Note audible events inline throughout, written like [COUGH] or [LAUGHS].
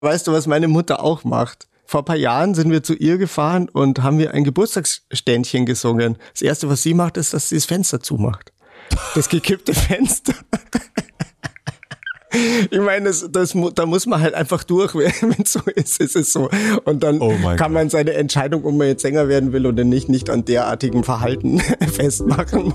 Weißt du, was meine Mutter auch macht? Vor ein paar Jahren sind wir zu ihr gefahren und haben wir ein Geburtstagsständchen gesungen. Das erste, was sie macht, ist, dass sie das Fenster zumacht. Das gekippte [LAUGHS] Fenster. Ich meine, das, das, da muss man halt einfach durch, [LAUGHS] wenn es so ist, ist es so. Und dann oh kann man seine Entscheidung, ob man jetzt Sänger werden will oder nicht, nicht an derartigem Verhalten [LAUGHS] festmachen.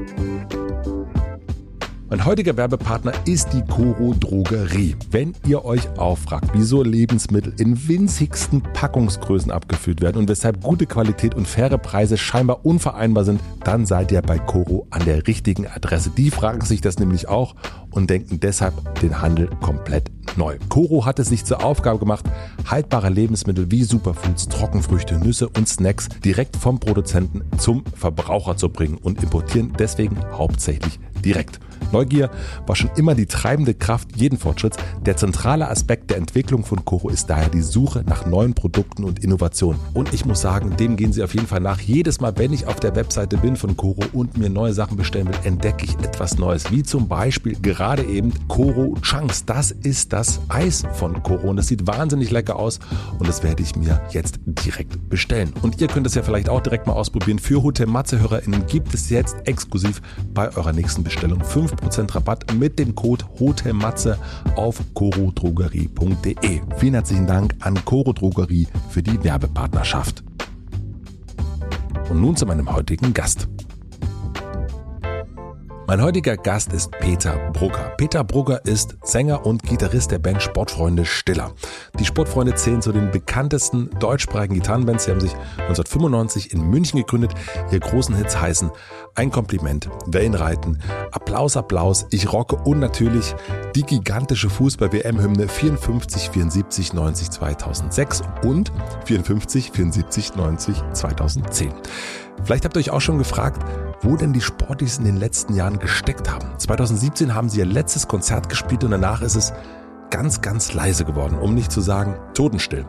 Mein heutiger Werbepartner ist die Coro Drogerie. Wenn ihr euch auch fragt, wieso Lebensmittel in winzigsten Packungsgrößen abgefüllt werden und weshalb gute Qualität und faire Preise scheinbar unvereinbar sind, dann seid ihr bei Coro an der richtigen Adresse. Die fragen sich das nämlich auch und denken deshalb den Handel komplett neu. Coro hat es sich zur Aufgabe gemacht, haltbare Lebensmittel wie Superfoods, Trockenfrüchte, Nüsse und Snacks direkt vom Produzenten zum Verbraucher zu bringen und importieren deswegen hauptsächlich direkt. Neugier war schon immer die treibende Kraft jeden Fortschritts. Der zentrale Aspekt der Entwicklung von Koro ist daher die Suche nach neuen Produkten und Innovationen. Und ich muss sagen, dem gehen sie auf jeden Fall nach. Jedes Mal, wenn ich auf der Webseite bin von Koro und mir neue Sachen bestellen will, entdecke ich etwas Neues. Wie zum Beispiel gerade eben Koro Chunks. Das ist das Eis von Koro und das sieht wahnsinnig lecker aus und das werde ich mir jetzt direkt bestellen. Und ihr könnt es ja vielleicht auch direkt mal ausprobieren. Für Hotel Matze HörerInnen gibt es jetzt exklusiv bei eurer nächsten Bestellung 5 5% Rabatt mit dem Code HOTELMATZE auf corodrogerie.de. Vielen herzlichen Dank an Coro Drogerie für die Werbepartnerschaft. Und nun zu meinem heutigen Gast. Mein heutiger Gast ist Peter Brugger. Peter Brugger ist Sänger und Gitarrist der Band Sportfreunde Stiller. Die Sportfreunde zählen zu den bekanntesten deutschsprachigen Gitarrenbands. Sie haben sich 1995 in München gegründet. Ihre großen Hits heißen Ein Kompliment, Wellenreiten, Applaus, Applaus, Ich rocke und natürlich die gigantische Fußball-WM-Hymne 54, 74, 90, 2006 und 54, 74, 90, 2010. Vielleicht habt ihr euch auch schon gefragt, wo denn die Sportis in den letzten Jahren gesteckt haben. 2017 haben sie ihr letztes Konzert gespielt und danach ist es ganz, ganz leise geworden, um nicht zu sagen totenstill.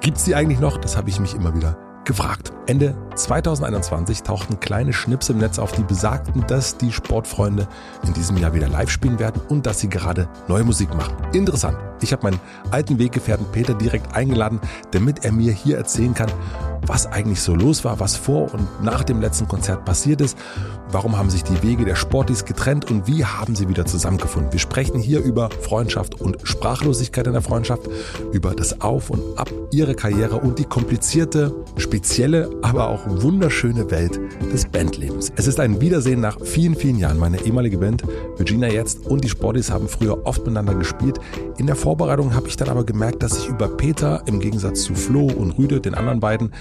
Gibt's die eigentlich noch? Das habe ich mich immer wieder gefragt. Ende 2021 tauchten kleine Schnips im Netz auf, die besagten, dass die Sportfreunde in diesem Jahr wieder live spielen werden und dass sie gerade neue Musik machen. Interessant. Ich habe meinen alten Weggefährten Peter direkt eingeladen, damit er mir hier erzählen kann, was eigentlich so los war, was vor und nach dem letzten Konzert passiert ist, warum haben sich die Wege der Sportis getrennt und wie haben sie wieder zusammengefunden. Wir sprechen hier über Freundschaft und Sprachlosigkeit in der Freundschaft, über das Auf und Ab ihrer Karriere und die komplizierte, spezielle, aber auch wunderschöne Welt des Bandlebens. Es ist ein Wiedersehen nach vielen, vielen Jahren. Meine ehemalige Band Virginia jetzt und die Sportis haben früher oft miteinander gespielt. In der Vorbereitung habe ich dann aber gemerkt, dass ich über Peter im Gegensatz zu Flo und Rüde, den anderen beiden,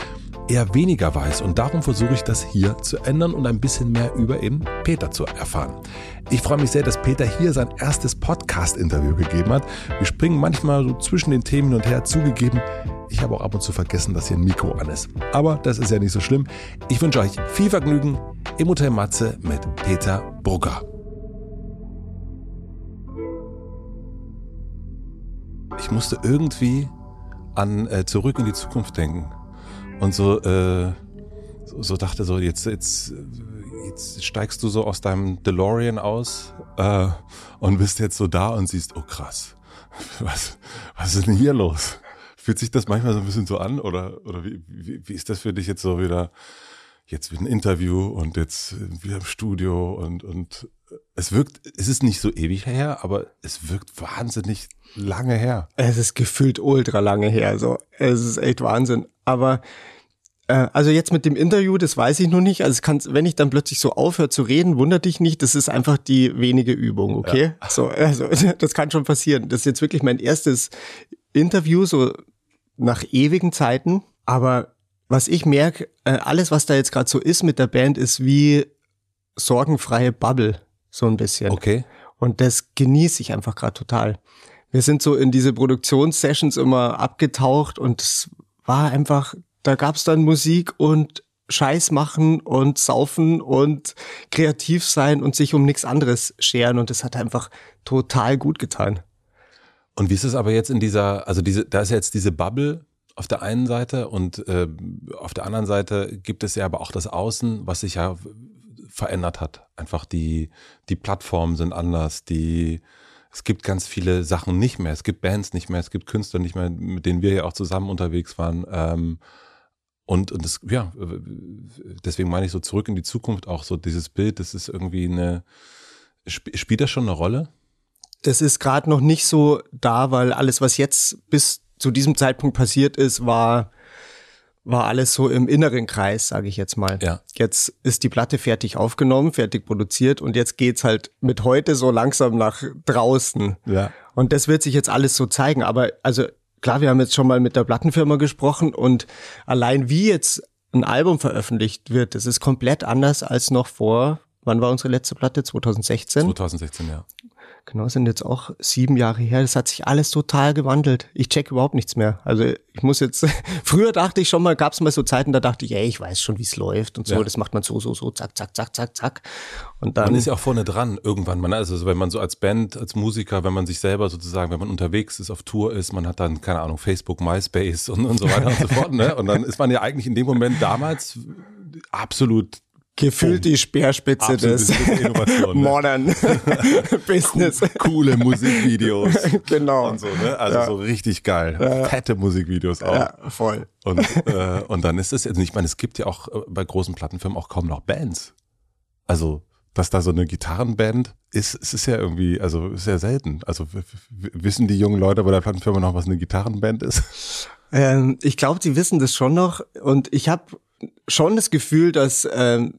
eher weniger weiß und darum versuche ich das hier zu ändern und ein bisschen mehr über eben Peter zu erfahren. Ich freue mich sehr, dass Peter hier sein erstes Podcast-Interview gegeben hat. Wir springen manchmal so zwischen den Themen hin und her zugegeben. Ich habe auch ab und zu vergessen, dass hier ein Mikro an ist. Aber das ist ja nicht so schlimm. Ich wünsche euch viel Vergnügen im Hotel Matze mit Peter Brugger. Ich musste irgendwie an äh, Zurück in die Zukunft denken und so, äh, so, so, dachte so, jetzt, jetzt, jetzt steigst du so aus deinem DeLorean aus äh, und bist jetzt so da und siehst, oh krass, [LAUGHS] was, was ist denn hier los? Fühlt sich das manchmal so ein bisschen so an oder, oder wie, wie, wie ist das für dich jetzt so wieder, jetzt wieder ein Interview und jetzt wieder im Studio und, und es wirkt, es ist nicht so ewig her, aber es wirkt wahnsinnig lange her. Es ist gefühlt ultra lange her, so. Es ist echt Wahnsinn. Aber äh, also jetzt mit dem Interview, das weiß ich noch nicht. Also kann, wenn ich dann plötzlich so aufhöre zu reden, wundert dich nicht. Das ist einfach die wenige Übung, okay? Ja. So, also [LAUGHS] das kann schon passieren. Das ist jetzt wirklich mein erstes Interview so nach ewigen Zeiten. Aber was ich merke, äh, alles was da jetzt gerade so ist mit der Band, ist wie sorgenfreie Bubble so ein bisschen. Okay. Und das genieße ich einfach gerade total. Wir sind so in diese Produktionssessions immer abgetaucht und es war einfach da gab's dann Musik und Scheiß machen und saufen und kreativ sein und sich um nichts anderes scheren. Und das hat einfach total gut getan. Und wie ist es aber jetzt in dieser, also diese, da ist jetzt diese Bubble auf der einen Seite und äh, auf der anderen Seite gibt es ja aber auch das Außen, was sich ja verändert hat. Einfach die, die Plattformen sind anders, die, es gibt ganz viele Sachen nicht mehr. Es gibt Bands nicht mehr, es gibt Künstler nicht mehr, mit denen wir ja auch zusammen unterwegs waren. Ähm, und, und das, ja, deswegen meine ich so zurück in die Zukunft auch so dieses Bild, das ist irgendwie eine, sp spielt das schon eine Rolle? Das ist gerade noch nicht so da, weil alles, was jetzt bis zu diesem Zeitpunkt passiert ist, war, war alles so im inneren Kreis, sage ich jetzt mal. Ja. Jetzt ist die Platte fertig aufgenommen, fertig produziert und jetzt geht's halt mit heute so langsam nach draußen. Ja. Und das wird sich jetzt alles so zeigen. Aber also klar, wir haben jetzt schon mal mit der Plattenfirma gesprochen und allein wie jetzt ein Album veröffentlicht wird, das ist komplett anders als noch vor, wann war unsere letzte Platte? 2016? 2016, ja. Genau, sind jetzt auch sieben Jahre her. Das hat sich alles total gewandelt. Ich check überhaupt nichts mehr. Also ich muss jetzt, [LAUGHS] früher dachte ich schon mal, gab es mal so Zeiten, da dachte ich, ey, ich weiß schon, wie es läuft und so. Ja. Das macht man so, so, so, zack, zack, zack, zack, zack. Und dann. Man ist ja auch vorne dran irgendwann. Man, also wenn man so als Band, als Musiker, wenn man sich selber sozusagen, wenn man unterwegs ist, auf Tour ist, man hat dann, keine Ahnung, Facebook, MySpace und, und so weiter und so fort. Ne? Und dann ist man ja eigentlich in dem Moment damals absolut Gefühlt die Speerspitze des ne? Modern [LAUGHS] Business. Coole Musikvideos. [LAUGHS] genau. Und so, ne? Also Ja. so richtig geil. Ja. Fette Musikvideos auch. Ja, voll. Und, äh, und dann ist es, also ich meine, es gibt ja auch äh, bei großen Plattenfirmen auch kaum noch Bands. Also, dass da so eine Gitarrenband ist, es ist ja irgendwie, also ist ja selten. Also wissen die jungen Leute bei der Plattenfirma noch, was eine Gitarrenband ist? Ähm, ich glaube, die wissen das schon noch. Und ich habe schon das Gefühl, dass ähm,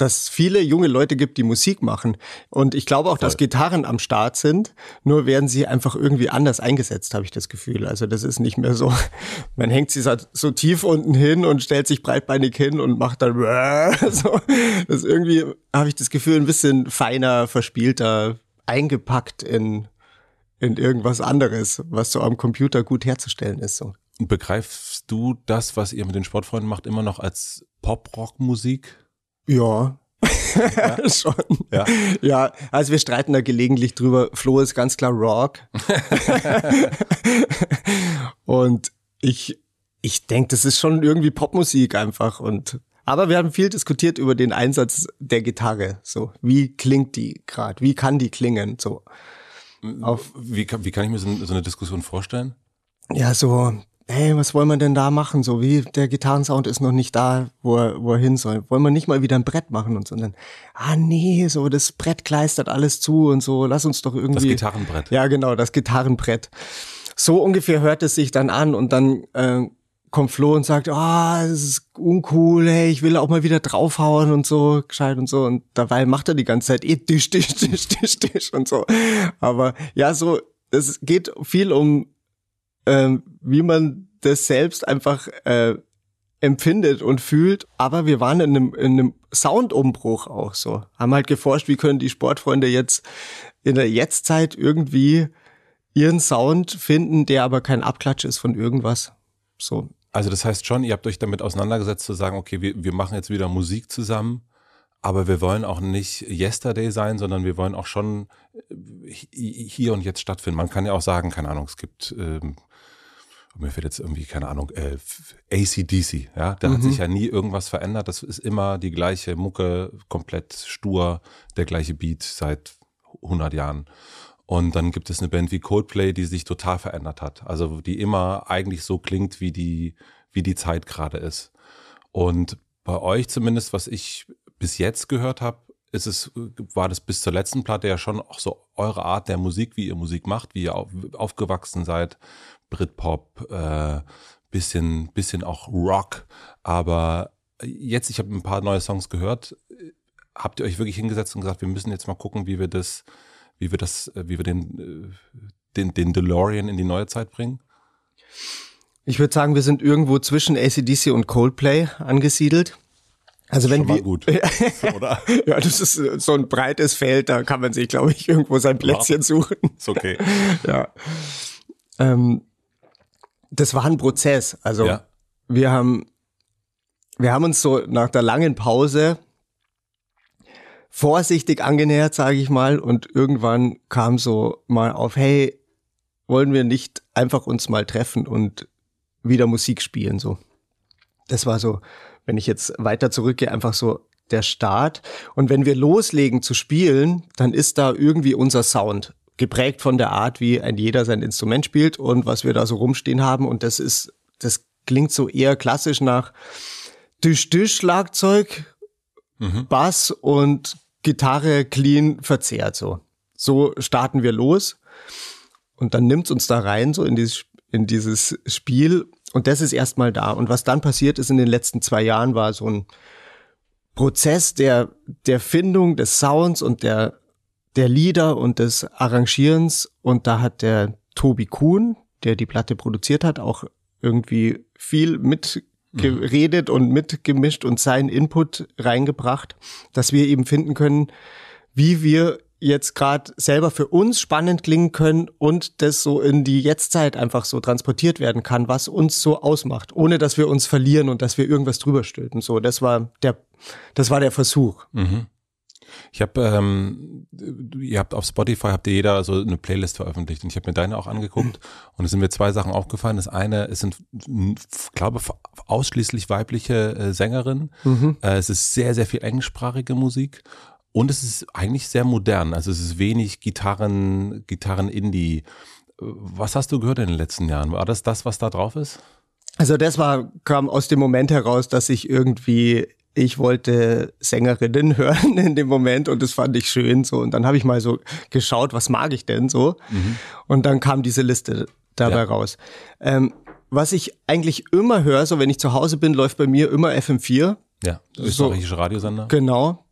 dass viele junge Leute gibt, die Musik machen. Und ich glaube auch, dass Voll. Gitarren am Start sind. Nur werden sie einfach irgendwie anders eingesetzt, habe ich das Gefühl. Also das ist nicht mehr so, [LAUGHS] man hängt sie so, so tief unten hin und stellt sich breitbeinig hin und macht dann [LAUGHS] so. Das ist irgendwie, habe ich das Gefühl, ein bisschen feiner, verspielter, eingepackt in, in irgendwas anderes, was so am Computer gut herzustellen ist. So. Und begreifst du das, was ihr mit den Sportfreunden macht, immer noch als Pop-Rock-Musik? [LAUGHS] Ja. Schon. Ja. Ja, also wir streiten da gelegentlich drüber. Flo ist ganz klar Rock. [LAUGHS] und ich, ich denke, das ist schon irgendwie Popmusik einfach. Und aber wir haben viel diskutiert über den Einsatz der Gitarre. So, wie klingt die gerade? Wie kann die klingen? So, auf, Wie, kann- wie kann ich mir so, so eine Diskussion vorstellen? ja, so, hey, was wollen wir denn da machen? So wie der Gitarrensound ist noch nicht da, wo er, wo er hin soll. Wollen wir nicht mal wieder ein Brett machen und so? Und dann, ah nee, so das Brett kleistert alles zu und so, lass uns doch irgendwie. Das Gitarrenbrett. Ja, genau, das Gitarrenbrett. So ungefähr hört es sich dann an und dann äh, kommt Flo und sagt, ah, das ist uncool, hey, ich will auch mal wieder draufhauen und so, gescheit und so. Und dabei macht er die ganze Zeit eh Tisch, Tisch, Tisch, Tisch, Tisch und so. Aber ja, so, es geht viel um, ähm, wie man das selbst einfach äh, empfindet und fühlt. Aber wir waren in einem, in einem Soundumbruch auch so. Haben halt geforscht, wie können die Sportfreunde jetzt in der Jetztzeit irgendwie ihren Sound finden, der aber kein Abklatsch ist von irgendwas. So. Also das heißt schon, ihr habt euch damit auseinandergesetzt zu sagen, okay, wir, wir machen jetzt wieder Musik zusammen, aber wir wollen auch nicht Yesterday sein, sondern wir wollen auch schon äh, hi- hier und jetzt stattfinden. Man kann ja auch sagen, keine Ahnung, es gibt, ähm, mir fällt jetzt irgendwie, keine Ahnung, äh, ACDC, ja, da hat sich ja nie irgendwas verändert. Das ist immer die gleiche Mucke, komplett stur, der gleiche Beat seit 100 Jahren. Und dann gibt es eine Band wie Coldplay, die sich total verändert hat. Also die immer eigentlich so klingt, wie die, wie die Zeit gerade ist. Und bei euch zumindest, was ich bis jetzt gehört habe, ist es, war das bis zur letzten Platte ja schon auch so eure Art der Musik, wie ihr Musik macht, wie ihr auf, aufgewachsen seid. Britpop, äh, bisschen, bisschen auch Rock. Aber jetzt, ich habe ein paar neue Songs gehört. Habt ihr euch wirklich hingesetzt und gesagt, wir müssen jetzt mal gucken, wie wir das, wie wir das, äh, wie wir den, äh, den, den DeLorean in die neue Zeit bringen? Ich würde sagen, wir sind irgendwo zwischen ACDC und Coldplay angesiedelt. Also wenn wir, gut. [LAUGHS] Oder? ja, das ist äh, so ein breites Feld, da kann man sich, glaube ich, irgendwo sein Plätzchen suchen. Ist okay. [LAUGHS] ja. Ähm, das war ein Prozess. Also Ja. wir haben wir haben uns so nach der langen Pause vorsichtig angenähert, sage ich mal, und irgendwann kam so mal auf, hey, wollen wir nicht einfach uns mal treffen und wieder Musik spielen so. Das war so, wenn ich jetzt weiter zurückgehe, einfach so der Start. Und wenn wir loslegen zu spielen, dann ist da irgendwie unser Sound geprägt von der Art, wie ein jeder sein Instrument spielt und was wir da so rumstehen haben. Und das ist, das klingt so eher klassisch nach Tisch-Tisch-Schlagzeug, mhm. Bass und Gitarre clean verzerrt so. So starten wir los und dann nimmt's uns da rein so in dieses, in dieses Spiel und das ist erstmal da. Und was dann passiert ist in den letzten zwei Jahren war so ein Prozess der, der Findung des Sounds und der, der Lieder und des Arrangierens und da hat der Tobi Kuhn, der die Platte produziert hat, auch irgendwie viel mit geredet mhm. und mitgemischt und seinen Input reingebracht, dass wir eben finden können, wie wir jetzt gerade selber für uns spannend klingen können und das so in die Jetztzeit einfach so transportiert werden kann, was uns so ausmacht, ohne dass wir uns verlieren und dass wir irgendwas drüber stülpen. So, das war der, das war der Versuch. Mhm. Ich habe, ähm, ihr habt auf Spotify habt ihr jeder so eine Playlist veröffentlicht und ich habe mir deine auch angeguckt und es sind mir zwei Sachen aufgefallen. Das eine, es sind, glaube ausschließlich weibliche äh, Sängerinnen. Mhm. Äh, es ist sehr, sehr viel englischsprachige Musik und es ist eigentlich sehr modern. Also es ist wenig Gitarren, Gitarren-Indie. Was hast du gehört in den letzten Jahren? War das das, was da drauf ist? Also das war, kam aus dem Moment heraus, dass ich irgendwie ich wollte Sängerinnen [LAUGHS] hören in dem Moment und das fand ich schön so. Und dann habe ich mal so geschaut, was mag ich denn so? Mhm. Und dann kam diese Liste dabei ja. raus. Ähm, was ich eigentlich immer höre, so wenn ich zu Hause bin, läuft bei mir immer FM4. Ja, österreichische so, Radiosender. Genau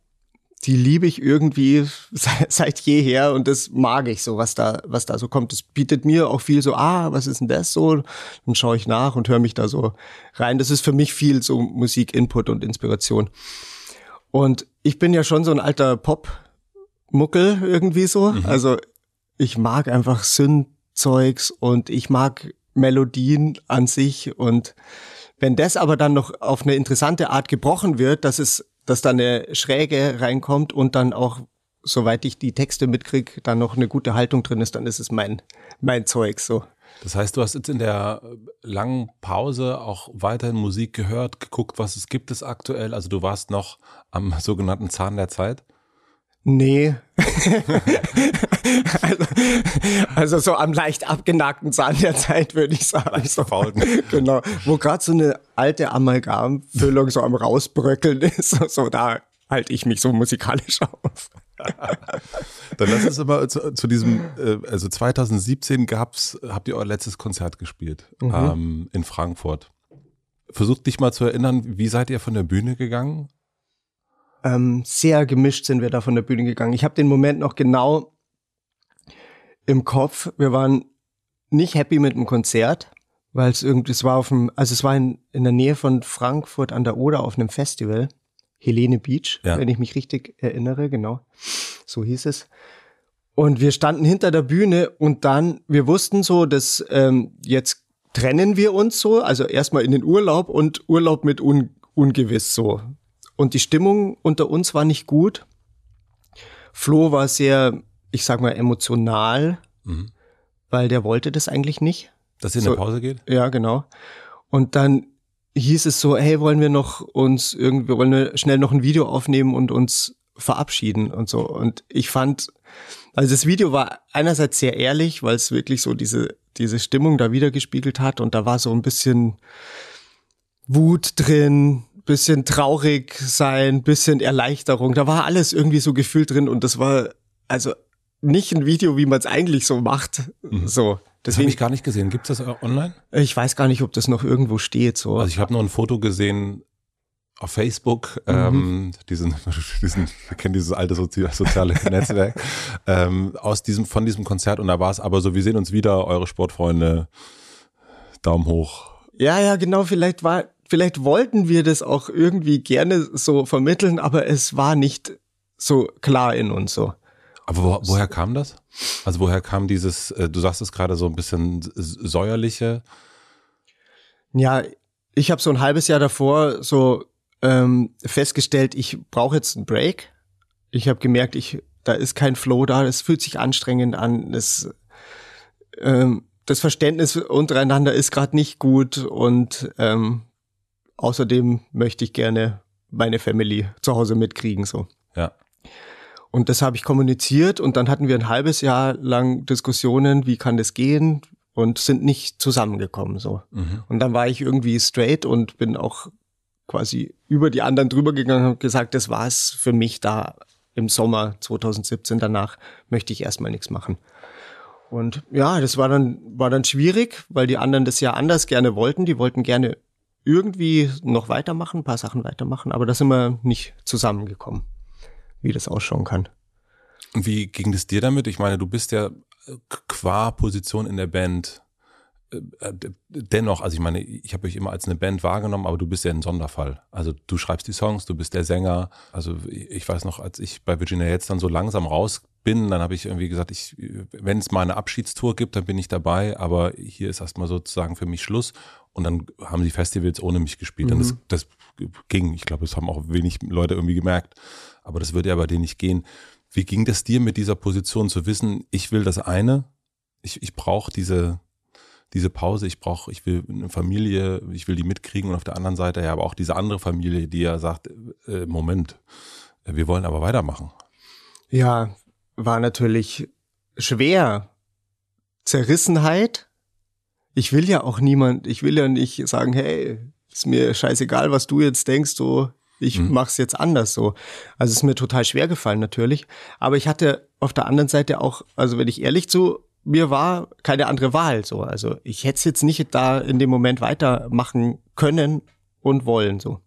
die liebe ich irgendwie [LAUGHS] seit jeher und das mag ich so, was da, was da so kommt. Das bietet mir auch viel so, ah, was ist denn das so? Dann schaue ich nach und höre mich da so rein. Das ist für mich viel so Musik-Input und Inspiration. Und ich bin ja schon so ein alter Pop-Muckel irgendwie so. Mhm. Also ich mag einfach Synth-Zeugs und ich mag Melodien an sich und wenn das aber dann noch auf eine interessante Art gebrochen wird, dass es dass da eine Schräge reinkommt und dann auch, soweit ich die Texte mitkrieg, dann noch eine gute Haltung drin ist, dann ist es mein, mein Zeug so. Das heißt, du hast jetzt in der langen Pause auch weiterhin Musik gehört, geguckt, was es gibt es aktuell. Also du warst noch am [LAUGHS] sogenannten Zahn der Zeit. Nee. [LAUGHS] also, also, so am leicht abgenagten Zahn der Zeit, würde ich sagen. Leicht so, [LAUGHS] genau. Wo gerade so eine alte Amalgamfüllung so am rausbröckeln ist. [LAUGHS] So, da halte ich mich so musikalisch auf. Dann lass uns aber zu, zu diesem, äh, also 2017 gab's, habt ihr euer letztes Konzert gespielt mhm. ähm, in Frankfurt. Versucht dich mal zu erinnern, wie seid ihr von der Bühne gegangen? Ähm, sehr gemischt sind wir da von der Bühne gegangen. Ich habe den Moment noch genau im Kopf. Wir waren nicht happy mit dem Konzert, weil es irgendwie, es war auf dem, also es war in, in der Nähe von Frankfurt an der Oder auf einem Festival, Helene Beach, ja. wenn ich mich richtig erinnere, genau, so hieß es. Und wir standen hinter der Bühne und dann, wir wussten so, dass ähm, jetzt trennen wir uns so, also erstmal in den Urlaub und Urlaub mit un, ungewiss so. Und die Stimmung unter uns war nicht gut. Flo war sehr, ich sag mal, emotional, mhm. weil der wollte das eigentlich nicht. Dass ihr in so, eine Pause geht? Ja, genau. Und dann hieß es so, hey, wollen wir noch uns irgendwie, wollen wir schnell noch ein Video aufnehmen und uns verabschieden und so. Und ich fand, also das Video war einerseits sehr ehrlich, weil es wirklich so diese, diese Stimmung da wiedergespiegelt hat und da war so ein bisschen Wut drin, bisschen traurig sein, bisschen Erleichterung. Da war alles irgendwie so gefühlt drin und das war also nicht ein Video, wie man es eigentlich so macht. Mhm. So. Das habe ich gar nicht gesehen. Gibt es das online? Ich weiß gar nicht, ob das noch irgendwo steht. So. Also ich habe nur ein Foto gesehen auf Facebook, mhm. ähm, diesen, [LAUGHS] diesen, wir kennen dieses alte Sozi soziale [LAUGHS] Netzwerk, ähm, aus diesem, von diesem Konzert und da war es aber so, wir sehen uns wieder, eure Sportfreunde, Daumen hoch. Ja, ja, genau, vielleicht war, vielleicht wollten wir das auch irgendwie gerne so vermitteln, aber es war nicht so klar in uns so. Aber wo, woher kam das? Also woher kam dieses, äh, du sagst es gerade so ein bisschen säuerliche? Ja, ich habe so ein halbes Jahr davor so ähm, festgestellt, ich brauche jetzt einen Break. Ich habe gemerkt, ich da ist kein Flow da, es fühlt sich anstrengend an, es, ähm, das Verständnis untereinander ist gerade nicht gut und ähm, außerdem möchte ich gerne meine Family zu Hause mitkriegen so. Ja. Und das habe ich kommuniziert und dann hatten wir ein halbes Jahr lang Diskussionen, wie kann das gehen und sind nicht zusammengekommen so. Mhm. Und dann war ich irgendwie straight und bin auch quasi über die anderen drüber gegangen und gesagt, das war es für mich da im Sommer 2017. Danach möchte ich erstmal nichts machen. Und ja, das war dann, war dann schwierig, weil die anderen das ja anders gerne wollten. Die wollten gerne irgendwie noch weitermachen, ein paar Sachen weitermachen, aber da sind wir nicht zusammengekommen, wie das ausschauen kann. Wie ging es dir damit? Ich meine, du bist ja qua Position in der Band äh, dennoch, also ich meine, ich habe euch immer als eine Band wahrgenommen, aber du bist ja ein Sonderfall. Also du schreibst die Songs, du bist der Sänger. Also ich weiß noch, als ich bei Virginia jetzt dann so langsam raus bin, dann habe ich irgendwie gesagt, ich, wenn es mal eine Abschiedstour gibt, dann bin ich dabei, aber hier ist erstmal sozusagen für mich Schluss. Und dann haben die Festivals ohne mich gespielt. Mhm. Und das, das ging. Ich glaube, das haben auch wenig Leute irgendwie gemerkt. Aber das würde ja bei denen nicht gehen. Wie ging das dir mit dieser Position zu wissen, ich will das eine, ich, ich brauche diese, diese Pause, ich brauche, ich will eine Familie, ich will die mitkriegen und auf der anderen Seite ja aber auch diese andere Familie, die ja sagt, äh, Moment, wir wollen aber weitermachen. Ja, war natürlich schwer. Zerrissenheit. Ich will ja auch niemand, ich will ja nicht sagen, hey, ist mir scheißegal, was du jetzt denkst, so, ich mhm. mach's jetzt anders so. Also es ist mir total schwer gefallen natürlich, aber ich hatte auf der anderen Seite auch, also wenn ich ehrlich zu mir war keine andere Wahl so. Also ich hätte es jetzt nicht da in dem Moment weitermachen können und wollen so.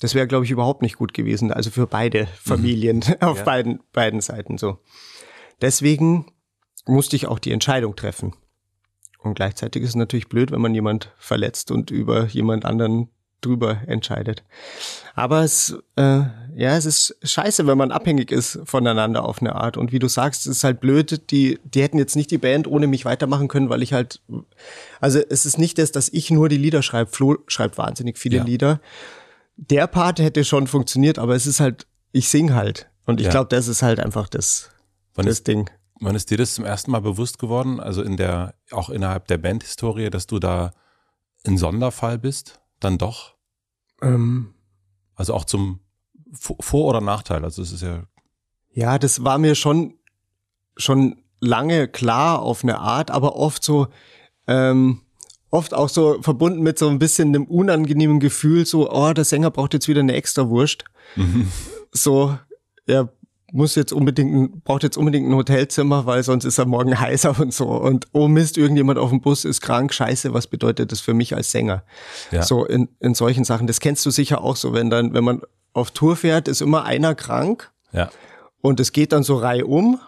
Das wäre, glaube ich, überhaupt nicht gut gewesen. Also für beide mhm. Familien mhm. [LAUGHS] auf ja. beiden, beiden Seiten so. Deswegen musste ich auch die Entscheidung treffen. Und gleichzeitig ist es natürlich blöd, wenn man jemand verletzt und über jemand anderen drüber entscheidet. Aber es, äh, ja, es ist scheiße, wenn man abhängig ist voneinander auf eine Art. Und wie du sagst, es ist halt blöd, die, die hätten jetzt nicht die Band ohne mich weitermachen können, weil ich halt, also es ist nicht das, dass ich nur die Lieder schreibe. Flo schreibt wahnsinnig viele ja. Lieder. Der Part hätte schon funktioniert, aber es ist halt, ich sing halt. Und ich ja. glaube, das ist halt einfach das, wann das ist, Ding. Wann ist dir das zum ersten Mal bewusst geworden? Also in der, auch innerhalb der Bandhistorie, dass du da ein Sonderfall bist? Dann doch? Ähm, also auch zum Vor- oder Nachteil. Also es ist ja. Ja, das war mir schon, schon lange klar auf eine Art, aber oft so, ähm, oft auch so verbunden mit so ein bisschen einem unangenehmen Gefühl, so, oh, der Sänger braucht jetzt wieder eine extra Wurst. Mhm. So, ja, muss jetzt unbedingt, braucht jetzt unbedingt ein Hotelzimmer, weil sonst ist er morgen [LAUGHS] heißer und so. Und oh Mist, irgendjemand auf dem Bus ist krank, scheiße, was bedeutet das für mich als Sänger? Ja. So in, in solchen Sachen. Das kennst du sicher auch so, wenn dann, wenn man auf Tour fährt, ist immer einer krank. Ja. Und es geht dann so reihum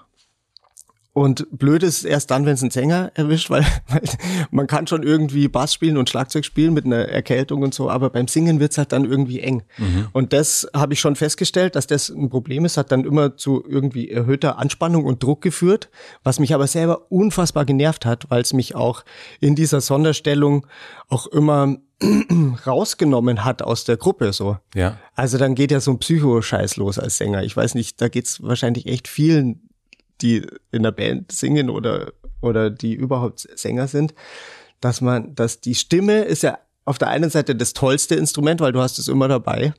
und blöd ist erst dann, wenn es einen Sänger erwischt, weil, [LAUGHS] weil man kann schon irgendwie Bass spielen und Schlagzeug spielen mit einer Erkältung und so, aber beim Singen wird's halt dann irgendwie eng. Mhm. Und das habe ich schon festgestellt, dass das ein Problem ist, hat dann immer zu irgendwie erhöhter Anspannung und Druck geführt, was mich aber selber unfassbar genervt hat, weil es mich auch in dieser Sonderstellung auch immer [CLEARS THROAT] rausgenommen hat aus der Gruppe so. Ja. Also dann geht ja so ein Psychoscheiß los als Sänger. Ich weiß nicht, da geht's wahrscheinlich echt vielen die in der Band singen oder, oder die überhaupt Sänger sind, dass man, dass die Stimme ist ja auf der einen Seite das tollste Instrument, weil du hast es immer dabei.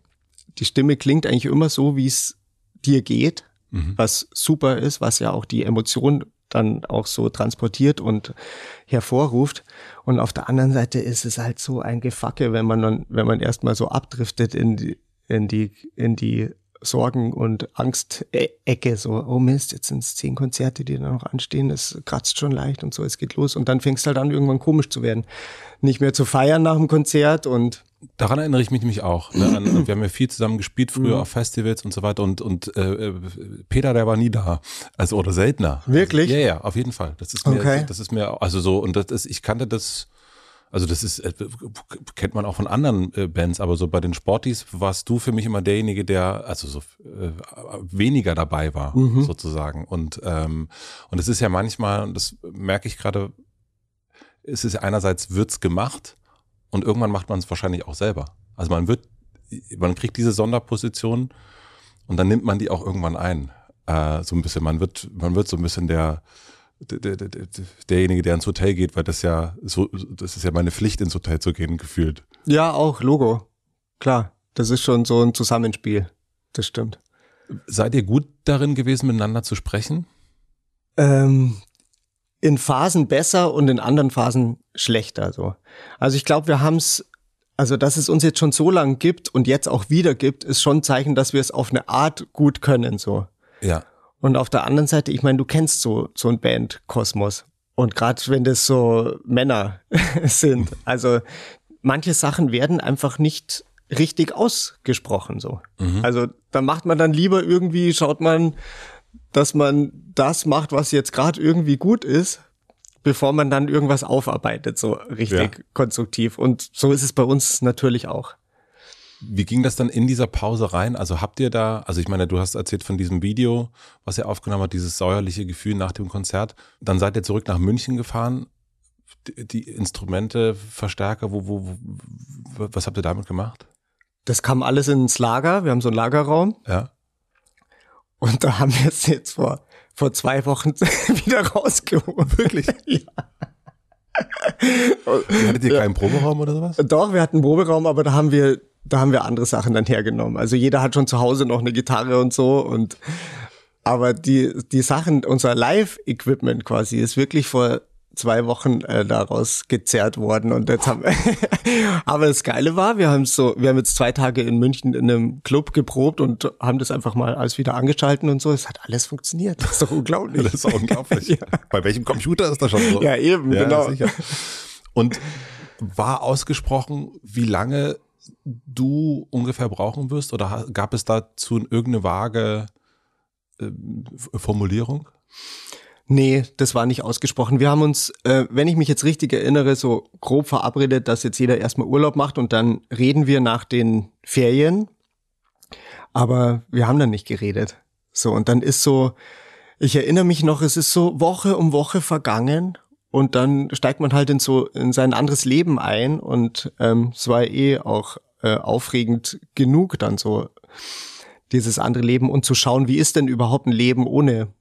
Die Stimme klingt eigentlich immer so, wie es dir geht, mhm. was super ist, was ja auch die Emotion dann auch so transportiert und hervorruft. Und auf der anderen Seite ist es halt so ein Gefacke, wenn man dann, wenn man erstmal so abdriftet in die, in die, in die Sorgen und Angst-Ecke, so, oh Mist, jetzt sind es zehn Konzerte, die da noch anstehen, es kratzt schon leicht und so, es geht los. Und dann fängst halt an, irgendwann komisch zu werden. Nicht mehr zu feiern nach dem Konzert und Daran erinnere ich mich nämlich auch. Ne? An, [CLEARS THROAT] wir haben ja viel zusammen gespielt früher mhm. auf Festivals und so weiter und, und äh, Peter, der war nie da. Also oder seltener. Wirklich? Also, ja, ja, auf jeden Fall. Das ist mir, okay. das ist mir, also so, und das ist, ich kannte das also das ist, äh, kennt man auch von anderen äh, Bands, aber so bei den Sporties warst du für mich immer derjenige, der also so äh, weniger dabei war, mhm. sozusagen. Und, ähm, und es ist ja manchmal, und das merke ich gerade, es ist einerseits wird's gemacht und irgendwann macht man es wahrscheinlich auch selber. Also man wird man kriegt diese Sonderposition und dann nimmt man die auch irgendwann ein. Äh, so ein bisschen, man wird, man wird so ein bisschen der, der, der, der, derjenige, der ins Hotel geht, weil das ja so, das ist ja meine Pflicht, ins Hotel zu gehen, gefühlt. Ja, auch, Logo. Klar. Das ist schon so ein Zusammenspiel. Das stimmt. Seid ihr gut darin gewesen, miteinander zu sprechen? Ähm, in Phasen besser und in anderen Phasen schlechter. So. Also ich glaube, wir haben es, also dass es uns jetzt schon so lange gibt und jetzt auch wieder gibt, ist schon ein Zeichen, dass wir es auf eine Art gut können. So. Ja. Und auf der anderen Seite, ich meine, du kennst so so ein Band-Kosmos. Und gerade wenn das so Männer [LAUGHS] sind, also manche Sachen werden einfach nicht richtig ausgesprochen so. Mhm. Also da macht man dann lieber irgendwie, schaut man, dass man das macht, was jetzt gerade irgendwie gut ist, bevor man dann irgendwas aufarbeitet, so richtig ja. konstruktiv. Und so ist es bei uns natürlich auch. Wie ging das dann in dieser Pause rein? Also habt ihr da, also ich meine, du hast erzählt von diesem Video, was ihr aufgenommen habt, dieses säuerliche Gefühl nach dem Konzert. Dann seid ihr zurück nach München gefahren. Die, Instrumente, Verstärker, wo, wo, wo, was habt ihr damit gemacht? Das kam alles ins Lager. Wir haben so einen Lagerraum. Ja. Und da haben wir es jetzt vor, vor zwei Wochen [LAUGHS] wieder rausgeholt. Wirklich? [LAUGHS] ja. Hattet ihr keinen Proberaum oder sowas? Doch, wir hatten einen Proberaum, aber da haben wir, da haben wir andere Sachen dann hergenommen. Also jeder hat schon zu Hause noch eine Gitarre und so und aber die, die Sachen, unser Live-Equipment quasi ist wirklich vor zwei Wochen äh, daraus gezerrt worden und jetzt haben [LAUGHS] aber das Geile war, wir haben so, wir haben jetzt zwei Tage in München in einem Club geprobt und haben das einfach mal alles wieder angeschalten und so. Es hat alles funktioniert. Das ist doch unglaublich. [LAUGHS] das ist doch unglaublich. [LAUGHS] ja. Bei welchem Computer ist das schon so? Ja, eben, ja, genau. Sicher. Und war ausgesprochen, wie lange du ungefähr brauchen wirst oder gab es dazu irgendeine vage äh, Formulierung? Nee, das war nicht ausgesprochen. Wir haben uns, äh, wenn ich mich jetzt richtig erinnere, so grob verabredet, dass jetzt jeder erstmal Urlaub macht und dann reden wir nach den Ferien. Aber wir haben dann nicht geredet. So, und dann ist so, ich erinnere mich noch, es ist so Woche um Woche vergangen und dann steigt man halt in so in sein anderes Leben ein und ähm, es war eh auch äh, aufregend genug dann so dieses andere Leben und zu schauen, wie ist denn überhaupt ein Leben ohne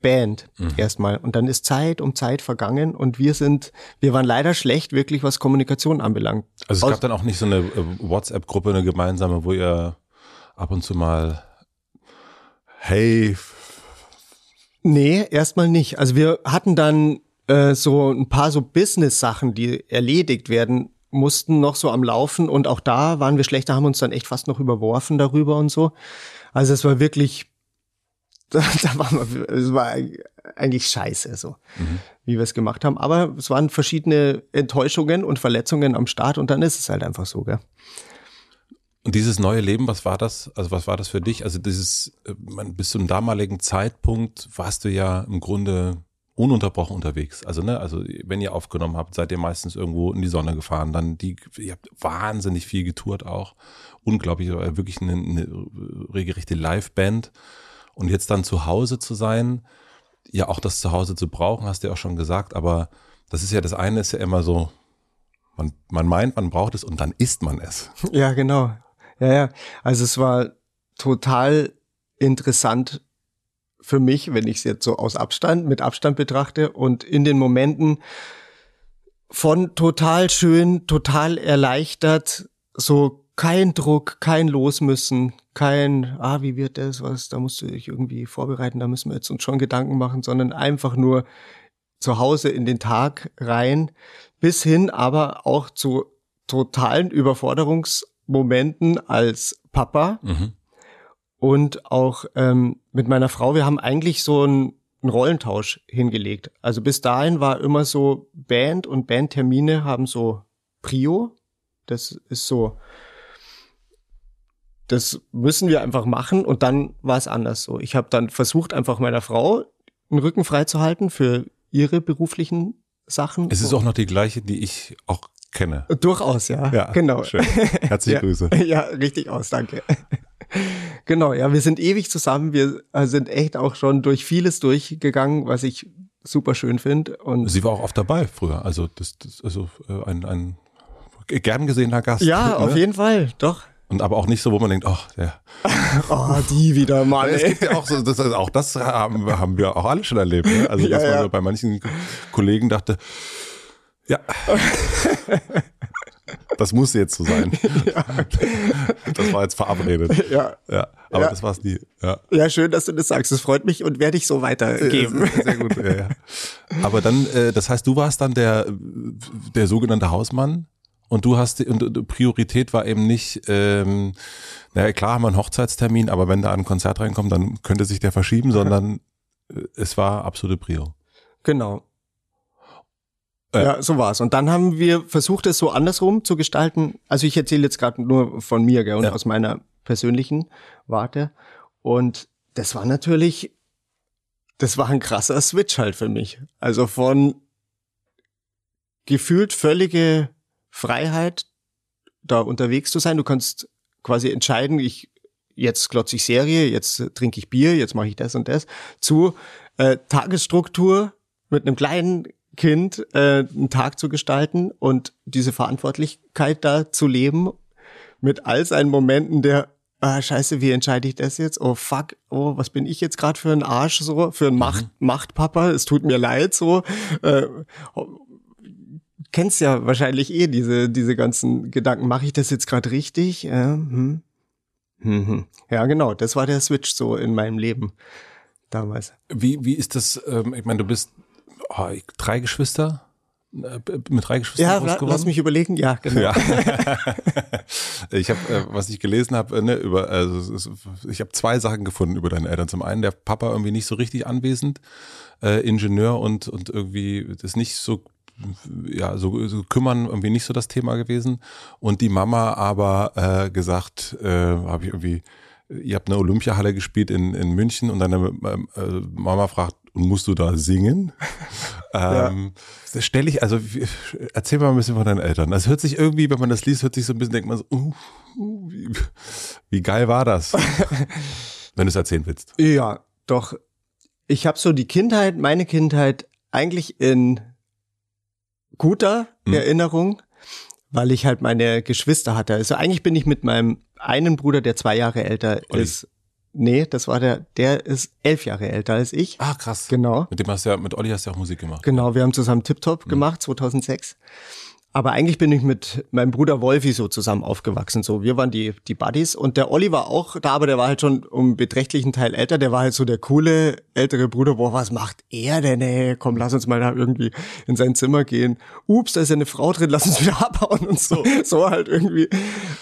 Band mhm. erstmal. Und dann ist Zeit um Zeit vergangen und wir sind, wir waren leider schlecht, wirklich was Kommunikation anbelangt. Also es gab dann auch nicht so eine äh, WhatsApp-Gruppe, eine gemeinsame, wo ihr ab und zu mal, hey. Nee, erstmal nicht. Also wir hatten dann äh, so ein paar so Business-Sachen, die erledigt werden mussten, noch so am Laufen. Und auch da waren wir schlecht, da haben uns dann echt fast noch überworfen darüber und so. Also es war wirklich [LAUGHS] da, da war man, es war eigentlich scheiße, so mhm. wie wir es gemacht haben. Aber es waren verschiedene Enttäuschungen und Verletzungen am Start und dann ist es halt einfach so, gell? Und dieses neue Leben, was war das? Also was war das für dich? Also dieses, äh, bis zum damaligen Zeitpunkt warst du ja im Grunde ununterbrochen unterwegs. Also ne, also wenn ihr aufgenommen habt, seid ihr meistens irgendwo in die Sonne gefahren. Dann die, ihr habt wahnsinnig viel getourt auch, unglaublich, wirklich eine, eine regelrechte Liveband. Und jetzt dann zu Hause zu sein, ja auch das Zuhause zu brauchen, hast du ja auch schon gesagt, aber das ist ja das eine ist ja immer so, man, man meint, man braucht es und dann isst man es. [LAUGHS] Ja, genau. Ja, ja. Also es war total interessant für mich, wenn ich es jetzt so aus Abstand, mit Abstand betrachte und in den Momenten von total schön, total erleichtert, so kein Druck, kein Losmüssen, kein, ah, wie wird das, was, da musst du dich irgendwie vorbereiten, da müssen wir jetzt uns schon Gedanken machen, sondern einfach nur zu Hause in den Tag rein, bis hin aber auch zu totalen Überforderungsmomenten als Papa mhm. Und auch ähm, mit meiner Frau. Wir haben eigentlich so einen, einen Rollentausch hingelegt. Also bis dahin war immer so Band und Bandtermine haben so Prio. Das ist so das müssen wir einfach machen und dann war es anders so. Ich habe dann versucht, einfach meiner Frau den Rücken frei zu halten für ihre beruflichen Sachen. Es ist auch noch die gleiche, die ich auch kenne. Durchaus, ja. Ja, genau. Schön. Herzliche [LAUGHS] ja, Grüße. Ja, richtig aus, danke. Genau, ja, wir sind ewig zusammen. Wir äh, sind echt auch schon durch vieles durchgegangen, was ich super schön finde. Und sie war auch oft dabei früher. Also das, das also äh, ein, ein gern gesehener Gast. Ja, [LAUGHS] ne? auf jeden Fall, doch. Und aber auch nicht so, wo man denkt, oh, ja. [LAUGHS] oh, die wieder mal. Es gibt ja auch so, das, auch das haben, haben wir auch alle schon erlebt. Ne? Also, [LAUGHS] dass ja, man so bei manchen Kollegen dachte, ja. Das muss jetzt so sein. [LAUGHS] Ja. Das war jetzt verabredet. Ja. ja aber ja. das war es nie. Ja. ja, schön, dass du das sagst. Das freut mich und werde ich so weitergeben. [LAUGHS] Sehr gut. Ja, ja. Aber dann, äh, das heißt, du warst dann der, der sogenannte Hausmann und du hast und Priorität war eben nicht, ähm, naja, klar haben wir einen Hochzeitstermin, aber wenn da ein Konzert reinkommt, dann könnte sich der verschieben, sondern äh, es war absolute Prio. Genau. Äh. Ja, so war's. Und dann haben wir versucht, es so andersrum zu gestalten. Also ich erzähle jetzt gerade nur von mir gell, und ja. aus meiner persönlichen Warte. Und das war natürlich, das war ein krasser Switch halt für mich. Also von gefühlt völlige Freiheit, da unterwegs zu sein. Du kannst quasi entscheiden, ich jetzt glotze ich Serie, jetzt trinke ich Bier, jetzt mache ich das und das, zu äh, Tagesstruktur mit einem kleinen Kind äh, einen Tag zu gestalten und diese Verantwortlichkeit da zu leben mit all seinen Momenten der ah, scheiße, wie entscheide ich das jetzt? Oh fuck, oh, was bin ich jetzt gerade für ein Arsch so, für ein mhm. Macht, Machtpapa, es tut mir leid so. Äh, kennst ja wahrscheinlich eh diese, diese ganzen Gedanken. Mache ich das jetzt gerade richtig? Äh, hm. Hm, hm. Ja, genau. Das war der Switch so in meinem Leben damals. Wie, wie ist das? Ähm, ich meine, du bist oh, drei Geschwister? Äh, mit drei Geschwistern ja, groß geworden? lass mich überlegen. Ja, genau. Ja. [LAUGHS] ich habe, äh, was ich gelesen habe, äh, ne, über, also ich habe zwei Sachen gefunden über deine Eltern. Zum einen der Papa irgendwie nicht so richtig anwesend, äh, Ingenieur und und irgendwie das nicht so ja, so, so kümmern irgendwie nicht so das Thema gewesen. Und die Mama aber äh, gesagt, äh, habe ich irgendwie, ihr habt eine Olympiahalle gespielt in, in München und deine äh, Mama fragt, und musst du da singen? [LAUGHS] ähm, ja. Stelle ich, also erzähl mal ein bisschen von deinen Eltern. Das hört sich irgendwie, wenn man das liest, hört sich so ein bisschen, denkt man so, uh, uh, wie, wie geil war das? [LAUGHS] wenn du es erzählen willst. Ja, doch. Ich habe so die Kindheit, meine Kindheit eigentlich in guter hm. Erinnerung, weil ich halt meine Geschwister hatte. Also eigentlich bin ich mit meinem einen Bruder, der zwei Jahre älter Olli. ist. Nee, das war der, der ist elf Jahre älter als ich. Ah, krass. Genau. Mit dem hast du ja, mit Olli hast du ja auch Musik gemacht. Genau, wir haben zusammen Tip Top hm. gemacht, 2006. Aber eigentlich bin ich mit meinem Bruder Wolfi so zusammen aufgewachsen. So, wir waren die, die Buddies. Und der Olli war auch da, aber der war halt schon um beträchtlichen Teil älter. Der war halt so der coole ältere Bruder. Boah, was macht er denn, ey? Komm, lass uns mal da irgendwie in sein Zimmer gehen. Ups, da ist ja eine Frau drin, lass uns [LAUGHS] wieder abhauen und so. So halt irgendwie.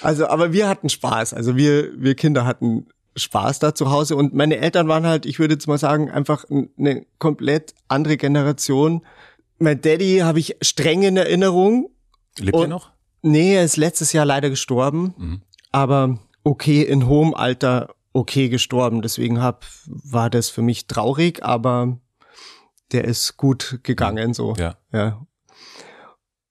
Also, aber wir hatten Spaß. Also wir, wir Kinder hatten Spaß da zu Hause. Und meine Eltern waren halt, ich würde jetzt mal sagen, einfach eine komplett andere Generation. Mein Daddy habe ich streng in Erinnerung Lebt er noch? Nee, er ist letztes Jahr leider gestorben. Mhm. Aber okay, in hohem Alter okay gestorben. Deswegen hab, war das für mich traurig, aber der ist gut gegangen, so. Ja. ja.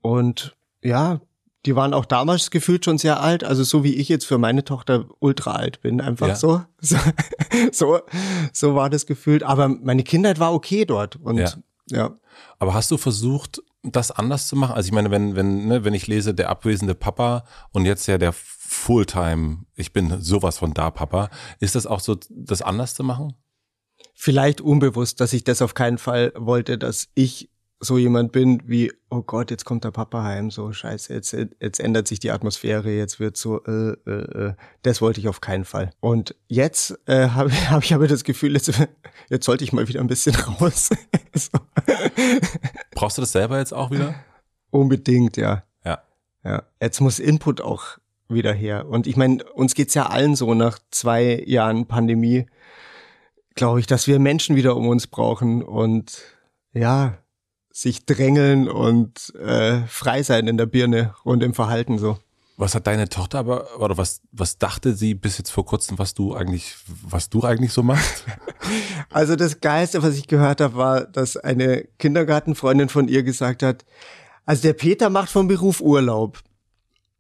Und ja, die waren auch damals gefühlt schon sehr alt, also so wie ich jetzt für meine Tochter ultra alt bin, einfach ja. so. [LAUGHS] so. So so war das gefühlt. Aber meine Kindheit war okay dort und ja. ja. Aber hast du versucht, das anders zu machen? Also ich meine, wenn, wenn, ne, wenn ich lese, der abwesende Papa und jetzt ja der Fulltime, ich bin sowas von da, Papa, ist das auch so, das anders zu machen? Vielleicht unbewusst, dass ich das auf keinen Fall wollte, dass ich so jemand bin wie, oh Gott, jetzt kommt der Papa heim, so scheiße, jetzt, jetzt ändert sich die Atmosphäre, jetzt wird so, äh, äh, äh. das wollte ich auf keinen Fall. Und jetzt äh, [LAUGHS] habe hab ich aber das Gefühl, jetzt, jetzt sollte ich mal wieder ein bisschen [LAUGHS] raus. so. Brauchst du das selber jetzt auch wieder? Unbedingt, ja. Ja. Ja. Jetzt muss Input auch wieder her. Und ich meine, uns geht's ja allen so nach zwei Jahren Pandemie, glaube ich, dass wir Menschen wieder um uns brauchen und ja, sich drängeln und äh, frei sein in der Birne und im Verhalten so. Was hat deine Tochter aber, oder was, was dachte sie bis jetzt vor kurzem, was du eigentlich, was du eigentlich so machst? [LAUGHS] Also das Geilste, was ich gehört habe, war, dass eine Kindergartenfreundin von ihr gesagt hat, also der Peter macht vom Beruf Urlaub.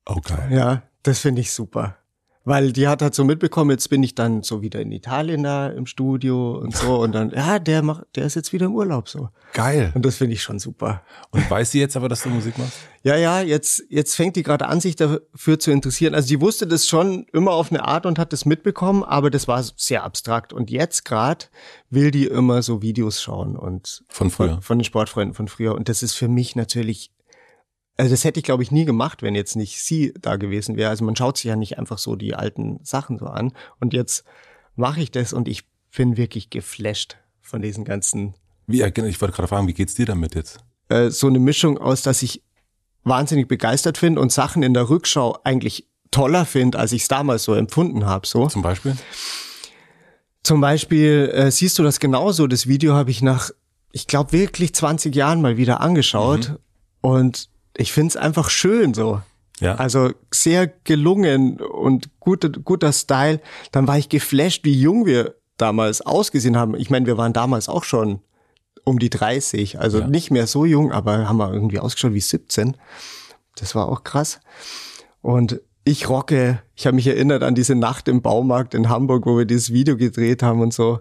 Okay. Ja, das finde ich super. Weil die hat halt so mitbekommen, jetzt bin ich dann so wieder in Italien da im Studio und so und dann, [LAUGHS] ja, der macht, der ist jetzt wieder im Urlaub so. Geil. Und das finde ich schon super. Und weiß sie jetzt aber, dass du Musik machst? Ja, ja, jetzt, jetzt fängt die gerade an, sich dafür zu interessieren. Also die wusste das schon immer auf eine Art und hat das mitbekommen, aber das war sehr abstrakt. Und jetzt gerade will die immer so Videos schauen und Von früher. von, von den Sportfreunden von früher. Und das ist für mich natürlich also das hätte ich, glaube ich, nie gemacht, wenn jetzt nicht sie da gewesen wäre. Also man schaut sich ja nicht einfach so die alten Sachen so an. Und jetzt mache ich das und ich bin wirklich geflasht von diesen ganzen. Wie, ja, genau, ich wollte gerade fragen, wie geht's dir damit jetzt? Äh, so eine Mischung aus, dass ich wahnsinnig begeistert finde und Sachen in der Rückschau eigentlich toller finde, als ich es damals so empfunden habe. So. Zum Beispiel? Zum Beispiel äh, siehst du das genauso. Das Video habe ich nach, ich glaube, wirklich 20 Jahren mal wieder angeschaut. Mhm. Und ich finde es einfach schön so. Ja. Also sehr gelungen und guter, guter Style. Dann war ich geflasht, wie jung wir damals ausgesehen haben. Ich meine, wir waren damals auch schon um die 30, also Ja. nicht mehr so jung, aber haben wir irgendwie ausgeschaut wie 17. Das war auch krass. Und ich rocke, ich habe mich erinnert an diese Nacht im Baumarkt in Hamburg, wo wir dieses Video gedreht haben und so.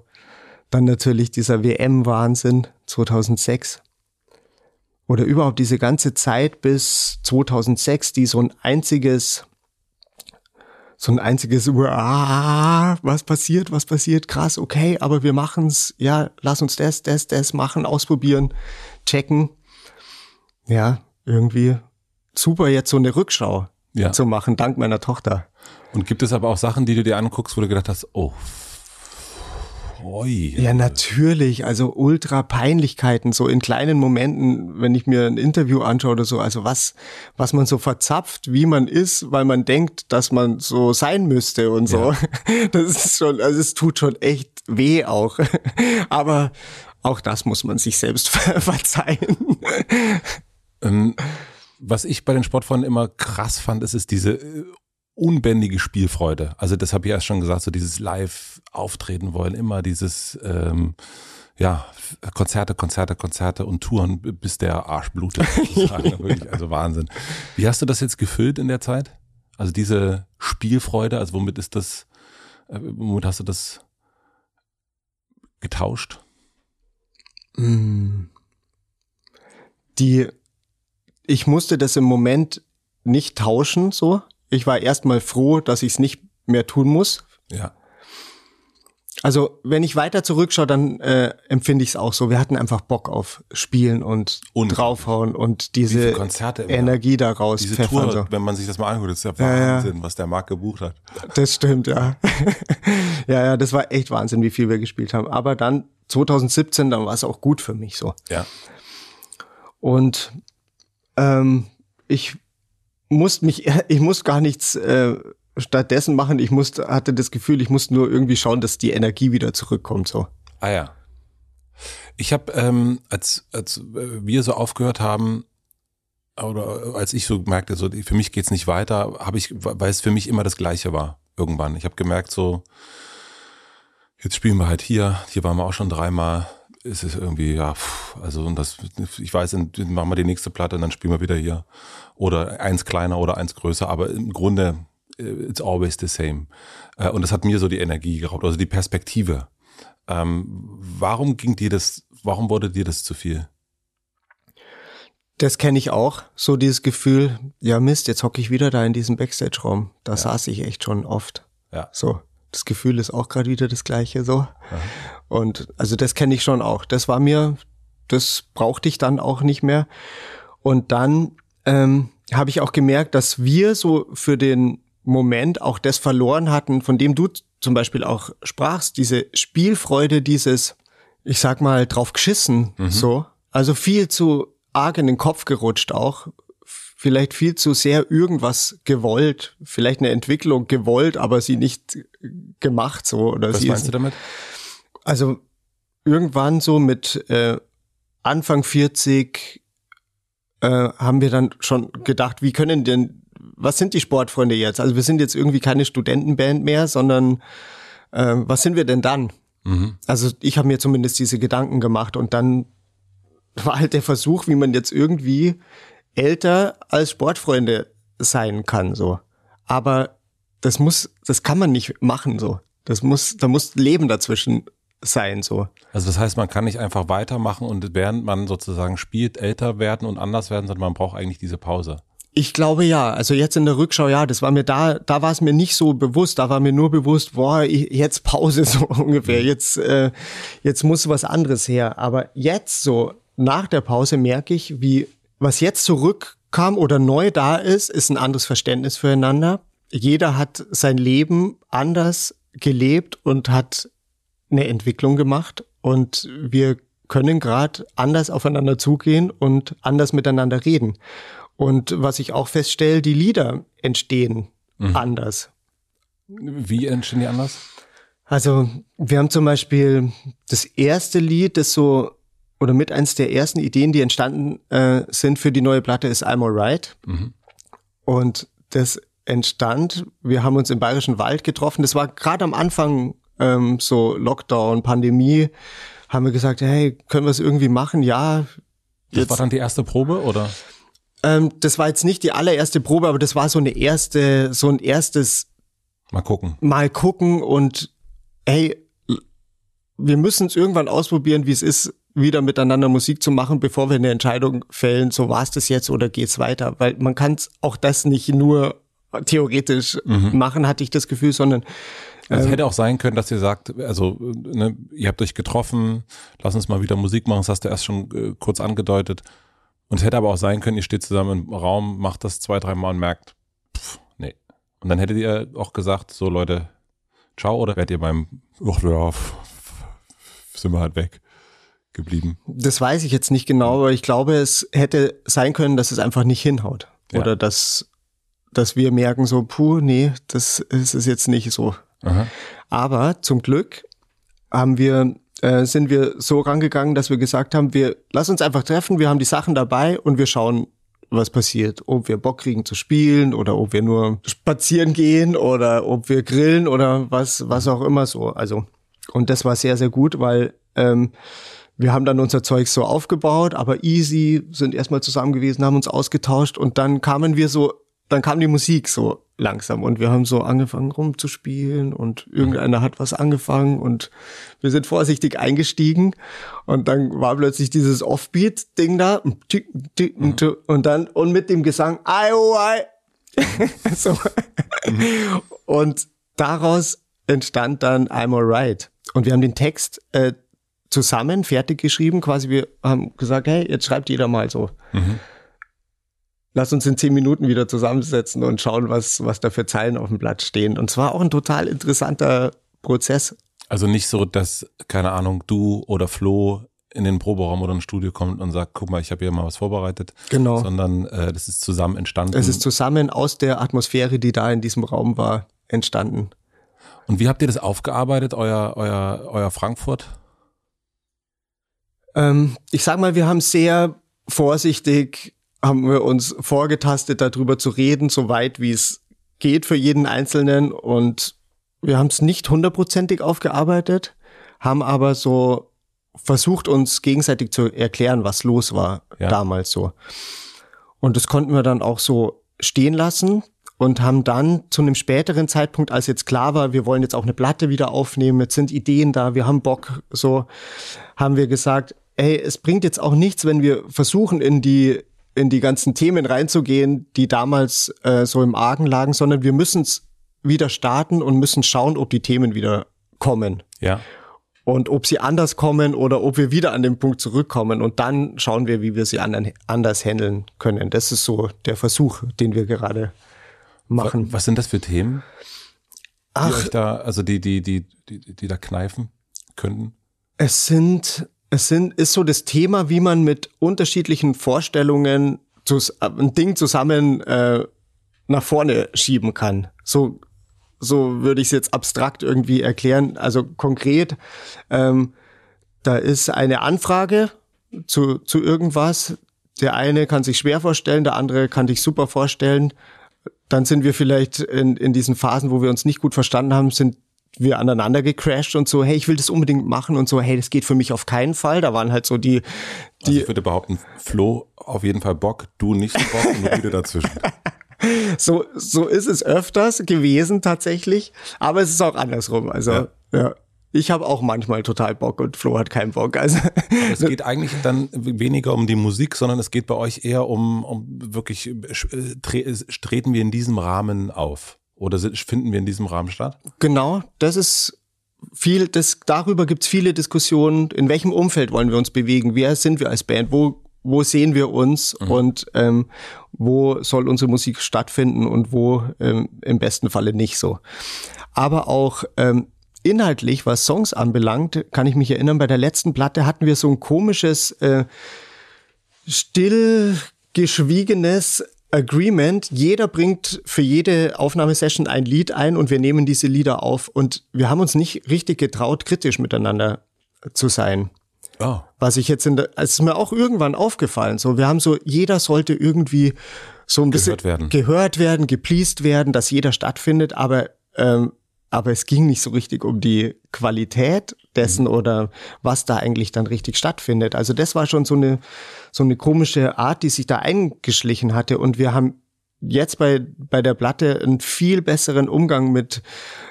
Dann natürlich dieser WM-Wahnsinn 2006 oder überhaupt diese ganze Zeit bis 2006, die so ein einziges, so ein einziges, "Uah, was passiert, was passiert, krass, okay, aber wir machen's, ja, lass uns das, das, das machen, ausprobieren, checken. Ja, irgendwie super jetzt so eine Rückschau Ja. zu machen, dank meiner Tochter. Und gibt es aber auch Sachen, die du dir anguckst, wo du gedacht hast, oh, oi. Ja, natürlich. Also ultra Peinlichkeiten, so in kleinen Momenten, wenn ich mir ein Interview anschaue oder so. Also was, was man so verzapft, wie man ist, weil man denkt, dass man so sein müsste und so. [LAUGHS] Das ist schon, also es tut schon echt weh auch. [LAUGHS] Aber auch das muss man sich selbst ver [LAUGHS] verzeihen. Ähm, was ich bei den Sportfreunden immer krass fand, ist, ist diese äh, unbändige Spielfreude. Also das habe ich erst schon gesagt, so dieses live auftreten wollen, immer dieses ähm, ja, Konzerte, Konzerte, Konzerte und Touren, bis der Arsch blutet. [LAUGHS] Wirklich, also Wahnsinn. Wie hast du das jetzt gefüllt in der Zeit? Also diese Spielfreude, also womit ist das, äh, womit hast du das getauscht? Die, ich musste das im Moment nicht tauschen, so. Ich war erstmal froh, dass ich es nicht mehr tun muss. Ja. Also, wenn ich weiter zurückschaue, dann äh, empfinde ich es auch so. Wir hatten einfach Bock auf Spielen und draufhauen und diese Konzerte. Energie daraus Diese. Tour, So. wenn man sich das mal anguckt, ist ja Ja, ja. Wahnsinn, was der Markt gebucht hat. Das stimmt, ja. [LAUGHS] ja, ja, das war echt Wahnsinn, wie viel wir gespielt haben. Aber dann 2017, dann war es auch gut für mich so. Ja. Und ähm, ich musste mich, [LAUGHS] ich muss gar nichts äh, stattdessen machen. Ich musste, hatte das Gefühl, ich musste nur irgendwie schauen, dass die Energie wieder zurückkommt. So. Ah ja. Ich habe, ähm, als, als äh, wir so aufgehört haben, oder als ich so merkte, so für mich geht's nicht weiter, habe ich, weil es für mich immer das Gleiche war irgendwann. Ich habe gemerkt, so jetzt spielen wir halt hier, hier waren wir auch schon dreimal. Es ist irgendwie ja, pff, also und das, ich weiß, dann machen wir die nächste Platte und dann spielen wir wieder hier oder eins kleiner oder eins größer, aber im Grunde äh, it's always the same. Äh, Und das hat mir so die Energie geraubt, also die Perspektive. Ähm, warum ging dir das, warum wurde dir das zu viel? Das kenne ich auch, so dieses Gefühl, ja Mist, jetzt hocke ich wieder da in diesem Backstage-Raum. Da saß ich echt schon oft. Ja. So, das Gefühl ist auch gerade wieder das gleiche so. Und also das kenne ich schon auch. Das war mir, das brauchte ich dann auch nicht mehr. Und dann ähm, habe ich auch gemerkt, dass wir so für den Moment auch das verloren hatten, von dem du zum Beispiel auch sprachst, diese Spielfreude, dieses, ich sag mal, drauf geschissen, so. Also viel zu arg in den Kopf gerutscht auch. Vielleicht viel zu sehr irgendwas gewollt, vielleicht eine Entwicklung gewollt, aber sie nicht gemacht so oder Was sie meinst ist, du damit? also irgendwann so mit äh, Anfang 40 äh, haben wir dann schon gedacht, wie können denn, was sind die Sportfreunde jetzt? Also wir sind jetzt irgendwie keine Studentenband mehr, sondern äh, was sind wir denn dann? Mhm. Also ich habe mir zumindest diese Gedanken gemacht und dann [LAUGHS] war halt der Versuch, wie man jetzt irgendwie älter als Sportfreunde sein kann, so. Aber das muss, das kann man nicht machen so. Das muss, da muss Leben dazwischen sein so. Also das heißt, man kann nicht einfach weitermachen und während man sozusagen spielt, älter werden und anders werden, sondern man braucht eigentlich diese Pause. Ich glaube ja. Also jetzt in der Rückschau, ja, das war mir da, da war es mir nicht so bewusst. Da war mir nur bewusst, boah, jetzt Pause [LAUGHS] so ungefähr. Mhm. Jetzt, äh, jetzt muss was anderes her. Aber jetzt so nach der Pause merke ich, wie was jetzt zurückkam oder neu da ist, ist ein anderes Verständnis füreinander. Jeder hat sein Leben anders gelebt und hat eine Entwicklung gemacht und wir können gerade anders aufeinander zugehen und anders miteinander reden. Und was ich auch feststelle, die Lieder entstehen mhm. anders. Wie entstehen die anders? Also wir haben zum Beispiel das erste Lied, das so oder mit eins der ersten Ideen, die entstanden äh, sind für die neue Platte, ist I'm Alright. Mhm. Und das entstand, wir haben uns im Bayerischen Wald getroffen. Das war gerade am Anfang ähm, so Lockdown, Pandemie. Haben wir gesagt, hey, können wir es irgendwie machen? Ja. Das war dann die erste Probe oder? Ähm, das war jetzt nicht die allererste Probe, aber das war so eine erste, so ein erstes Mal gucken. Mal gucken und hey, wir müssen es irgendwann ausprobieren, wie es ist, wieder miteinander Musik zu machen, bevor wir eine Entscheidung fällen, so war es das jetzt oder geht's weiter? Weil man kann auch das nicht nur theoretisch mhm. machen, hatte ich das Gefühl, sondern also es hätte auch sein können, dass ihr sagt, also ne, ihr habt euch getroffen, lass uns mal wieder Musik machen, das hast du erst schon äh, kurz angedeutet. Und es hätte aber auch sein können, ihr steht zusammen im Raum, macht das zwei, drei Mal und merkt, pff, nee. Und dann hättet ihr auch gesagt, so Leute, ciao, oder werdet ihr beim, ach ja, sind wir halt weg geblieben? Das weiß ich jetzt nicht genau, aber ich glaube, es hätte sein können, dass es einfach nicht hinhaut. Ja. Oder dass, dass wir merken so, puh, nee, das ist es jetzt nicht so. Aha. Aber zum Glück haben wir äh, sind wir so rangegangen, dass wir gesagt haben, wir lass uns einfach treffen, wir haben die Sachen dabei und wir schauen, was passiert. Ob wir Bock kriegen zu spielen oder ob wir nur spazieren gehen oder ob wir grillen oder was, was auch immer so. Also, und das war sehr, sehr gut, weil ähm, wir haben dann unser Zeug so aufgebaut, aber easy, sind erstmal zusammen gewesen, haben uns ausgetauscht und dann kamen wir so, dann kam die Musik so langsam und wir haben so angefangen rumzuspielen und irgendeiner hat was angefangen und wir sind vorsichtig eingestiegen und dann war plötzlich dieses Offbeat-Ding da und dann und mit dem Gesang I, oh, I. [LAUGHS] so. und daraus entstand dann I'm alright und wir haben den Text äh, zusammen fertig geschrieben quasi wir haben gesagt hey jetzt schreibt jeder mal so mhm lass uns in zehn Minuten wieder zusammensetzen und schauen, was, was da für Zeilen auf dem Blatt stehen. Und zwar auch ein total interessanter Prozess. Also nicht so, dass, keine Ahnung, du oder Flo in den Proberaum oder ein Studio kommt und sagt, guck mal, ich habe hier mal was vorbereitet. Genau. Sondern äh, das ist zusammen entstanden. Es ist zusammen aus der Atmosphäre, die da in diesem Raum war, entstanden. Und wie habt ihr das aufgearbeitet, euer, euer, euer Frankfurt? Ähm, ich sag mal, wir haben sehr vorsichtig haben wir uns vorgetastet, darüber zu reden, so weit wie es geht für jeden Einzelnen. Und wir haben es nicht hundertprozentig aufgearbeitet, haben aber so versucht, uns gegenseitig zu erklären, was los war ja. damals so. Und das konnten wir dann auch so stehen lassen und haben dann zu einem späteren Zeitpunkt, als jetzt klar war, wir wollen jetzt auch eine Platte wieder aufnehmen, jetzt sind Ideen da, wir haben Bock, so haben wir gesagt, ey, es bringt jetzt auch nichts, wenn wir versuchen, in die in die ganzen Themen reinzugehen, die damals äh, so im Argen lagen, sondern wir müssen es wieder starten und müssen schauen, ob die Themen wieder kommen. Ja. Und ob sie anders kommen oder ob wir wieder an den Punkt zurückkommen. Und dann schauen wir, wie wir sie anderen, anders handeln können. Das ist so der Versuch, den wir gerade machen. Was sind das für Themen? Die Ach, euch da, also die, die, die, die, die da kneifen könnten? Es sind es sind, ist so das Thema, wie man mit unterschiedlichen Vorstellungen ein Ding zusammen äh, nach vorne schieben kann. So, so würde ich es jetzt abstrakt irgendwie erklären. Also konkret, ähm, da ist eine Anfrage zu, zu irgendwas. Der eine kann sich schwer vorstellen, der andere kann sich super vorstellen. Dann sind wir vielleicht in, in diesen Phasen, wo wir uns nicht gut verstanden haben, sind wir aneinander gecrashed und so, hey, ich will das unbedingt machen und so, hey, das geht für mich auf keinen Fall. Da waren halt so die, die. Also ich würde behaupten, Flo auf jeden Fall Bock, du nicht Bock und wieder dazwischen. [LAUGHS] so, so ist es öfters gewesen tatsächlich, aber es ist auch andersrum. Also ja. ja. Ich habe auch manchmal total Bock und Flo hat keinen Bock. Also es [LAUGHS] geht eigentlich dann weniger um die Musik, sondern es geht bei euch eher um, um wirklich, äh, treten wir in diesem Rahmen auf? Oder finden wir in diesem Rahmen statt? Genau, das ist viel, das, darüber gibt es viele Diskussionen, in welchem Umfeld wollen wir uns bewegen, wer sind wir als Band, wo wo sehen wir uns mhm. und ähm, wo soll unsere Musik stattfinden und wo ähm, im besten Falle nicht so. Aber auch ähm, inhaltlich, was Songs anbelangt, kann ich mich erinnern, bei der letzten Platte hatten wir so ein komisches, äh, still geschwiegenes Agreement. Jeder bringt für jede Aufnahmesession ein Lied ein und wir nehmen diese Lieder auf. Und wir haben uns nicht richtig getraut, kritisch miteinander zu sein. Oh. Was ich jetzt in der, es ist mir auch irgendwann aufgefallen. So, wir haben so, jeder sollte irgendwie so ein bisschen gehört werden, gehört werden gepleased werden, dass jeder stattfindet, aber ähm, aber es ging nicht so richtig um die Qualität dessen mhm. oder was da eigentlich dann richtig stattfindet. Also das war schon so eine so eine komische Art, die sich da eingeschlichen hatte und wir haben jetzt bei bei der Platte einen viel besseren Umgang mit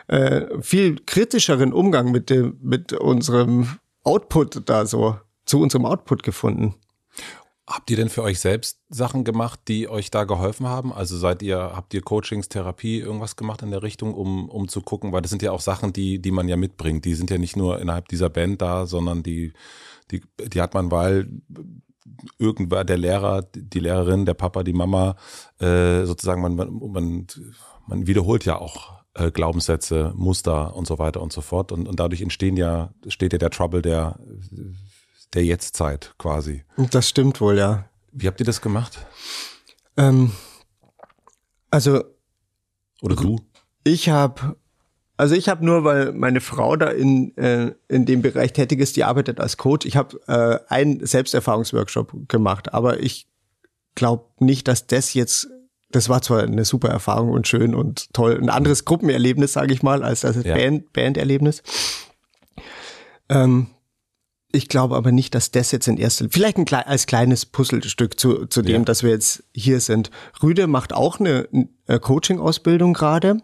äh, viel kritischeren Umgang mit dem mit unserem Output da so zu unserem Output gefunden. Habt ihr denn für euch selbst Sachen gemacht, die euch da geholfen haben? Also seid ihr, habt ihr Coachings, Therapie, irgendwas gemacht in der Richtung, um, um zu gucken? Weil das sind ja auch Sachen, die, die man ja mitbringt. Die sind ja nicht nur innerhalb dieser Band da, sondern die, die, die hat man, weil irgendwer, der Lehrer, die Lehrerin, der Papa, die Mama, äh, sozusagen, man, man, man wiederholt ja auch äh, Glaubenssätze, Muster und so weiter und so fort. Und, und dadurch entstehen ja, steht ja der Trouble der, der Jetztzeit quasi. Das stimmt wohl, ja. Wie habt ihr das gemacht? Ähm, also. Oder du? Ich habe also ich habe nur, weil meine Frau da in, äh, in dem Bereich tätig ist, die arbeitet als Coach. Ich habe äh, einen Selbsterfahrungsworkshop gemacht, aber ich glaube nicht, dass das jetzt das war zwar eine super Erfahrung und schön und toll, ein anderes Gruppenerlebnis, sage ich mal, als das ja. Band, Banderlebnis. Ähm, ich glaube aber nicht, dass das jetzt in erster vielleicht ein als kleines Puzzlestück zu, zu dem, ja. dass wir jetzt hier sind. Rüde macht auch eine, eine Coaching-Ausbildung gerade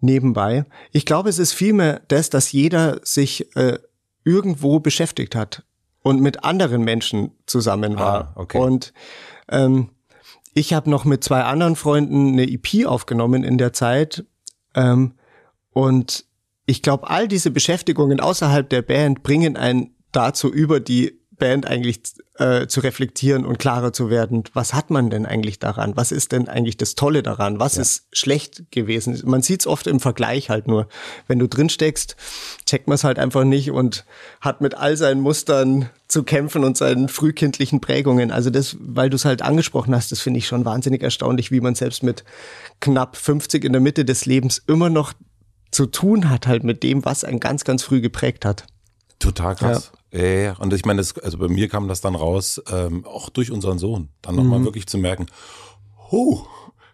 nebenbei. Ich glaube, es ist vielmehr das, dass jeder sich äh, irgendwo beschäftigt hat und mit anderen Menschen zusammen war. Ah, okay. Und ähm, ich habe noch mit zwei anderen Freunden eine EP aufgenommen in der Zeit. Ähm, und ich glaube, all diese Beschäftigungen außerhalb der Band bringen einen dazu über, die Band eigentlich äh, zu reflektieren und klarer zu werden. Was hat man denn eigentlich daran? Was ist denn eigentlich das Tolle daran? Was ja. ist schlecht gewesen? Man sieht es oft im Vergleich halt nur. Wenn du drin steckst, checkt man es halt einfach nicht und hat mit all seinen Mustern zu kämpfen und seinen frühkindlichen Prägungen. Also das, weil du es halt angesprochen hast, das finde ich schon wahnsinnig erstaunlich, wie man selbst mit knapp 50 in der Mitte des Lebens immer noch zu tun hat halt mit dem, was einen ganz, ganz früh geprägt hat. Total krass. Ja. Ja, und ich meine, das, also bei mir kam das dann raus, ähm, auch durch unseren Sohn, dann nochmal mhm. wirklich zu merken, oh,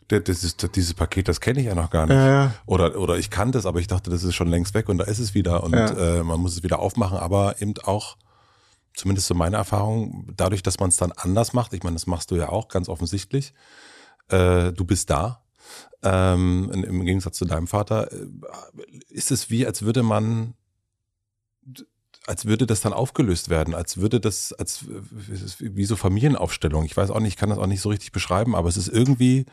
das ist, dieses Paket, das kenne ich ja noch gar nicht. Ja, Oder, oder ich kannte es, aber ich dachte, das ist schon längst weg und da ist es wieder und äh, man muss es wieder aufmachen, aber eben auch zumindest so meine Erfahrung, dadurch, dass man es dann anders macht, ich meine, das machst du ja auch ganz offensichtlich, äh, du bist da, ähm, im Gegensatz zu deinem Vater, äh, ist es wie, als würde man, als würde das dann aufgelöst werden, als würde das, als wie so Familienaufstellung. Ich weiß auch nicht, ich kann das auch nicht so richtig beschreiben, aber es ist irgendwie,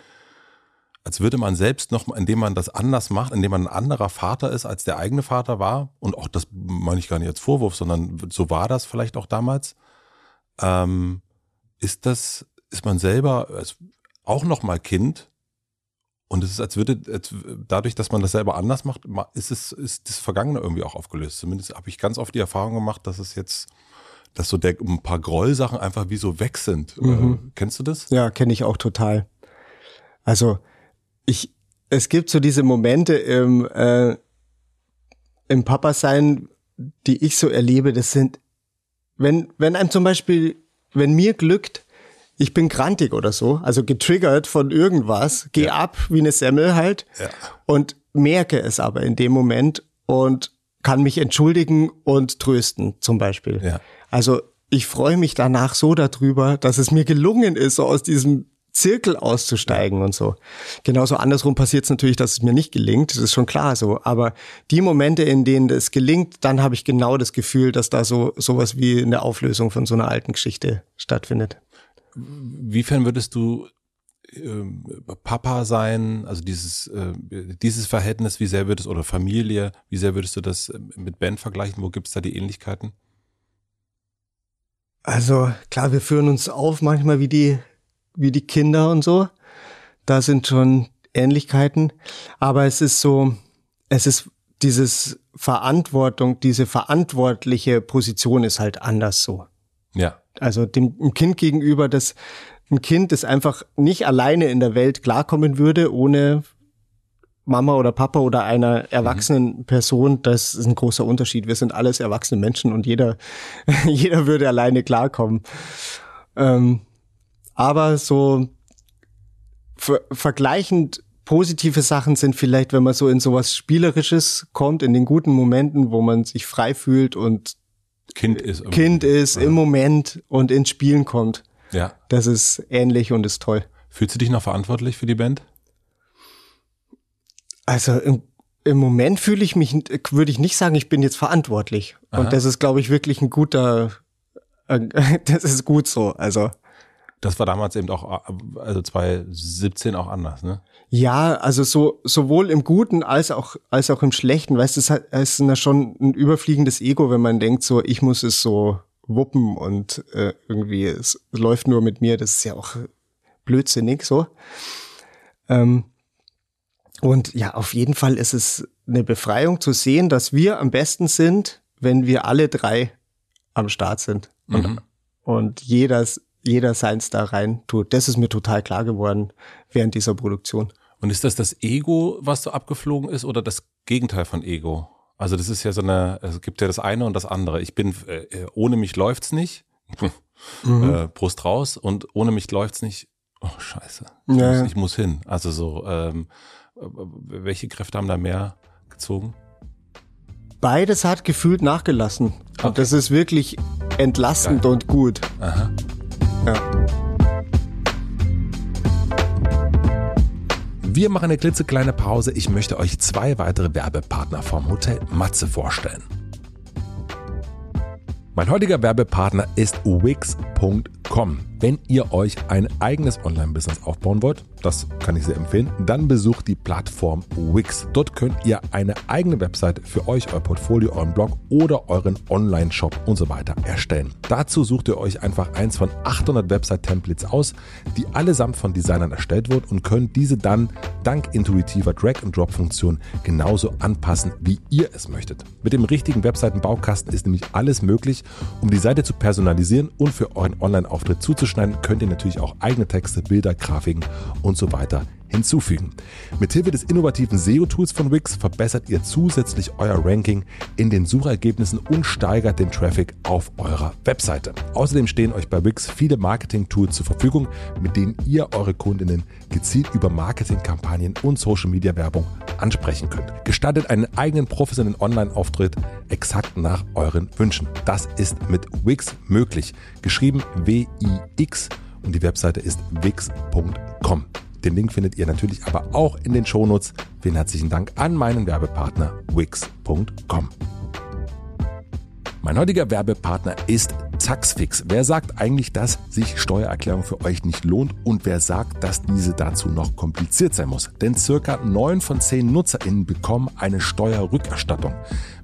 als würde man selbst noch, indem man das anders macht, indem man ein anderer Vater ist, als der eigene Vater war, und auch das meine ich gar nicht als Vorwurf, sondern so war das vielleicht auch damals, ähm, ist das, ist man selber auch noch mal Kind und es ist, als würde, als, dadurch, dass man das selber anders macht, ist es, ist das Vergangene irgendwie auch aufgelöst. Zumindest habe ich ganz oft die Erfahrung gemacht, dass es jetzt, dass so der, ein paar Grollsachen einfach wie so weg sind. Mhm. Äh, kennst du das? Ja, kenne ich auch total. Also, ich, es gibt so diese Momente im, äh, im Papa-Sein, die ich so erlebe, das sind, wenn, wenn einem zum Beispiel, wenn mir glückt, ich bin grantig oder so, also getriggert von irgendwas, geh ja. ab wie eine Semmel halt ja. und merke es aber in dem Moment und kann mich entschuldigen und trösten zum Beispiel. Ja. Also ich freue mich danach so darüber, dass es mir gelungen ist, so aus diesem Zirkel auszusteigen und so. Genauso andersrum passiert es natürlich, dass es mir nicht gelingt, das ist schon klar so. Aber die Momente, in denen es gelingt, dann habe ich genau das Gefühl, dass da so sowas wie eine Auflösung von so einer alten Geschichte stattfindet. Wiefern würdest du äh, Papa sein, also dieses, äh, dieses Verhältnis, wie sehr würdest oder Familie, wie sehr würdest du das äh, mit Ben vergleichen? Wo gibt es da die Ähnlichkeiten? Also klar, wir führen uns auf manchmal wie die, wie die Kinder und so. Da sind schon Ähnlichkeiten. Aber es ist so, es ist dieses Verantwortung, diese verantwortliche Position ist halt anders so. Ja. Also dem Kind gegenüber, das ein Kind, das einfach nicht alleine in der Welt klarkommen würde, ohne Mama oder Papa oder einer erwachsenen Person, das ist ein großer Unterschied. Wir sind alles erwachsene Menschen und jeder, [LAUGHS] jeder würde alleine klarkommen. Ähm, aber so ver vergleichend positive Sachen sind vielleicht, wenn man so in sowas Spielerisches kommt, in den guten Momenten, wo man sich frei fühlt und Kind ist, kind ist ja. im Moment und ins Spielen kommt. Ja. Das ist ähnlich und ist toll. Fühlst du dich noch verantwortlich für die Band? Also im, im Moment fühle ich mich, würde ich nicht sagen, ich bin jetzt verantwortlich. Aha. Und das ist, glaube ich, wirklich ein guter, äh, [LAUGHS] das ist gut so. Also. Das war damals eben auch, also 2017 auch anders, ne? Ja, also so sowohl im Guten als auch als auch im Schlechten. Weißt du, es ist ja schon ein überfliegendes Ego, wenn man denkt, so ich muss es so wuppen und äh, irgendwie es läuft nur mit mir. Das ist ja auch blödsinnig so. Ähm, und ja, auf jeden Fall ist es eine Befreiung zu sehen, dass wir am besten sind, wenn wir alle drei am Start sind und, mhm. und jeder, jeder seins da rein tut. Das ist mir total klar geworden während dieser Produktion. Und ist das das Ego, was so abgeflogen ist oder das Gegenteil von Ego? Also das ist ja so eine, es gibt ja das eine und das andere. Ich bin, äh, ohne mich läuft's nicht. [LAUGHS] Mhm. Äh, Brust raus und ohne mich läuft's nicht. Oh, scheiße. Ich, ja, muss, ich muss hin. Also so, ähm, welche Kräfte haben da mehr gezogen? Beides hat gefühlt nachgelassen. Okay. Und das ist wirklich entlastend Geil. und gut. Aha. Ja. Wir machen eine klitzekleine Pause. Ich möchte euch zwei weitere Werbepartner vom Hotel Matze vorstellen. Mein heutiger Werbepartner ist Wix.com. Wenn ihr euch ein eigenes Online-Business aufbauen wollt, das kann ich sehr empfehlen, dann besucht die Plattform Wix. Dort könnt ihr eine eigene Website für euch, euer Portfolio, euren Blog oder euren Online-Shop und so weiter erstellen. Dazu sucht ihr euch einfach eins von 800 Website-Templates aus, die allesamt von Designern erstellt wurden und könnt diese dann dank intuitiver Drag-and-Drop-Funktion genauso anpassen, wie ihr es möchtet. Mit dem richtigen Webseitenbaukasten ist nämlich alles möglich, um die Seite zu personalisieren und für euren Online-Auftritt zuzuschneiden, könnt ihr natürlich auch eigene Texte, Bilder, Grafiken und so weiter hinzufügen. Mithilfe des innovativen SEO-Tools von Wix verbessert ihr zusätzlich euer Ranking in den Suchergebnissen und steigert den Traffic auf eurer Webseite. Außerdem stehen euch bei Wix viele Marketing-Tools zur Verfügung, mit denen ihr eure Kundinnen gezielt über Marketingkampagnen und Social-Media-Werbung ansprechen könnt. Gestaltet einen eigenen professionellen Online-Auftritt exakt nach euren Wünschen. Das ist mit Wix möglich. Geschrieben W-I-X und die Webseite ist wix.com. Den Link findet ihr natürlich aber auch in den Shownotes. Vielen herzlichen Dank an meinen Werbepartner wix.com. Mein heutiger Werbepartner ist Taxfix. Wer sagt eigentlich, dass sich Steuererklärung für euch nicht lohnt und wer sagt, dass diese dazu noch kompliziert sein muss? Denn circa neun von zehn NutzerInnen bekommen eine Steuerrückerstattung.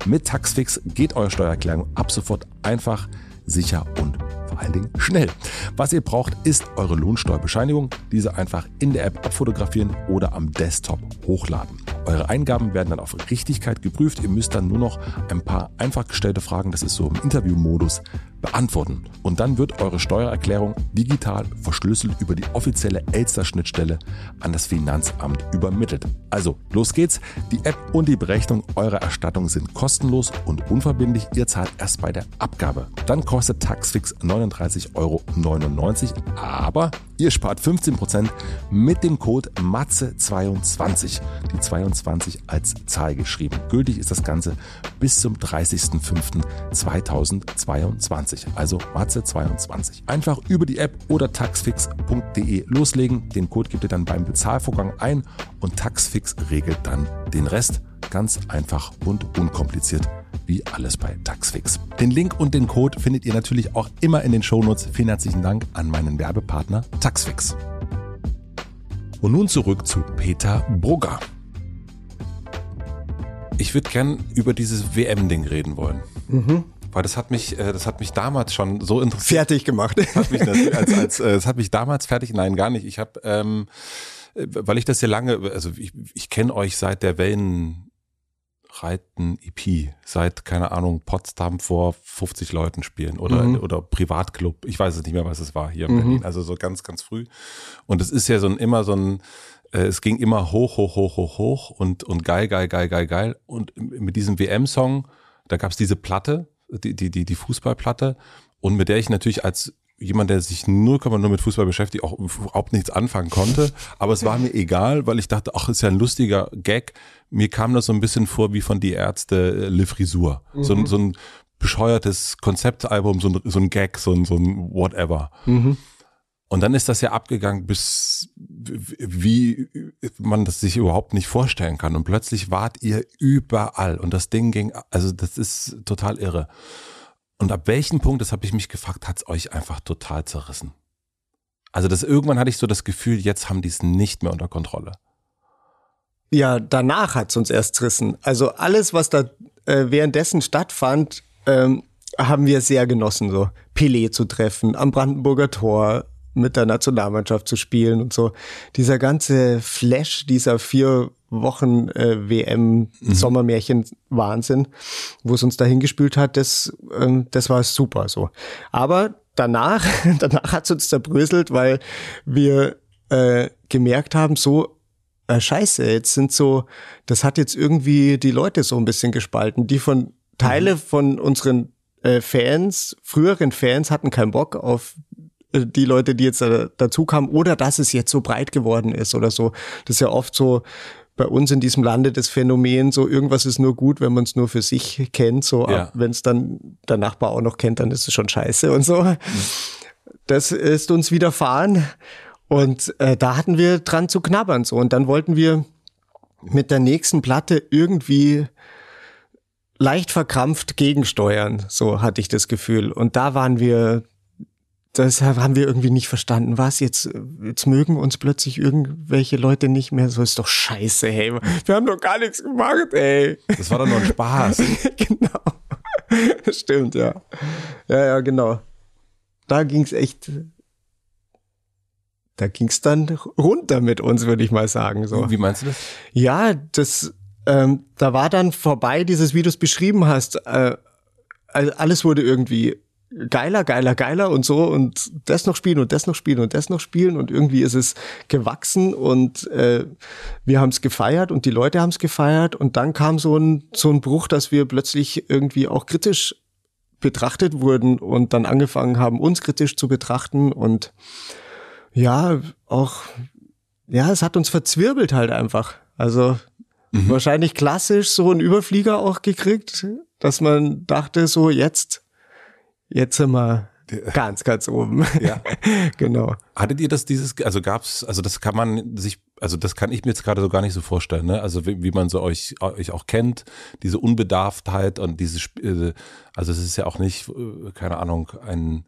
Mit Taxfix geht eure Steuererklärung ab sofort einfach, sicher und vor allen Dingen schnell. Was ihr braucht, ist eure Lohnsteuerbescheinigung. Diese einfach in der App abfotografieren oder am Desktop hochladen. Eure Eingaben werden dann auf Richtigkeit geprüft. Ihr müsst dann nur noch ein paar einfach gestellte Fragen, das ist so im Interviewmodus, beantworten. Und dann wird eure Steuererklärung digital verschlüsselt über die offizielle Elster-Schnittstelle an das Finanzamt übermittelt. Also, los geht's. Die App und die Berechnung eurer Erstattung sind kostenlos und unverbindlich. Ihr zahlt erst bei der Abgabe. Dann kostet Taxfix 39,99 Euro. Aber ihr spart 15% mit dem Code MATZE22. Die 22 als Zahl geschrieben. Gültig ist das Ganze bis zum 30.05.2022. 22, also Matze 22. Einfach über die App oder taxfix.de loslegen. Den Code gibt ihr dann beim Bezahlvorgang ein und Taxfix regelt dann den Rest. Ganz einfach und unkompliziert wie alles bei Taxfix. Den Link und den Code findet ihr natürlich auch immer in den Shownotes. Vielen herzlichen Dank an meinen Werbepartner Taxfix. Und nun zurück zu Peter Brugger. Ich würde gern über dieses WM-Ding reden wollen. Mhm. Weil das hat mich, äh, das hat mich damals schon so interessiert. Fertig gemacht. Das hat mich, als, als, äh, das hat mich damals fertig, nein, gar nicht. Ich habe, ähm, äh, weil ich das ja lange, also ich, ich kenne euch seit der Wellen, Reiten EP seit, keine Ahnung, Potsdam vor 50 Leuten spielen oder, mhm. oder Privatclub. Ich weiß es nicht mehr, was es war hier in mhm. Berlin. Also so ganz, ganz früh. Und es ist ja so ein, immer so ein, es ging immer hoch, hoch, hoch, hoch, hoch und, und geil, geil, geil, geil, geil. Und mit diesem WM-Song, da gab es diese Platte, die, die, die, die Fußballplatte und mit der ich natürlich als jemand, der sich 0,0 mit Fußball beschäftigt, auch überhaupt nichts anfangen konnte. Aber es war mir egal, weil ich dachte, ach, ist ja ein lustiger Gag. Mir kam das so ein bisschen vor wie von die Ärzte äh, Le Frisur. Mhm. So, ein, so ein bescheuertes Konzeptalbum, so ein, so ein Gag, so ein, so ein whatever. Mhm. Und dann ist das ja abgegangen bis wie man das sich überhaupt nicht vorstellen kann. Und plötzlich wart ihr überall und das Ding ging, also das ist total irre. Und ab welchem Punkt, das habe ich mich gefragt, hat es euch einfach total zerrissen? Also das irgendwann hatte ich so das Gefühl, jetzt haben die es nicht mehr unter Kontrolle. Ja, danach hat es uns erst zerrissen. Also alles, was da äh, währenddessen stattfand, ähm, haben wir sehr genossen. So Pelé zu treffen, am Brandenburger Tor mit der Nationalmannschaft zu spielen und so. Dieser ganze Flash dieser vier Wochen äh, WM mhm. Sommermärchen Wahnsinn, wo es uns dahin gespült hat, das, ähm, das war super so. Aber danach, [LAUGHS] danach hat es uns zerbröselt, weil wir äh, gemerkt haben, so äh, Scheiße, jetzt sind so, das hat jetzt irgendwie die Leute so ein bisschen gespalten, die von Teile mhm. von unseren äh, Fans, früheren Fans hatten keinen Bock auf die Leute, die jetzt dazu kamen, oder dass es jetzt so breit geworden ist oder so. Das ist ja oft so, bei uns in diesem Lande das Phänomen, so irgendwas ist nur gut, wenn man es nur für sich kennt. So, ja. wenn es dann der Nachbar auch noch kennt, dann ist es schon scheiße und so. Mhm. Das ist uns widerfahren. Und äh, da hatten wir dran zu knabbern. So. Und dann wollten wir mit der nächsten Platte irgendwie leicht verkrampft gegensteuern. So hatte ich das Gefühl. Und da waren wir das haben wir irgendwie nicht verstanden. Was jetzt, jetzt mögen uns plötzlich irgendwelche Leute nicht mehr. So ist doch scheiße, hey. Wir haben doch gar nichts gemacht, ey. Das war doch nur ein Spaß. [LAUGHS] genau. Stimmt, ja. Ja, ja, genau. Da ging's echt, da ging's dann runter mit uns, würde ich mal sagen. So. Wie meinst du das? Ja, das, ähm, da war dann vorbei, dieses, wie du es beschrieben hast. Äh, alles wurde irgendwie geiler, geiler, geiler und so und das noch spielen und das noch spielen und das noch spielen und irgendwie ist es gewachsen und äh, wir haben es gefeiert und die Leute haben es gefeiert und dann kam so ein so ein Bruch, dass wir plötzlich irgendwie auch kritisch betrachtet wurden und dann angefangen haben, uns kritisch zu betrachten und ja, auch ja, es hat uns verzwirbelt halt einfach. Also mhm. wahrscheinlich klassisch so ein Überflieger auch gekriegt, dass man dachte so jetzt Jetzt sind wir ganz, ganz oben. Ja. [LAUGHS] genau. Hattet ihr das dieses, also gab's, also das kann man sich, also das kann ich mir jetzt gerade so gar nicht so vorstellen, ne? Also wie, wie man so euch, euch auch kennt, diese Unbedarftheit und diese, äh, also es ist ja auch nicht, äh, keine Ahnung, ein,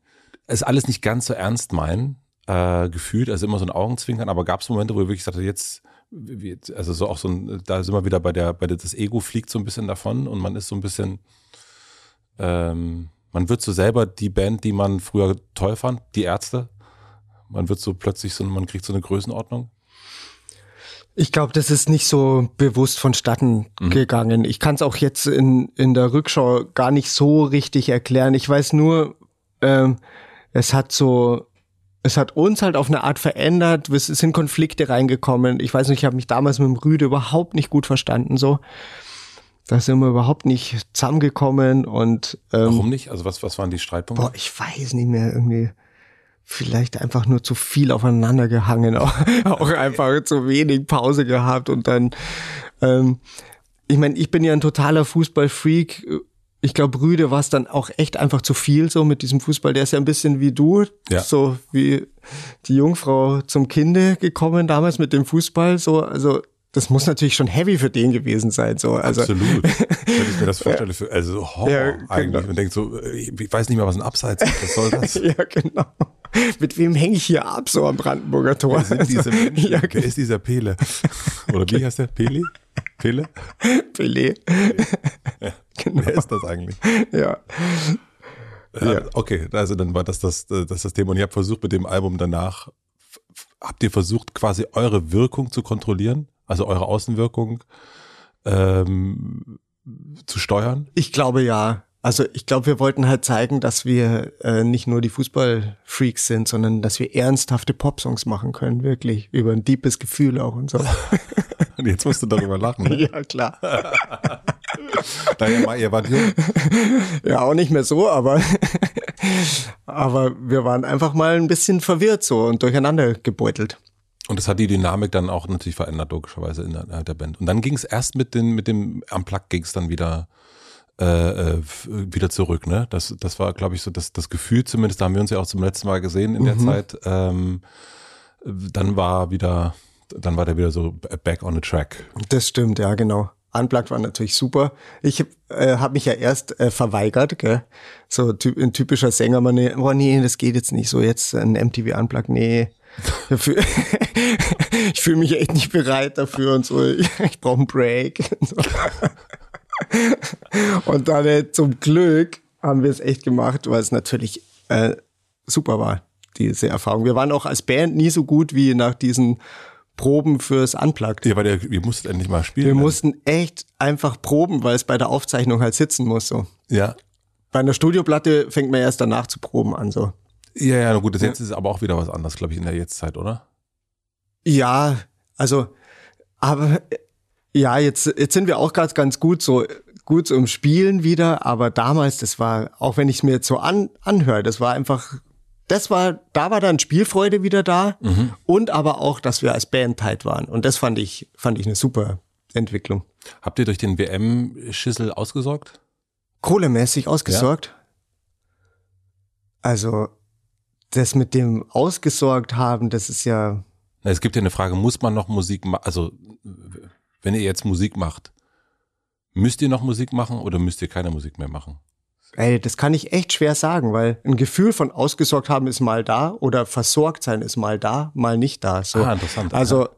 ist alles nicht ganz so ernst meinen, äh, gefühlt, also immer so ein Augenzwinkern, aber gab es Momente, wo ihr wirklich sagte, jetzt, also so auch so ein, da sind wir wieder bei der, bei der, das Ego fliegt so ein bisschen davon und man ist so ein bisschen, ähm, man wird so selber die Band, die man früher toll fand, die Ärzte. Man wird so plötzlich so, man kriegt so eine Größenordnung. Ich glaube, das ist nicht so bewusst vonstatten mhm. gegangen. Ich kann es auch jetzt in, in der Rückschau gar nicht so richtig erklären. Ich weiß nur, ähm, es hat so, es hat uns halt auf eine Art verändert. Es sind Konflikte reingekommen. Ich weiß nicht, ich habe mich damals mit dem Rüde überhaupt nicht gut verstanden. So, da sind wir überhaupt nicht zusammengekommen und ähm, Warum nicht? Also was, was waren die Streitpunkte? Boah, ich weiß nicht mehr, irgendwie vielleicht einfach nur zu viel aufeinander gehangen, [LAUGHS] auch, auch einfach zu wenig Pause gehabt und dann, ähm, ich meine, ich bin ja ein totaler Fußballfreak ich glaube, Rüde war es dann auch echt einfach zu viel so mit diesem Fußball. Der ist ja ein bisschen wie du, Ja. so wie die Jungfrau zum Kinde gekommen damals mit dem Fußball. So, also das muss natürlich schon heavy für den gewesen sein. So, also Absolut. [LAUGHS] Wenn ich mir das vorstelle, für, also Horror Ja, genau. eigentlich. Man denkt so, äh, ich weiß nicht mal, was ein Abseits ist. Was soll das? [LAUGHS] ja genau. Mit wem hänge ich hier ab so am Brandenburger Tor? Wer Also, [LAUGHS] ja, Wer ist dieser Pele? Oder wie heißt der? Pele? Pele? Pelé. genau. Wer ist das eigentlich? Ja. Ja. Ja. Okay, also dann war das das, das das Thema. Und ihr habt versucht mit dem Album danach, habt ihr versucht quasi eure Wirkung zu kontrollieren? Also eure Außenwirkung ähm, zu steuern? Ich glaube ja. Also ich glaube, wir wollten halt zeigen, dass wir äh, nicht nur die Fußballfreaks sind, sondern dass wir ernsthafte Popsongs machen können, wirklich über ein deepes Gefühl auch und so. Und [LAUGHS] jetzt musst du darüber lachen. Ne? [LAUGHS] ja, klar. [LAUGHS] Naja, mal, ihr wart jung. Ja, auch nicht mehr so, aber aber wir waren einfach mal ein bisschen verwirrt so und durcheinander gebeutelt. Und das hat die Dynamik dann auch natürlich verändert, logischerweise innerhalb der Band. Und dann ging es erst mit, den, mit dem am Plug ging es dann wieder äh, äh, wieder zurück, ne? Das, das war, glaube ich, so das, das Gefühl zumindest, da haben wir uns ja auch zum letzten Mal gesehen in der Zeit. Ähm, dann war wieder, dann war der wieder so back on the track. Das stimmt, ja, genau. Unplugged war natürlich super. Ich äh, habe mich ja erst äh, verweigert, gell? So ty ein typischer Sänger, man, nee, oh nee, das geht jetzt nicht so, jetzt ein MTV Unplugged, nee. [LAUGHS] [LAUGHS] Ich fühle mich echt nicht bereit dafür und so. Ich, ich brauche einen Break. Und, [LAUGHS] so. und dann äh, zum Glück haben wir es echt gemacht, weil es natürlich äh, super war, diese Erfahrung. Wir waren auch als Band nie so gut wie nach diesen Proben fürs Unplugged. Ja, weil der, ihr musstet endlich mal spielen. Wir ne? mussten echt einfach proben, weil es bei der Aufzeichnung halt sitzen muss. So. Ja. Bei einer Studioplatte fängt man erst danach zu proben an. So. Ja, ja, gut, das jetzt ist aber auch wieder was anderes, glaube ich, in der Jetztzeit, oder? Ja, also, aber ja, jetzt, jetzt sind wir auch gerade ganz gut so gut so im Spielen wieder, aber damals, das war, auch wenn ich es mir jetzt so an, anhöre, das war einfach, das war, da war dann Spielfreude wieder da und aber auch, dass wir als Band tight waren. Und das fand ich, fand ich eine super Entwicklung. Habt ihr durch den WM-Schissel ausgesorgt? kohlemäßig ausgesorgt. Also das mit dem ausgesorgt haben, das ist ja, es gibt ja eine Frage, muss man noch Musik machen? Also, wenn ihr jetzt Musik macht, müsst ihr noch Musik machen oder müsst ihr keine Musik mehr machen? ey, das kann ich echt schwer sagen, weil ein Gefühl von ausgesorgt haben ist mal da oder versorgt sein ist mal da, mal nicht da. So. Ah, interessant. Also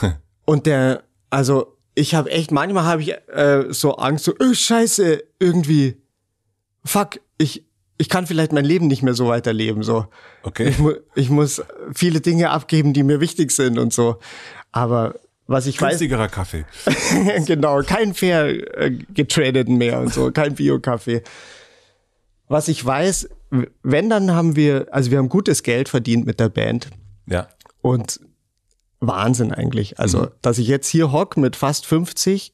[LAUGHS] und der, also ich habe echt, manchmal habe ich äh, so Angst, so, oh, scheiße, irgendwie, fuck, ich, ich kann vielleicht mein Leben nicht mehr so weiterleben, so. Okay. Ich, mu ich muss viele Dinge abgeben, die mir wichtig sind und so. Aber was ich weiß, Günstigerer Kaffee. [LAUGHS] genau, kein fair äh, getradeten mehr und so, kein Bio-Kaffee. Was ich weiß, wenn dann haben wir, also wir haben gutes Geld verdient mit der Band Ja. und Wahnsinn eigentlich. Also, dass ich jetzt hier hock mit fast 50,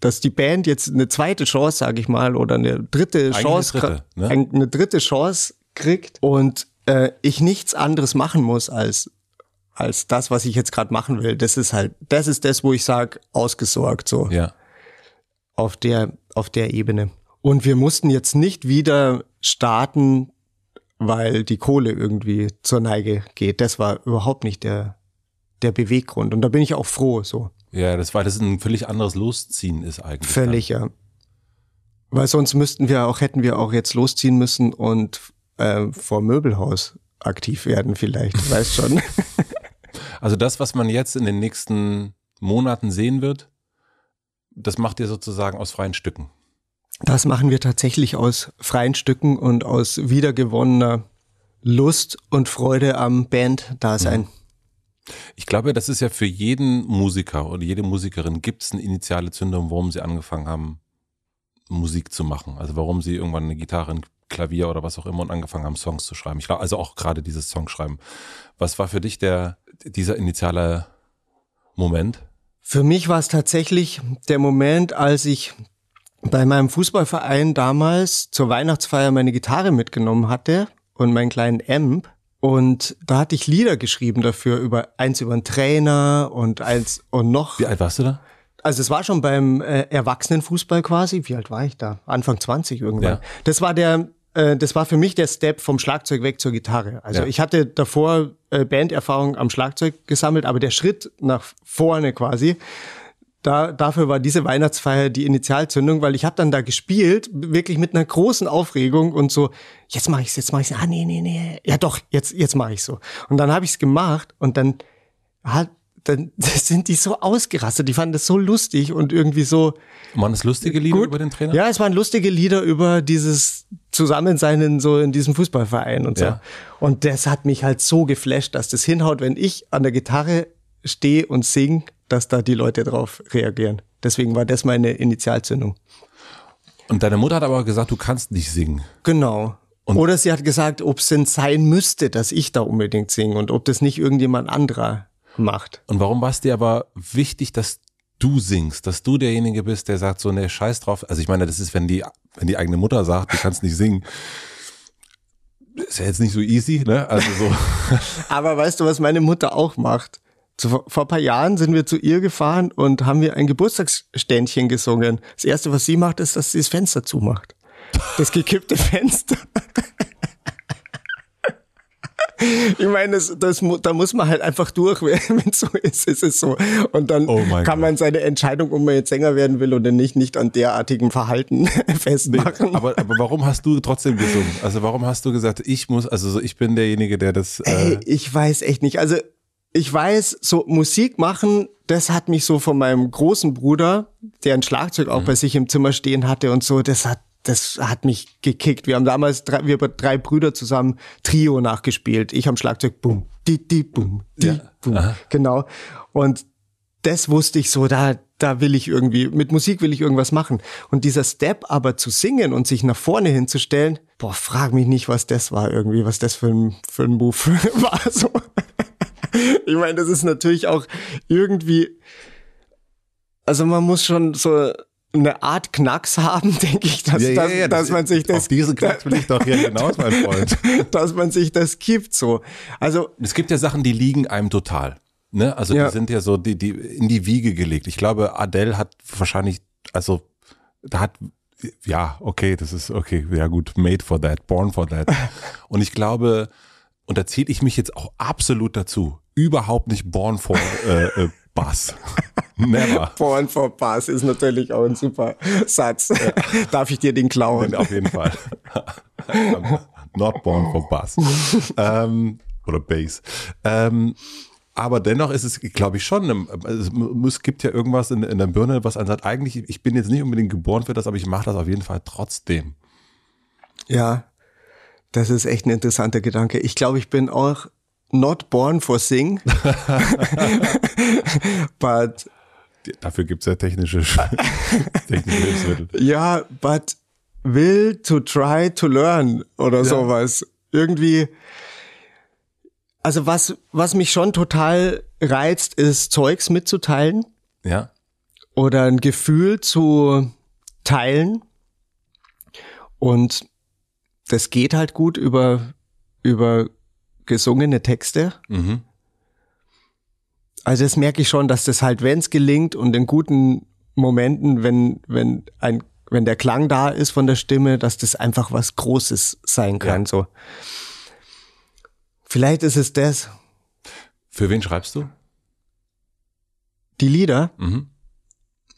dass die Band jetzt eine zweite Chance, sage ich mal, oder eine dritte Eigentlich Chance, eine dritte, ne? ein- eine dritte Chance kriegt und äh, ich nichts anderes machen muss als als das, was ich jetzt gerade machen will. Das ist halt, das ist das, wo ich sage, ausgesorgt so Ja. auf der auf der Ebene. Und wir mussten jetzt nicht wieder starten, weil die Kohle irgendwie zur Neige geht. Das war überhaupt nicht der der Beweggrund. Und da bin ich auch froh, so Ja, das war das ein völlig anderes Losziehen ist eigentlich. völlig ja. Weil sonst müssten wir auch hätten wir auch jetzt losziehen müssen und äh, vor Möbelhaus aktiv werden vielleicht, [LAUGHS] weißt schon. Also das, was man jetzt in den nächsten Monaten sehen wird, das macht ihr sozusagen aus freien Stücken. Das machen wir tatsächlich aus freien Stücken und aus wiedergewonnener Lust und Freude am Band-Dasein. Ich glaube, das ist ja für jeden Musiker oder jede Musikerin gibt es eine initiale Zündung, warum sie angefangen haben, Musik zu machen. Also warum sie irgendwann eine Gitarre, ein Klavier oder was auch immer und angefangen haben, Songs zu schreiben. Ich glaube, also auch gerade dieses Songschreiben. Was war für dich der, dieser initiale Moment? Für mich war es tatsächlich der Moment, als ich bei meinem Fußballverein damals zur Weihnachtsfeier meine Gitarre mitgenommen hatte und meinen kleinen Amp. Und da hatte ich Lieder geschrieben dafür, über eins über einen Trainer und eins und noch Wie alt warst du da? also es war schon beim äh, Erwachsenenfußball quasi. Wie alt war ich da? Anfang 20 irgendwann. Ja. Das war der, äh, das war für mich der Step vom Schlagzeug weg zur Gitarre. Also Ja. ich hatte davor äh, Banderfahrung am Schlagzeug gesammelt, aber der Schritt nach vorne quasi, da, dafür war diese Weihnachtsfeier die Initialzündung, weil ich habe dann da gespielt, wirklich mit einer großen Aufregung und so, jetzt mache ich's, jetzt mache ich's. Ah, nee, nee, nee. Ja doch, jetzt, jetzt mache ich so. Und dann habe ich's gemacht und dann hat dann [LAUGHS] sind die so ausgerastet. Die fanden das so lustig und irgendwie so Waren das lustige Lieder gut. über den Trainer? Ja, es waren lustige Lieder über dieses Zusammensein in so in diesem Fußballverein und so. Ja. Und das hat mich halt so geflasht, dass das hinhaut, wenn ich an der Gitarre stehe und sing, dass da die Leute drauf reagieren. Deswegen war das meine Initialzündung. Und deine Mutter hat aber gesagt, du kannst nicht singen. Genau. Oder sie hat gesagt, ob es denn sein müsste, dass ich da unbedingt singe und ob das nicht irgendjemand anderer macht. Und warum war es dir aber wichtig, dass du singst, dass du derjenige bist, der sagt so, ne, scheiß drauf. Also ich meine, das ist, wenn die, wenn die eigene Mutter sagt, du kannst nicht singen, ist ja jetzt nicht so easy, ne? Also so. [LAUGHS] Aber weißt du, was meine Mutter auch macht? Zu, vor ein paar Jahren sind wir zu ihr gefahren und haben wir ein Geburtstagsständchen gesungen. Das erste, was sie macht, ist, dass sie das Fenster zumacht. Das gekippte [LAUGHS] Fenster. Ich meine, das, das, da muss man halt einfach durch, [LAUGHS] wenn es so ist, ist es so. Und dann Oh kann man seine Entscheidung, ob man jetzt Sänger werden will oder nicht, nicht an derartigem Verhalten [LAUGHS] festmachen. aber, aber warum hast du trotzdem gesungen? Also warum hast du gesagt, ich muss, also so, ich bin derjenige, der das. Ey, Äh, ich weiß echt nicht. Also ich weiß, so Musik machen, das hat mich so von meinem großen Bruder, der ein Schlagzeug auch bei sich im Zimmer stehen hatte und so, das hat das hat mich gekickt. Wir haben damals drei, wir drei Brüder zusammen Trio nachgespielt. Ich am Schlagzeug, bum, di, di, bum, di, Ja. bum. Aha. Genau. Und das wusste ich so, da, da will ich irgendwie, mit Musik will ich irgendwas machen. Und dieser Step aber zu singen und sich nach vorne hinzustellen, boah, frag mich nicht, was das war irgendwie, was das für ein, für ein Move [LAUGHS] war. So. Ich meine, das ist natürlich auch irgendwie, also man muss schon so eine Art Knacks haben, [LAUGHS] denke ich, dass, ja, ja, dass, ja, dass man sich das, Auf diesen Knacks will ich doch hier [LAUGHS] hinaus, mein Freund. dass man sich das gibt, so. Also, Es gibt ja Sachen, die liegen einem total. Ne? Also die sind ja so die, die in die Wiege gelegt. Ich glaube, Adele hat wahrscheinlich, also da hat, ja, okay, das ist okay, ja gut, made for that, born for that. [LAUGHS] Und ich glaube, und da zähle ich mich jetzt auch absolut dazu, überhaupt nicht born for äh, äh, Bass. [LAUGHS] Never. Born for Bass ist natürlich auch ein super Satz. [LAUGHS] Darf ich dir den klauen? Auf jeden Fall. [LAUGHS] Not born for Bass. ähm, oder Bass. Ähm, aber dennoch ist es, glaube ich, schon, eine- es mu- es gibt ja irgendwas in, in der Birne, was einen sagt, eigentlich, ich bin jetzt nicht unbedingt geboren für das, aber ich mache das auf jeden Fall trotzdem. Ja, das ist echt ein interessanter Gedanke. Ich glaube, ich bin auch not born for sing, [LAUGHS] [LAUGHS] but Dafür gibt es ja technische, [LAUGHS] technische Hilfsmittel. ja, but will to try to learn oder sowas. Irgendwie, also was, was mich schon total reizt, ist Zeugs mitzuteilen Ja? oder ein Gefühl zu teilen. Und das geht halt gut über, über gesungene Texte. Mhm. Also das merke ich schon, dass das halt, wenn es gelingt und in guten Momenten, wenn, wenn ein, wenn der Klang da ist von der Stimme, dass das einfach was Großes sein kann, Ja. so. Vielleicht ist es das. Für wen schreibst du? Die Lieder, Mhm.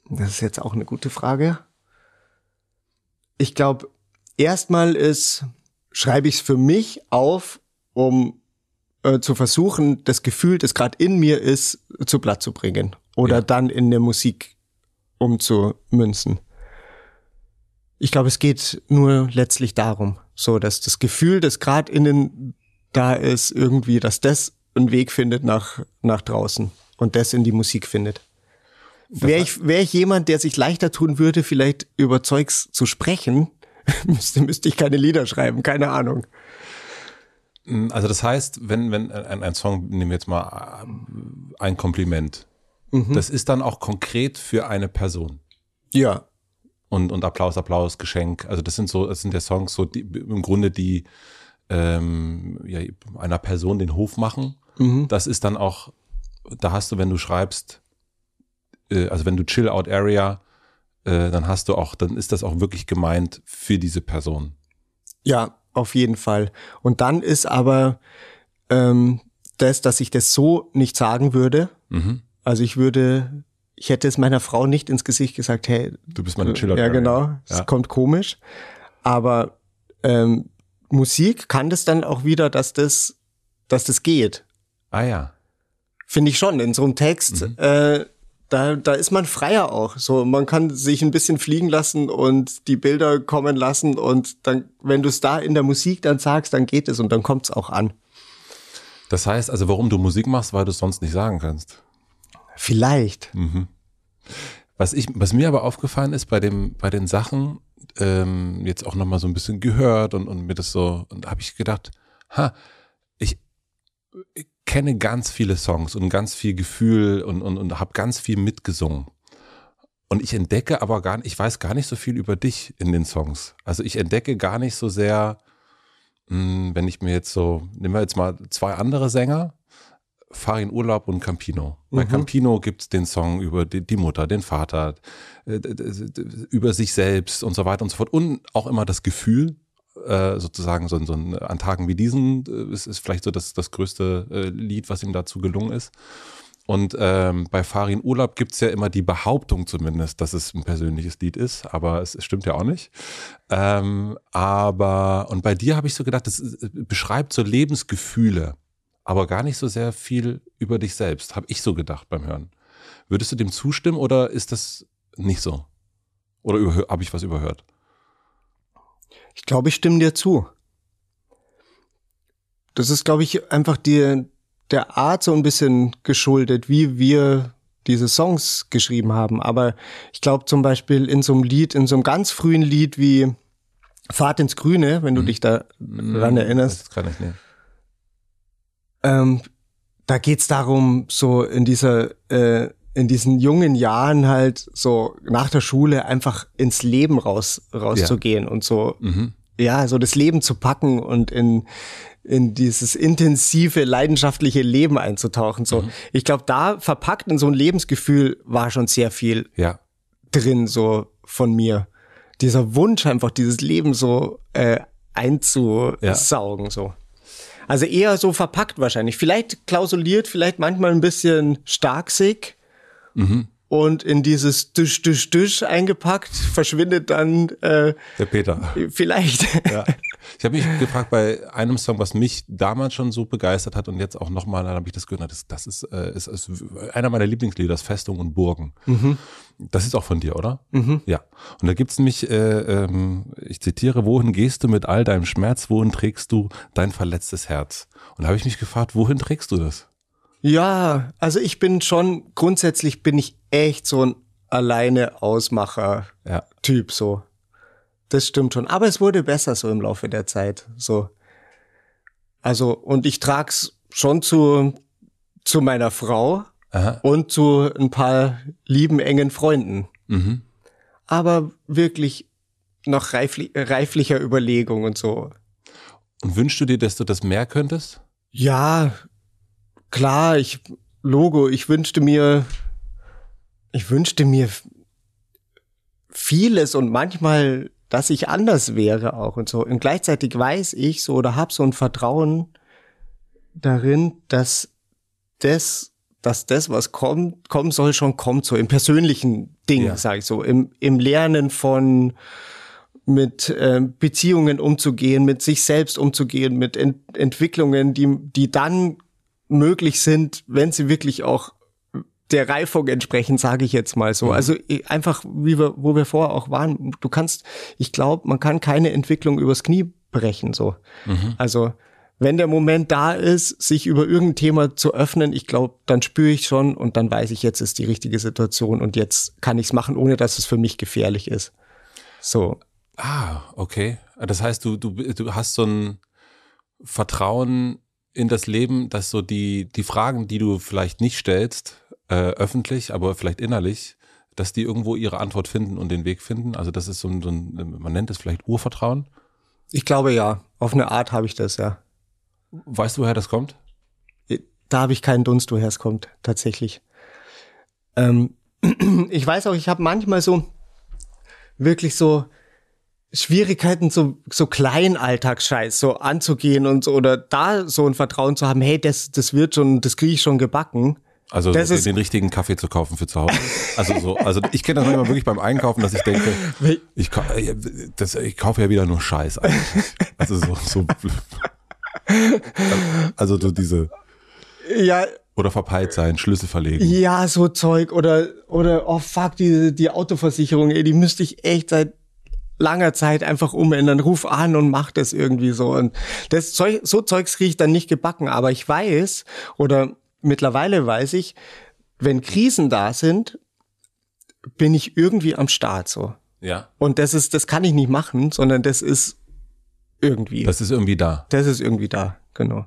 das ist jetzt auch eine gute Frage. Ich glaube, erstmal ist, schreibe ich es für mich auf, um äh, zu versuchen, das Gefühl, das gerade in mir ist, zu Blatt zu bringen. Oder Ja. dann in der Musik umzumünzen. Ich glaube, es geht nur letztlich darum, so dass das Gefühl, das gerade innen da ist, irgendwie, dass das einen Weg findet nach, nach draußen und das in die Musik findet. Wäre ich, wär ich jemand, der sich leichter tun würde, vielleicht über Zeugs zu sprechen, [LAUGHS] müsste, müsste ich keine Lieder schreiben, keine Ahnung. Also das heißt, wenn, wenn ein, ein Song, nehmen wir jetzt mal äh, ein Kompliment, das ist dann auch konkret für eine Person. Ja, und, und Applaus, Applaus, Geschenk. Also das sind so, das sind ja Songs, so die, im Grunde die ähm, ja, einer Person den Hof machen. Das ist dann auch, da hast du, wenn du schreibst, äh, also wenn du Chill Out Area, äh, dann hast du auch, dann ist das auch wirklich gemeint für diese Person. Ja, auf jeden Fall. Und dann ist aber ähm, das, dass ich das so nicht sagen würde. Mhm. Also ich würde, ich hätte es meiner Frau nicht ins Gesicht gesagt, hey, Du bist meine Chill Out ja genau, es Ja. kommt komisch. Aber ähm, Musik kann das dann auch wieder, dass das, dass das geht. Ah ja. Finde ich schon. In so einem Text, Mhm. äh, da, da ist man freier auch. So, man kann sich ein bisschen fliegen lassen und die Bilder kommen lassen und dann, wenn du es da in der Musik dann sagst, dann geht es und dann kommt es auch an. Das heißt also, warum du Musik machst, weil du es sonst nicht sagen kannst. Vielleicht. Was ich, was mir aber aufgefallen ist bei dem, bei den Sachen, ähm, jetzt auch nochmal so ein bisschen gehört und, und mir das so, und habe ich gedacht, ha, ich, ich kenne ganz viele Songs und ganz viel Gefühl und, und, und habe ganz viel mitgesungen. Und ich entdecke aber gar nicht, ich weiß gar nicht so viel über dich in den Songs. Also ich entdecke gar nicht so sehr, mh, wenn ich mir jetzt so, nehmen wir jetzt mal zwei andere Sänger, Fahr in Urlaub und Campino. Bei Mhm. Campino gibt's den Song über die, die Mutter, den Vater, äh, über sich selbst und so weiter und so fort. Und auch immer das Gefühl, äh, sozusagen so, so ein, an Tagen wie diesen, äh, ist, ist vielleicht so das, das größte äh, Lied, was ihm dazu gelungen ist. Und ähm, bei Farin Urlaub gibt's ja immer die Behauptung zumindest, dass es ein persönliches Lied ist, aber es, es stimmt ja auch nicht. Ähm, aber, und bei dir habe ich so gedacht, das ist- beschreibt so Lebensgefühle, aber gar nicht so sehr viel über dich selbst, habe ich so gedacht beim Hören. Würdest du dem zustimmen oder ist das nicht so? Oder habe ich was überhört? Ich glaube, ich stimme dir zu. Das ist, glaube ich, einfach die, der Art so ein bisschen geschuldet, wie wir diese Songs geschrieben haben. Aber ich glaube zum Beispiel in so einem Lied, in so einem ganz frühen Lied wie Fahrt ins Grüne, wenn du dich da dran erinnerst, Das kann ich nicht. ähm, da geht's darum, so in dieser, äh, in diesen jungen Jahren halt so nach der Schule einfach ins Leben raus, rauszugehen und so, Mhm. ja, so das Leben zu packen und in, in dieses intensive, leidenschaftliche Leben einzutauchen. So, ich glaube, da verpackt in so ein Lebensgefühl war schon sehr viel Ja. drin, so von mir. Dieser Wunsch, einfach dieses Leben so äh, einzusaugen, so. Also eher so verpackt wahrscheinlich. Vielleicht klausuliert, vielleicht manchmal ein bisschen starksig und in dieses Düsch, Düsch, Düsch eingepackt, verschwindet dann äh, Der Peter. vielleicht. Ja. Ich habe mich gefragt bei einem Song, was mich damals schon so begeistert hat und jetzt auch nochmal, dann habe ich das gehört, das, das ist, äh, ist, ist einer meiner Lieblingslieder, das Festung und Burgen. Das ist auch von dir, oder? Ja. Und da gibt's nämlich, äh, ähm, ich zitiere, wohin gehst du mit all deinem Schmerz, wohin trägst du dein verletztes Herz? Und da habe ich mich gefragt, wohin trägst du das? Ja, also ich bin schon, grundsätzlich bin ich echt so ein alleine Ausmacher-Typ, Ja. so. Das stimmt schon. Aber es wurde besser so im Laufe der Zeit, so. Also, und ich trag's schon zu, zu meiner Frau Aha. und zu ein paar lieben, engen Freunden. Mhm. Aber wirklich noch reifli reiflicher Überlegung und so. Und wünschst du dir, dass du das mehr könntest? Ja, klar, ich, Logo, ich wünschte mir, ich wünschte mir vieles und manchmal, dass ich anders wäre auch und so. Und gleichzeitig weiß ich so oder habe so ein Vertrauen darin, dass das, dass das, was kommt, kommen soll, schon kommt, so im persönlichen Ding, Ja. sage ich so, im, im Lernen von mit äh, Beziehungen umzugehen, mit sich selbst umzugehen, mit Ent Entwicklungen, die, die dann möglich sind, wenn sie wirklich auch der Reifung entsprechen, sage ich jetzt mal so. Also eh, einfach, wie wir, wo wir vorher auch waren, du kannst, ich glaube, man kann keine Entwicklung übers Knie brechen, so. Also, wenn der Moment da ist, sich über irgendein Thema zu öffnen, ich glaube, dann spüre ich schon und dann weiß ich, jetzt ist die richtige Situation und jetzt kann ich es machen, ohne dass es für mich gefährlich ist. So. Ah, okay. Das heißt, du, du, du hast so ein Vertrauen in das Leben, dass so die, die Fragen, die du vielleicht nicht stellst, äh, öffentlich, aber vielleicht innerlich, dass die irgendwo ihre Antwort finden und den Weg finden. Also das ist so ein, so ein man nennt es vielleicht Urvertrauen. Ich glaube ja, auf eine Art habe ich das, ja. Weißt du, woher das kommt? Da habe ich keinen Dunst, woher es kommt, tatsächlich. Ähm, [CLEARS THROAT] ich weiß auch, ich habe manchmal so wirklich so Schwierigkeiten, so, so kleinen Alltagsscheiß so anzugehen und so, oder da so ein Vertrauen zu haben, hey, das, das wird schon, das kriege ich schon gebacken. Also so den, den richtigen Kaffee zu kaufen für zu Hause. [LAUGHS] Also so, also ich kenne das manchmal wirklich beim Einkaufen, dass ich denke, ich, äh, das, ich kaufe ja wieder nur Scheiß eigentlich. Also so, so also so diese Ja, oder verpeilt sein, Schlüssel verlegen. ja, so Zeug oder, oder, oh fuck, die, die Autoversicherung, ey, die müsste ich echt seit langer Zeit einfach umändern. Ruf an und mach das irgendwie so. Und das Zeug, so Zeugs kriege ich dann nicht gebacken. Aber ich weiß, oder mittlerweile weiß ich, wenn Krisen da sind, bin ich irgendwie am Start so. Ja. Und das ist, das kann ich nicht machen, sondern das ist irgendwie. Das, Das ist irgendwie da. ist irgendwie da, genau.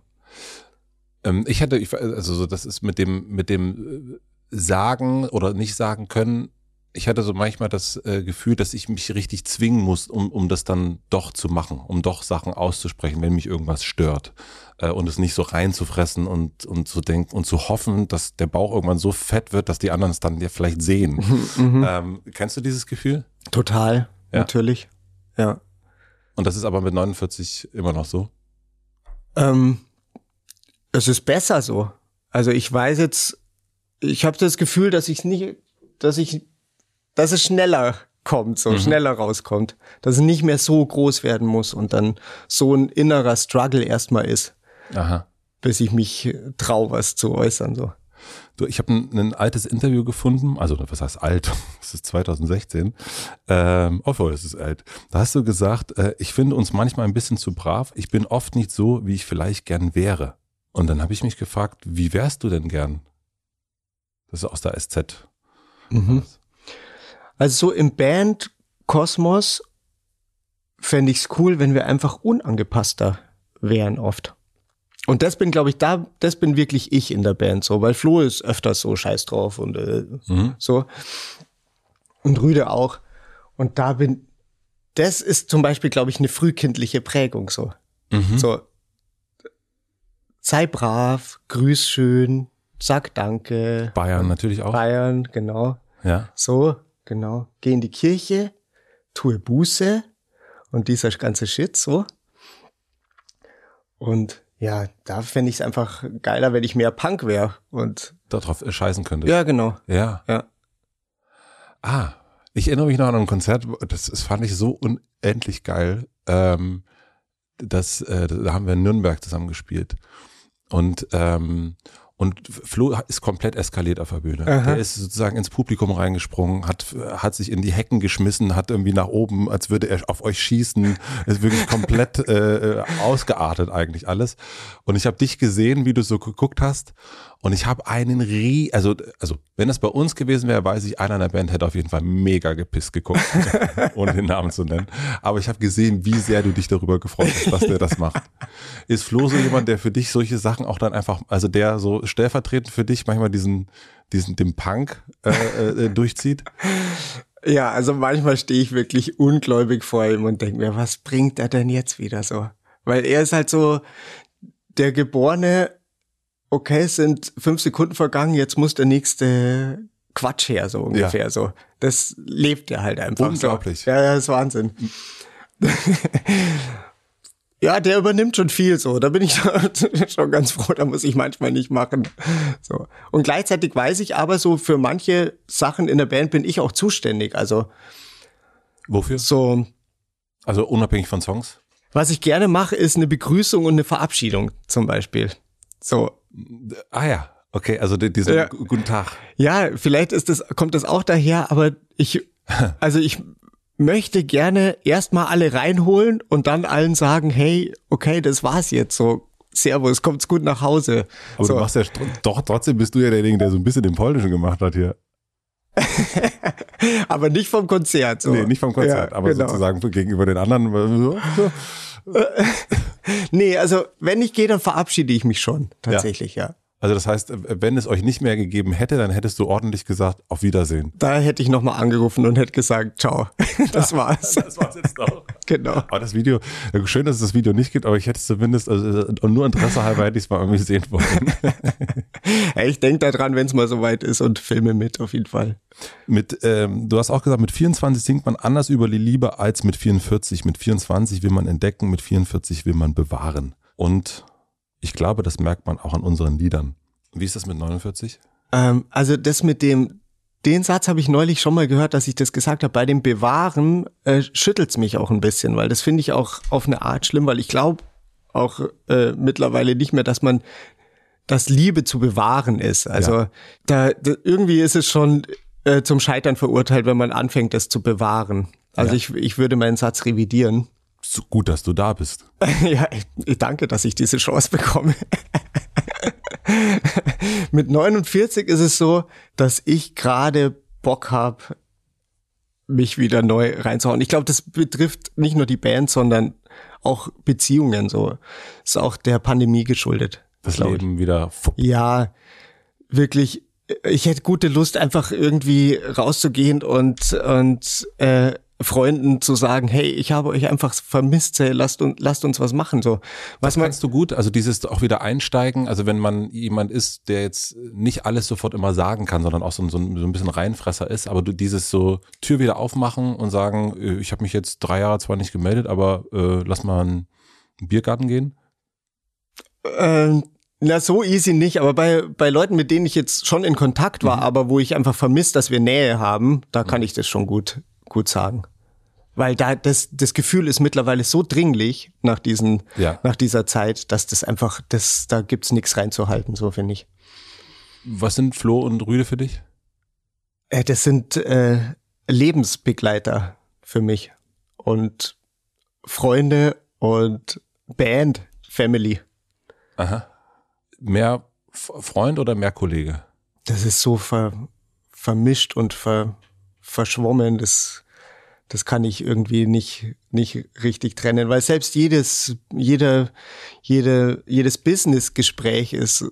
Ähm, ich hatte, also so, das ist mit dem, mit dem äh, Sagen oder nicht sagen können. Ich hatte so manchmal das äh, Gefühl, dass ich mich richtig zwingen muss, um, um das dann doch zu machen, um doch Sachen auszusprechen, wenn mich irgendwas stört. Äh, und es nicht so reinzufressen und, und zu denken und zu hoffen, dass der Bauch irgendwann so fett wird, dass die anderen es dann ja vielleicht sehen. Ähm, kennst du dieses Gefühl? Total, Ja. natürlich. Ja. Und das ist aber mit 49 immer noch so. Ähm, es ist besser so. Also ich weiß jetzt, ich habe das Gefühl, dass ich nicht, dass ich, dass es schneller kommt, so schneller rauskommt, dass es nicht mehr so groß werden muss und dann so ein innerer Struggle erstmal ist, Aha. bis ich mich trau, was zu äußern so. Du, ich habe ein, ein altes Interview gefunden, also was heißt alt? [LAUGHS] Das ist 2016. Ähm, obwohl, es ist alt. Da hast du gesagt, äh, ich finde uns manchmal ein bisschen zu brav. Ich bin oft nicht so, wie ich vielleicht gern wäre. Und dann habe ich mich gefragt, wie wärst du denn gern? Das ist aus der SZ. Mhm. Also so im Band-Kosmos fände ich es cool, wenn wir einfach unangepasster wären oft. Und das bin, glaube ich, da, das bin wirklich ich in der Band so, weil Flo ist öfters so scheiß drauf und äh, Mhm. so. Und Rüde auch. Und da bin, das ist zum Beispiel, glaube ich, eine frühkindliche Prägung so. Mhm. So, sei brav, grüß schön, sag Danke. Bayern natürlich auch. Bayern, genau. Ja. So, genau. Geh in die Kirche, tue Buße und dieser ganze Shit so. Und ja, da fände ich es einfach geiler, wenn ich mehr Punk wäre. Und Darauf äh, scheißen könnte. ja, genau. Ja. Ja. Ah, ich erinnere mich noch an ein Konzert, das, das fand ich so unendlich geil. Ähm, das, äh, da haben wir in Nürnberg zusammen gespielt. Und, ähm, und Flo ist komplett eskaliert auf der Bühne. Aha. Der ist sozusagen ins Publikum reingesprungen, hat, hat sich in die Hecken geschmissen, hat irgendwie nach oben, als würde er auf euch schießen. Ist wirklich komplett [LAUGHS] äh, ausgeartet eigentlich alles. Und ich habe dich gesehen, wie du so geguckt hast. Und ich habe einen Rie, also, also wenn das bei uns gewesen wäre, weiß ich, einer in der Band hätte auf jeden Fall mega gepisst geguckt, [LAUGHS] ohne den Namen zu nennen. Aber ich habe gesehen, wie sehr du dich darüber gefreut hast, dass der das macht. Ist Flo so jemand, der für dich solche Sachen auch dann einfach, also der so stellvertretend für dich manchmal diesen, diesen, den Punk äh, äh, durchzieht? Ja, also manchmal stehe ich wirklich ungläubig vor ihm und denke mir, was bringt er denn jetzt wieder so? Weil er ist halt so der geborene, okay, es sind fünf Sekunden vergangen, jetzt muss der nächste Quatsch her, so ungefähr so. Das lebt er halt einfach. Unglaublich. So. Ja, ja, ist Wahnsinn. [LAUGHS] ja, der übernimmt schon viel so. Da bin ich [LAUGHS] schon ganz froh, da muss ich manchmal nicht machen. So. Und gleichzeitig weiß ich aber so, für manche Sachen in der Band bin ich auch zuständig. Also Wofür? so, Also unabhängig von Songs? was ich gerne mache, ist eine Begrüßung und eine Verabschiedung zum Beispiel. So, Ah ja, okay, also die- diesen Ja. Gu- Guten Tag. Ja, vielleicht ist das, kommt das auch daher, aber ich, [LAUGHS] also ich möchte gerne erstmal alle reinholen und dann allen sagen, hey, okay, das war's jetzt, so, Servus, kommt's gut nach Hause. Aber so. du machst ja doch, trotzdem bist du ja derjenige, der so ein bisschen den Polnischen gemacht hat hier. [LAUGHS] aber nicht vom Konzert. So. Nee, nicht vom Konzert, Ja, aber genau. sozusagen gegenüber den anderen. so. [LAUGHS] Nee, also wenn ich gehe, dann verabschiede ich mich schon, tatsächlich, ja. Also das heißt, wenn es euch nicht mehr gegeben hätte, dann hättest du ordentlich gesagt, auf Wiedersehen. Da hätte ich nochmal angerufen und hätte gesagt, ciao, [LAUGHS] das war's. Das war's jetzt doch. Genau. Aber das Video, schön, dass es das Video nicht gibt, aber ich hätte es zumindest, also nur Interesse halber hätte ich es mal irgendwie sehen wollen. [LAUGHS] hey, ich denke daran, wenn es mal soweit ist und filme mit, auf jeden Fall. Mit, ähm, du hast auch gesagt, mit 24 singt man anders über die Liebe als mit 44. Mit 24 will man entdecken, mit 44 will man bewahren. Und ich glaube, das merkt man auch an unseren Liedern. Wie ist das mit 49? Ähm, also das mit dem, den Satz habe ich neulich schon mal gehört, dass ich das gesagt habe. Bei dem Bewahren äh, schüttelt's mich auch ein bisschen, weil das finde ich auch auf eine Art schlimm, weil ich glaube auch äh, mittlerweile nicht mehr, dass man dass Liebe zu bewahren ist. Also ja. da, da irgendwie ist es schon äh, zum Scheitern verurteilt, wenn man anfängt, das zu bewahren. Also ja. ich, ich würde meinen Satz revidieren. So gut, dass du da bist. [LAUGHS] ja, ich danke, dass ich diese Chance bekomme. Mit 49 ist es so, dass ich gerade Bock habe, mich wieder neu reinzuhauen. Ich glaube, das betrifft nicht nur die Band, sondern auch Beziehungen so. Ist auch der Pandemie geschuldet. Das Leben wieder. Ja, wirklich. Ich hätte gute Lust, einfach irgendwie rauszugehen und und äh, Freunden zu sagen, hey, ich habe euch einfach vermisst, hey, lasst, uns, lasst uns was machen. So. Was das kannst du gut, also dieses auch wieder einsteigen, also wenn man jemand ist, der jetzt nicht alles sofort immer sagen kann, sondern auch so, so, so ein bisschen Reinfresser ist, aber du dieses so Tür wieder aufmachen und sagen, äh, ich habe mich jetzt drei Jahre zwar nicht gemeldet, aber äh, lass mal einen Biergarten gehen? Ähm, na, so easy nicht, aber bei, bei Leuten, mit denen ich jetzt schon in Kontakt war, mhm. aber wo ich einfach vermisst, dass wir Nähe haben, da kann mhm. ich das schon gut, gut sagen. Weil da das, das Gefühl ist mittlerweile so dringlich nach diesen, ja. nach dieser Zeit, dass das einfach, das, da gibt's nichts reinzuhalten, so finde ich. Was sind Flo und Rüde für dich? Äh, das sind äh, Lebensbegleiter für mich und Freunde und Band, Family. Aha. Mehr Freund oder mehr Kollege? Das ist so ver, vermischt und ver, verschwommen. Das das kann ich irgendwie nicht, nicht richtig trennen, weil selbst jedes, jeder, jede, jedes Business-Gespräch ist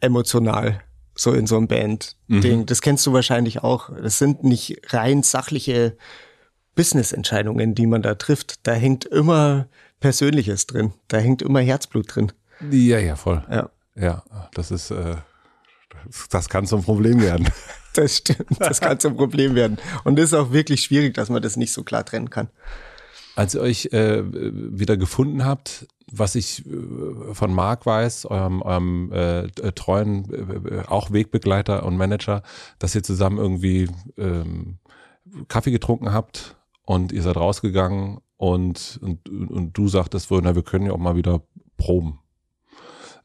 emotional, so in so einem Band-Ding. Mhm. Das kennst du wahrscheinlich auch. Das sind nicht rein sachliche Business-Entscheidungen, die man da trifft. Da hängt immer Persönliches drin. Da hängt immer Herzblut drin. Ja, ja, voll. Ja. Ja, das ist, äh, das kann zum Problem werden. [LAUGHS] Das stimmt, das kann zum Problem werden. Und es ist auch wirklich schwierig, dass man das nicht so klar trennen kann. Als ihr euch äh, wieder gefunden habt, was ich äh, von Marc weiß, eurem, eurem äh, treuen äh, auch Wegbegleiter und Manager, dass ihr zusammen irgendwie ähm, Kaffee getrunken habt und ihr seid rausgegangen und, und, und du sagtest wohl, na, wir können ja auch mal wieder proben.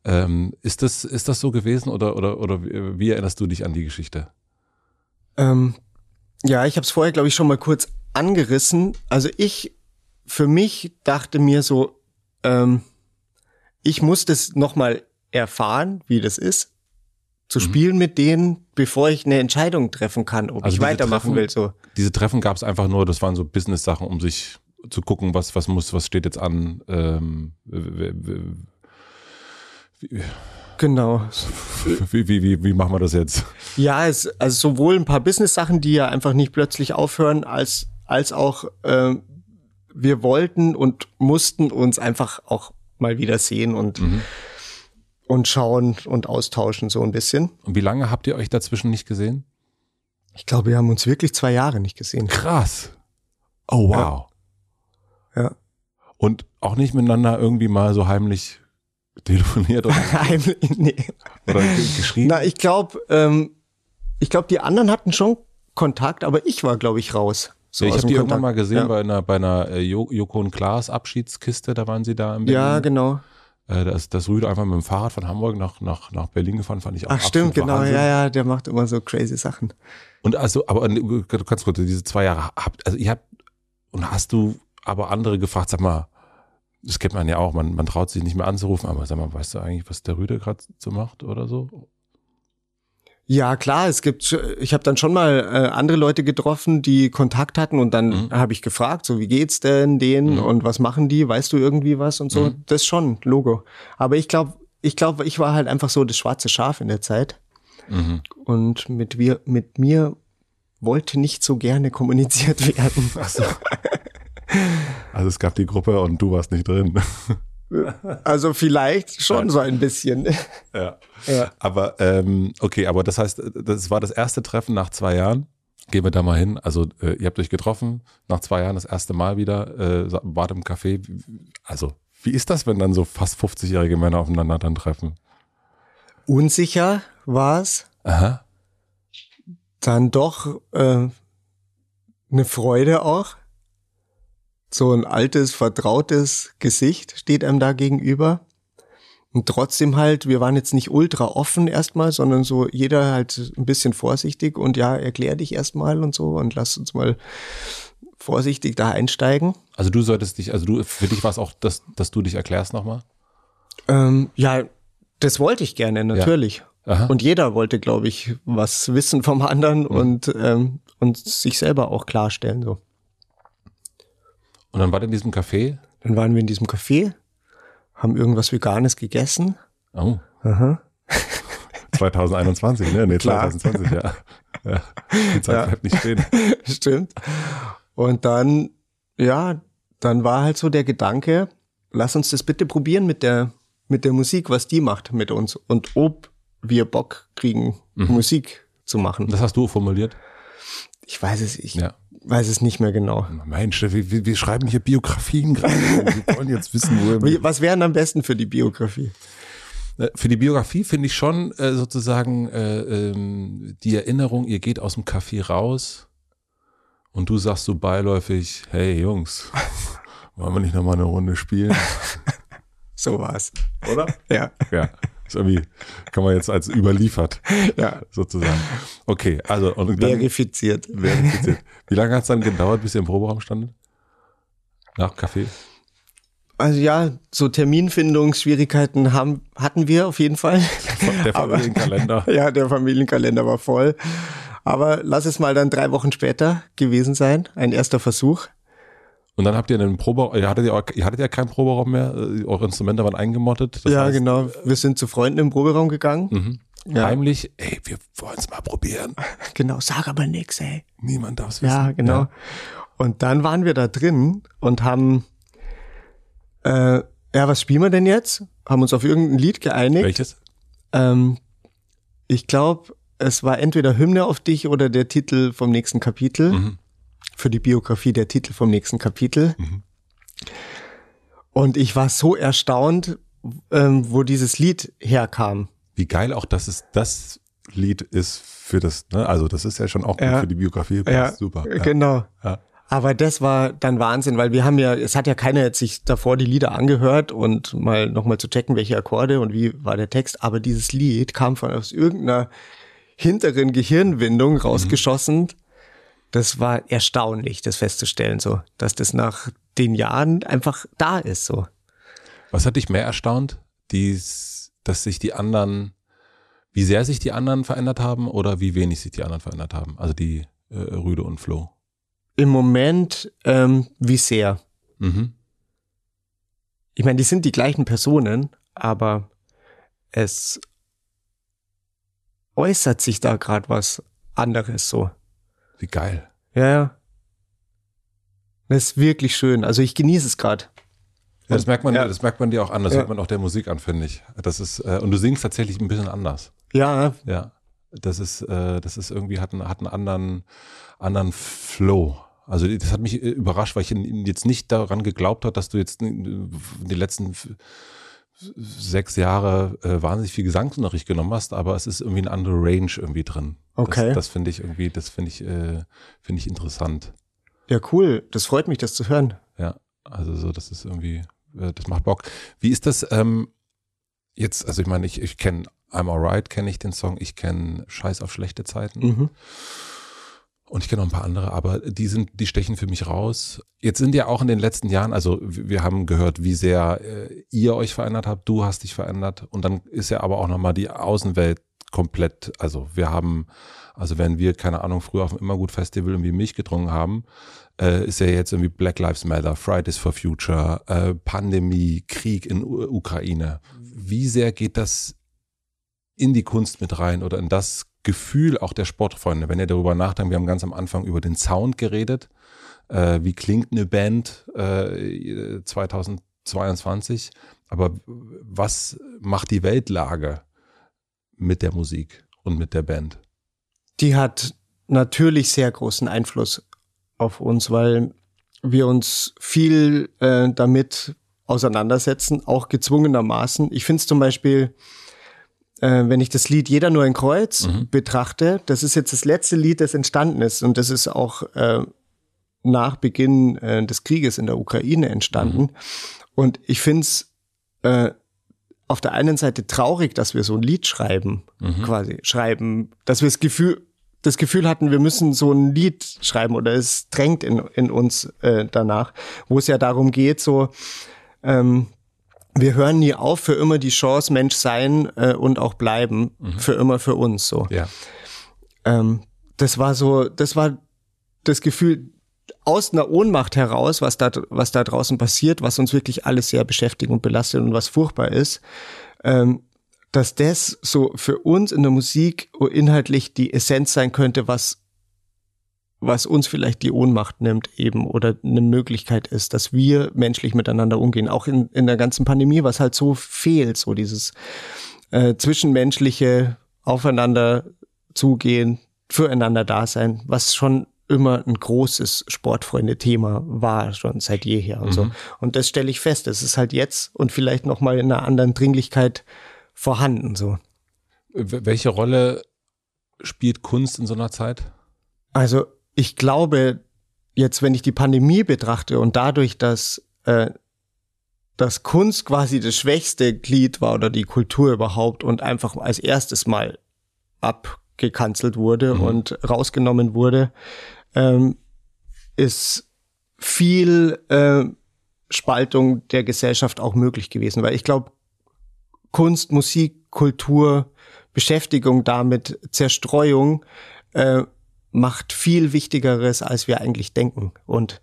Ähm, ist, das, ist das so gewesen oder, oder, oder wie erinnerst du dich an die Geschichte? Ähm, ja, ich habe es vorher, glaube ich, schon mal kurz angerissen. Also ich, für mich dachte mir so, ähm, ich muss das nochmal erfahren, wie das ist, zu mhm. spielen mit denen, bevor ich eine Entscheidung treffen kann, ob also ich weitermachen Treffen, will. So. Diese Treffen gab es einfach nur, das waren so Business-Sachen, um sich zu gucken, was, was muss, was steht jetzt an. Ähm, Genau. [LAUGHS] Wie, wie, wie, wie machen wir das jetzt? Ja, es, also sowohl ein paar Business-Sachen, die ja einfach nicht plötzlich aufhören, als, als auch äh, wir wollten und mussten uns einfach auch mal wieder sehen und, mhm. und schauen und austauschen so ein bisschen. Und wie lange habt ihr euch dazwischen nicht gesehen? Ich glaube, wir haben uns wirklich zwei Jahre nicht gesehen. Krass. Oh wow. Ja. ja. Und auch nicht miteinander irgendwie mal so heimlich telefoniert oder, [LAUGHS] nee. oder geschrieben? Na, ich glaube, ähm, ich glaube, die anderen hatten schon Kontakt, aber ich war, glaube ich, raus. So ja, ich habe die Kontakt. irgendwann mal gesehen ja. bei einer, bei einer äh, Joko und Klaas Abschiedskiste, da waren sie da im Berlin. Ja, genau. Äh, das, das Rüde einfach mit dem Fahrrad von Hamburg nach, nach, nach Berlin gefahren, fand ich auch Ach stimmt, genau, Wahnsinn. ja, ja, der macht immer so crazy Sachen. Und also, aber du kannst kurz, diese zwei Jahre habt, also ihr habt, und hast du aber andere gefragt, sag mal, das kennt man ja auch, man, man traut sich nicht mehr anzurufen, aber sag mal, weißt du eigentlich, was der Rüde gerade so macht oder so? Ja, klar, es gibt, ich habe dann schon mal äh, andere Leute getroffen, die Kontakt hatten und dann mhm. habe ich gefragt, so wie geht's denn denen mhm. und was machen die, weißt du irgendwie was und so. Mhm. Das schon, Logo. Aber ich glaube, ich glaube, ich war halt einfach so das schwarze Schaf in der Zeit. Mhm. Und mit, wir, mit mir wollte nicht so gerne kommuniziert [LAUGHS] werden. Ach so. Also es gab die Gruppe und du warst nicht drin. Also vielleicht schon Ja. so ein bisschen. Ja. Ja. Aber ähm, okay, aber das heißt, das war das erste Treffen nach zwei Jahren. Gehen wir da mal hin. Also äh, ihr habt euch getroffen, nach zwei Jahren das erste Mal wieder, äh, wart im Café. Also wie ist das, wenn dann so fast 50-jährige Männer aufeinander dann treffen? Unsicher war es, Aha. dann doch äh, eine Freude auch. So ein altes, vertrautes Gesicht steht einem da gegenüber. Und trotzdem halt, wir waren jetzt nicht ultra offen erstmal, sondern so jeder halt ein bisschen vorsichtig und ja, erklär dich erstmal und so und lass uns mal vorsichtig da einsteigen. Also du solltest dich, also du, für dich war es auch, dass, dass du dich erklärst nochmal? Ähm, ja, das wollte ich gerne, natürlich. Aha. Und jeder wollte, glaube ich, was wissen vom anderen und, ähm, und sich selber auch klarstellen. So. Und dann war in diesem Café. Dann waren wir in diesem Café, haben irgendwas Veganes gegessen. Oh. Aha. [LAUGHS] 2021, ne? Nee, Klar. 2020, ja. [LAUGHS] ja. [LAUGHS] Die Zeit Ja. bleibt nicht stehen. Stimmt. Und dann, ja, dann war halt so der Gedanke, lass uns das bitte probieren mit der, mit der Musik, was die macht mit uns und ob wir Bock kriegen, Musik zu machen. Das hast du formuliert? Ich weiß es, ich Ja. Weiß es nicht mehr genau. Mensch, wir, wir, wir schreiben hier Biografien gerade. Wir wollen jetzt wissen, wo Wie, was wären am besten für die Biografie? Äh, Für die Biografie finde ich schon äh, sozusagen äh, ähm, die Erinnerung, ihr geht aus dem Café raus und du sagst so beiläufig, hey Jungs, wollen wir nicht nochmal eine Runde spielen? [LAUGHS] So war's. Oder? Ja, Ja, irgendwie, kann man jetzt als überliefert [LAUGHS] ja. sozusagen. Okay, also und dann Verifiziert. verifiziert. Wie lange hat es dann gedauert, bis ihr im Proberaum standet? Nach Café? Also ja, so Terminfindungsschwierigkeiten haben, hatten wir auf jeden Fall. Der [LAUGHS] Aber- Familienkalender. [LAUGHS] Ja, der Familienkalender war voll. Aber lass es mal dann drei Wochen später gewesen sein. Ein erster Versuch. Und dann habt ihr einen Proberaum, ihr hattet ja, ihr hattet ja keinen Proberaum mehr, äh, eure Instrumente waren eingemottet. Ja, heißt, genau. Wir sind zu Freunden im Proberaum gegangen. Mhm. Ja. Heimlich, ey, wir wollen es mal probieren. [LAUGHS] Genau, sag aber nix, ey. Niemand darf es wissen. Ja, genau. Und dann waren wir da drin und haben, äh, ja, was spielen wir denn jetzt? Haben uns auf irgendein Lied geeinigt. Welches? Ähm, ich glaube, es war entweder Hymne auf dich oder der Titel vom nächsten Kapitel. Mhm. Für die Biografie der Titel vom nächsten Kapitel. Und ich war so erstaunt, ähm, wo dieses Lied herkam. Wie geil auch, dass es das Lied ist für das, ne? Also das ist ja schon auch gut Ja. für die Biografie. Ja, super. Ja. genau. Ja. Aber das war dann Wahnsinn, weil wir haben ja, es hat ja keiner jetzt sich davor die Lieder angehört und mal nochmal zu checken, welche Akkorde und wie war der Text. Aber dieses Lied kam von aus irgendeiner hinteren Gehirnwindung rausgeschossen. Das war erstaunlich, das festzustellen, so, dass das nach den Jahren einfach da ist, so. Was hat dich mehr erstaunt? Dies, dass sich die anderen, wie sehr sich die anderen verändert haben oder wie wenig sich die anderen verändert haben? Also die äh, Rüde und Flo. Im Moment, ähm, wie sehr. Mhm. Ich meine, die sind die gleichen Personen, aber es äußert sich da gerade was anderes so. Wie geil. Ja, ja. Das ist wirklich schön. Also ich genieße es gerade. Ja, das merkt man, Ja. das merkt man dir auch an. Das Ja. hört man auch der Musik an, finde ich. Das ist äh, und du singst tatsächlich ein bisschen anders. Ja, Ja, das ist, äh, das ist irgendwie hat einen, hat einen anderen, anderen Flow. Also das hat mich äh, überrascht, weil ich jetzt nicht daran geglaubt habe, dass du jetzt in die letzten sechs Jahre äh, wahnsinnig viel Gesangsunterricht genommen hast, aber es ist irgendwie eine andere Range irgendwie drin. Okay. Das, das finde ich irgendwie, das finde ich, äh, finde ich interessant. ja, cool. Das freut mich, das zu hören. Ja, also so, das ist irgendwie, äh, das macht Bock. Wie ist das ähm, jetzt, also ich meine, ich, ich kenne I'm Alright, kenne ich den Song, ich kenne Scheiß auf schlechte Zeiten Mhm. Und ich kenne noch ein paar andere, aber die sind, die stechen für mich raus. Jetzt sind ja auch in den letzten Jahren, also wir haben gehört, wie sehr äh, ihr euch verändert habt, du hast dich verändert und dann ist ja aber auch nochmal die Außenwelt komplett, also wir haben, also wenn wir, keine Ahnung, früher auf dem Immergut Festival irgendwie Milch getrunken haben, äh, ist ja jetzt irgendwie Black Lives Matter, Fridays for Future, äh, Pandemie, Krieg in U Ukraine. Wie sehr geht das in die Kunst mit rein oder in das Gefühl auch der Sportfreunde, wenn ihr darüber nachdenkt, wir haben ganz am Anfang über den Sound geredet, äh, wie klingt eine Band äh, 2022, aber was macht die Weltlage mit der Musik und mit der Band? Die hat natürlich sehr großen Einfluss auf uns, weil wir uns viel äh, damit auseinandersetzen, auch gezwungenermaßen. Ich finde es zum Beispiel, äh, wenn ich das Lied Jeder nur ein Kreuz mhm. betrachte, das ist jetzt das letzte Lied, das entstanden ist und das ist auch äh, nach Beginn äh, des Krieges in der Ukraine entstanden. Mhm. Und ich finde es äh, auf der einen Seite traurig, dass wir so ein Lied schreiben, mhm. quasi schreiben, dass wir das Gefühl, das Gefühl hatten, wir müssen so ein Lied schreiben oder es drängt in, in uns äh, danach, wo es ja darum geht, so ähm, wir hören nie auf, für immer die Chance Mensch sein äh, und auch bleiben, mhm. für immer für uns so. Ja. Ähm, das war so, das war das Gefühl aus einer Ohnmacht heraus, was da, was da draußen passiert, was uns wirklich alles sehr beschäftigt und belastet und was furchtbar ist, ähm, dass das so für uns in der Musik inhaltlich die Essenz sein könnte, was was uns vielleicht die Ohnmacht nimmt eben oder eine Möglichkeit ist, dass wir menschlich miteinander umgehen, auch in, in der ganzen Pandemie, was halt so fehlt, so dieses äh, zwischenmenschliche Aufeinander zugehen, füreinander da sein, was schon immer ein großes Sportfreunde-Thema war, schon seit jeher und mhm. so. Und das stelle ich fest, es ist halt jetzt und vielleicht nochmal in einer anderen Dringlichkeit vorhanden, so. Welche Rolle spielt Kunst in so einer Zeit? Also ich glaube, jetzt, wenn ich die Pandemie betrachte und dadurch, dass, äh, dass Kunst quasi das schwächste Glied war oder die Kultur überhaupt und einfach als erstes Mal abgekanzelt wurde mhm. und rausgenommen wurde, ähm, ist viel äh, Spaltung der Gesellschaft auch möglich gewesen. Weil ich glaube, Kunst, Musik, Kultur, Beschäftigung damit, Zerstreuung äh, macht viel Wichtigeres, als wir eigentlich denken. Und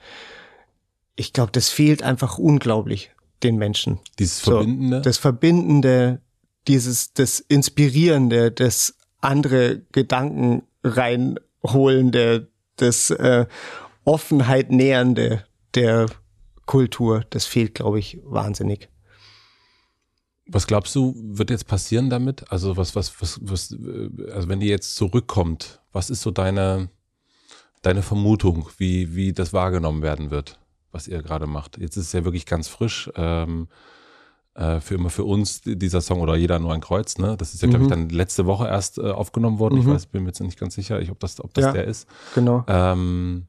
ich glaube, das fehlt einfach unglaublich den Menschen. Dieses Verbindende? So, das Verbindende, dieses, das Inspirierende, das andere Gedanken reinholende, das äh, Offenheit nähernde der Kultur, das fehlt, glaube ich, wahnsinnig. Was glaubst du, wird jetzt passieren damit? Also was, was, was, was, äh, also wenn die jetzt zurückkommt, was ist so deine, deine Vermutung, wie, wie das wahrgenommen werden wird, was ihr gerade macht? Jetzt ist es ja wirklich ganz frisch. Ähm, äh, für immer für uns dieser Song oder jeder nur ein Kreuz, ne? Das ist ja, glaube ich, mhm. dann letzte Woche erst äh, aufgenommen worden. Mhm. Ich weiß, bin mir jetzt nicht ganz sicher, ich, ob das, ob das ja, der ist. Genau. Ähm,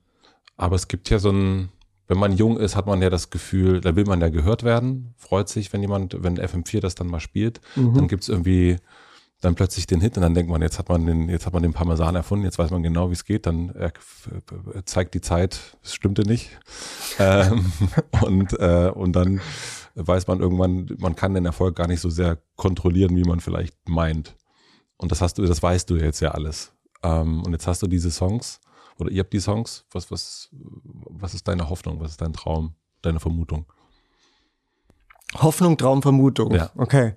aber es gibt ja so ein, wenn man jung ist, hat man ja das Gefühl, da will man ja gehört werden, freut sich, wenn jemand, wenn FM4 das dann mal spielt, mhm. dann gibt's irgendwie dann plötzlich den Hit und dann denkt man, jetzt hat man den, jetzt hat man den Parmesan erfunden, jetzt weiß man genau, wie es geht, dann er zeigt die Zeit, es stimmte nicht. [LAUGHS] ähm, und, äh, und dann weiß man irgendwann, man kann den Erfolg gar nicht so sehr kontrollieren, wie man vielleicht meint. Und das hast du, das weißt du jetzt ja alles. Ähm, und jetzt hast du diese Songs oder ihr habt die Songs. Was, was, was ist deine Hoffnung? Was ist dein Traum, deine Vermutung? Hoffnung, Traum, Vermutung. Ja. Okay.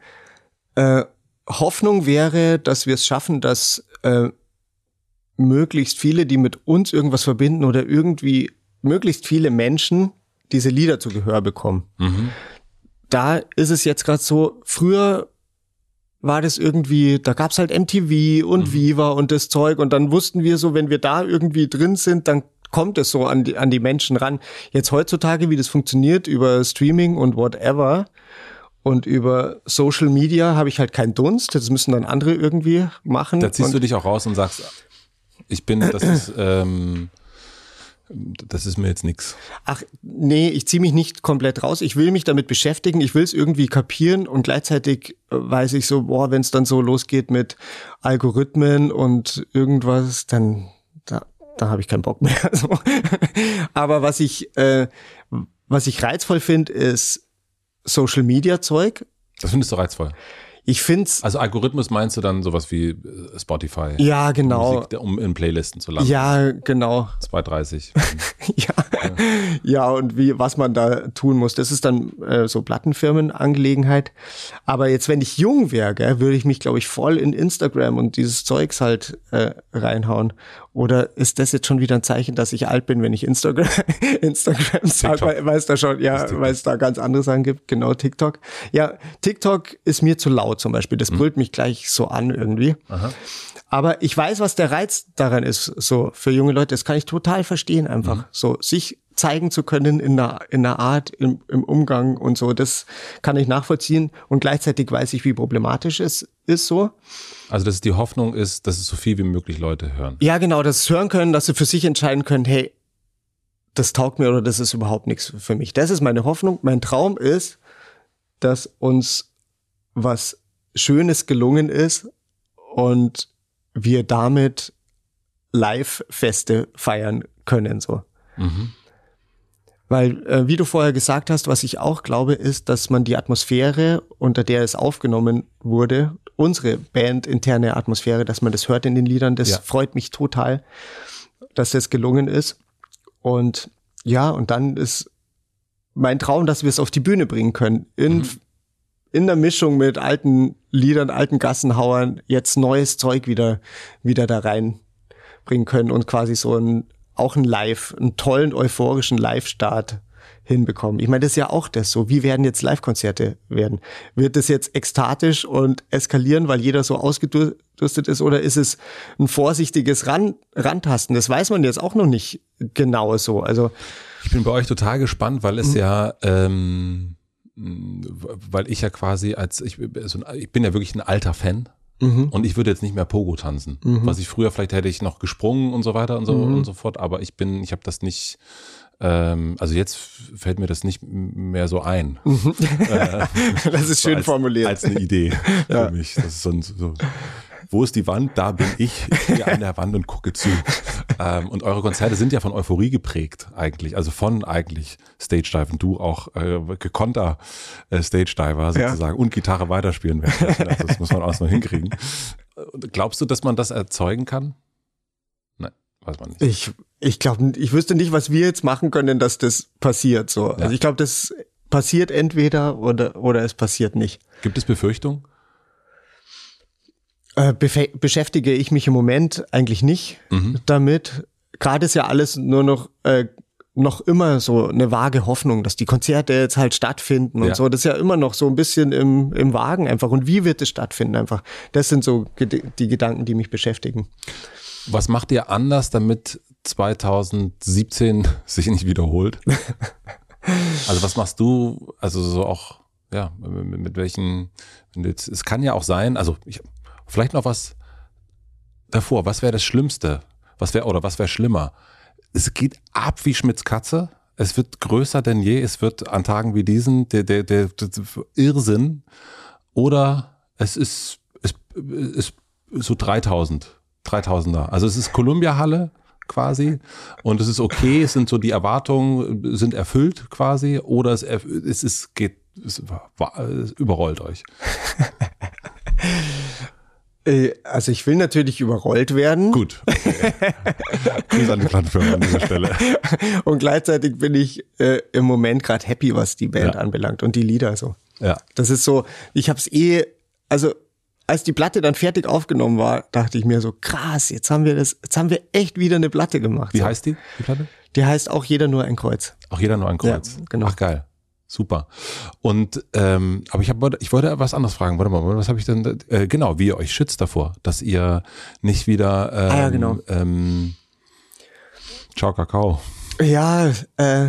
Äh, Hoffnung wäre, dass wir es schaffen, dass äh, möglichst viele, die mit uns irgendwas verbinden oder irgendwie möglichst viele Menschen diese Lieder zu Gehör bekommen. Mhm. Da ist es jetzt gerade so, früher war das irgendwie, da gab's halt MTV und mhm. Viva und das Zeug und dann wussten wir so, wenn wir da irgendwie drin sind, dann kommt es so an die, an die Menschen ran. Jetzt heutzutage, wie das funktioniert über Streaming und whatever und über Social Media habe ich halt keinen Dunst, das müssen dann andere irgendwie machen. Da ziehst du dich auch raus und sagst, ich bin, das ist, [CLEARS THROAT] ähm, das ist mir jetzt nix. Ach, nee, ich ziehe mich nicht komplett raus. Ich will mich damit beschäftigen, ich will es irgendwie kapieren und gleichzeitig äh, weiß ich so, boah, wenn es dann so losgeht mit Algorithmen und irgendwas, dann da, da habe ich keinen Bock mehr. [LAUGHS] So. Aber was ich, äh, was ich reizvoll finde, ist Social Media Zeug. Das findest du reizvoll? Ich find's. Also Algorithmus meinst du dann sowas wie äh, Spotify? Ja, genau. Musik, um in Playlisten zu landen. Ja, genau. 230. [LAUGHS] [LAUGHS] ja. ja, und wie, was man da tun muss, das ist dann äh, so Plattenfirmenangelegenheit. Aber jetzt, wenn ich jung wäre, gell, würde ich mich, glaube ich, voll in Instagram und dieses Zeugs halt äh, reinhauen. Oder ist das jetzt schon wieder ein Zeichen, dass ich alt bin, wenn ich Instagram, [LAUGHS] Instagram sage, weil, es da schon, ja, weil es da ganz andere Sachen gibt, genau TikTok. Ja, TikTok ist mir zu laut zum Beispiel. Das hm. brüllt mich gleich so an irgendwie. Aha. Aber ich weiß, was der Reiz daran ist, so für junge Leute. Das kann ich total verstehen einfach. Mhm. So sich zeigen zu können in einer, in einer Art, im, im Umgang und so. Das kann ich nachvollziehen. Und gleichzeitig weiß ich, wie problematisch es ist so. Also, dass die Hoffnung ist, dass es so viel wie möglich Leute hören. Ja, genau, dass sie hören können, dass sie für sich entscheiden können, hey, das taugt mir oder das ist überhaupt nichts für mich. Das ist meine Hoffnung. Mein Traum ist, dass uns was Schönes gelungen ist und wir damit Live-Feste feiern können, so. Mhm. Weil, äh, wie du vorher gesagt hast, was ich auch glaube, ist, dass man die Atmosphäre, unter der es aufgenommen wurde, unsere Band interne Atmosphäre, dass man das hört in den Liedern, das ja. freut mich total, dass das gelungen ist. Und ja, und dann ist mein Traum, dass wir es auf die Bühne bringen können. In, mhm. in der Mischung mit alten Liedern, alten Gassenhauern, jetzt neues Zeug wieder, wieder da reinbringen können und quasi so ein auch ein Live, einen tollen, euphorischen Live-Start hinbekommen. Ich meine, das ist ja auch das so. Wie werden jetzt Live-Konzerte werden? Wird das jetzt ekstatisch und eskalieren, weil jeder so ausgedürstet ist, oder ist es ein vorsichtiges Ran Rantasten? Das weiß man jetzt auch noch nicht genau so. Also ich bin bei euch total gespannt, weil es mhm. ja ähm, weil ich ja quasi als ich, ich bin ja wirklich ein alter Fan Mhm. Und ich würde jetzt nicht mehr Pogo tanzen. Mhm. Was ich früher, vielleicht hätte ich noch gesprungen und so weiter und so mhm. und so fort, aber ich bin, ich habe das nicht, ähm, also jetzt fällt mir das nicht mehr so ein. Mhm. Äh, [LAUGHS] das ist schön als, formuliert. Als eine Idee [LAUGHS] ja. für mich. Das ist so, ein, so wo ist die Wand? Da bin ich. Ich stehe an der Wand und gucke zu. Ähm, und eure Konzerte sind ja von Euphorie geprägt eigentlich. Also von eigentlich Stage Dive und du auch äh, gekonter äh, Stage Diver sozusagen ja. und Gitarre weiterspielen werden. Also das muss man auch mal hinkriegen. Glaubst du, dass man das erzeugen kann? Nein, weiß man nicht. Ich, ich glaube, ich wüsste nicht, was wir jetzt machen können, dass das passiert. So. Ja. Also ich glaube, das passiert entweder oder, oder es passiert nicht. Gibt es Befürchtungen? Äh, beschäftige ich mich im Moment eigentlich nicht mhm. damit. Gerade ist ja alles nur noch äh, noch immer so eine vage Hoffnung, dass die Konzerte jetzt halt stattfinden und ja. so. Das ist ja immer noch so ein bisschen im, im Wagen einfach. Und wie wird es stattfinden einfach? Das sind so die Gedanken, die mich beschäftigen. Was macht ihr anders, damit 2017 [LAUGHS] sich nicht wiederholt? [LAUGHS] also was machst du, also so auch, ja, mit, mit welchen, es kann ja auch sein, also ich, Vielleicht noch was davor. Was wäre das Schlimmste? Was wäre oder was wäre schlimmer? Es geht ab wie Schmitz Katze. Es wird größer denn je. Es wird an Tagen wie diesen der, der, der, der Irrsinn. Oder es ist, es ist so 3000, 3000er. Also es ist Columbia Halle quasi und es ist okay. Es sind so die Erwartungen sind erfüllt quasi oder es, es ist geht es überrollt euch. [LAUGHS] Äh, also ich will natürlich überrollt werden. Gut. Okay. [LAUGHS] Grüß an die Plattenfirma an dieser Stelle. [LAUGHS] Und gleichzeitig bin ich äh, im Moment gerade happy, was die Band ja. anbelangt und die Lieder so. Ja. Das ist so, ich habe es eh, also als die Platte dann fertig aufgenommen war, dachte ich mir so, krass, jetzt haben wir das, jetzt haben wir echt wieder eine Platte gemacht. Wie so. heißt die, die Platte? Die heißt auch jeder nur ein Kreuz. Auch jeder nur ein Kreuz. Ja, genau. Ach geil. Super. Und ähm, aber ich habe ich wollte was anderes fragen. Warte mal, was habe ich denn? Äh, genau, wie ihr euch schützt davor, dass ihr nicht wieder ähm, ah, ja, genau. ähm, Ciao Kakao. Ja, äh,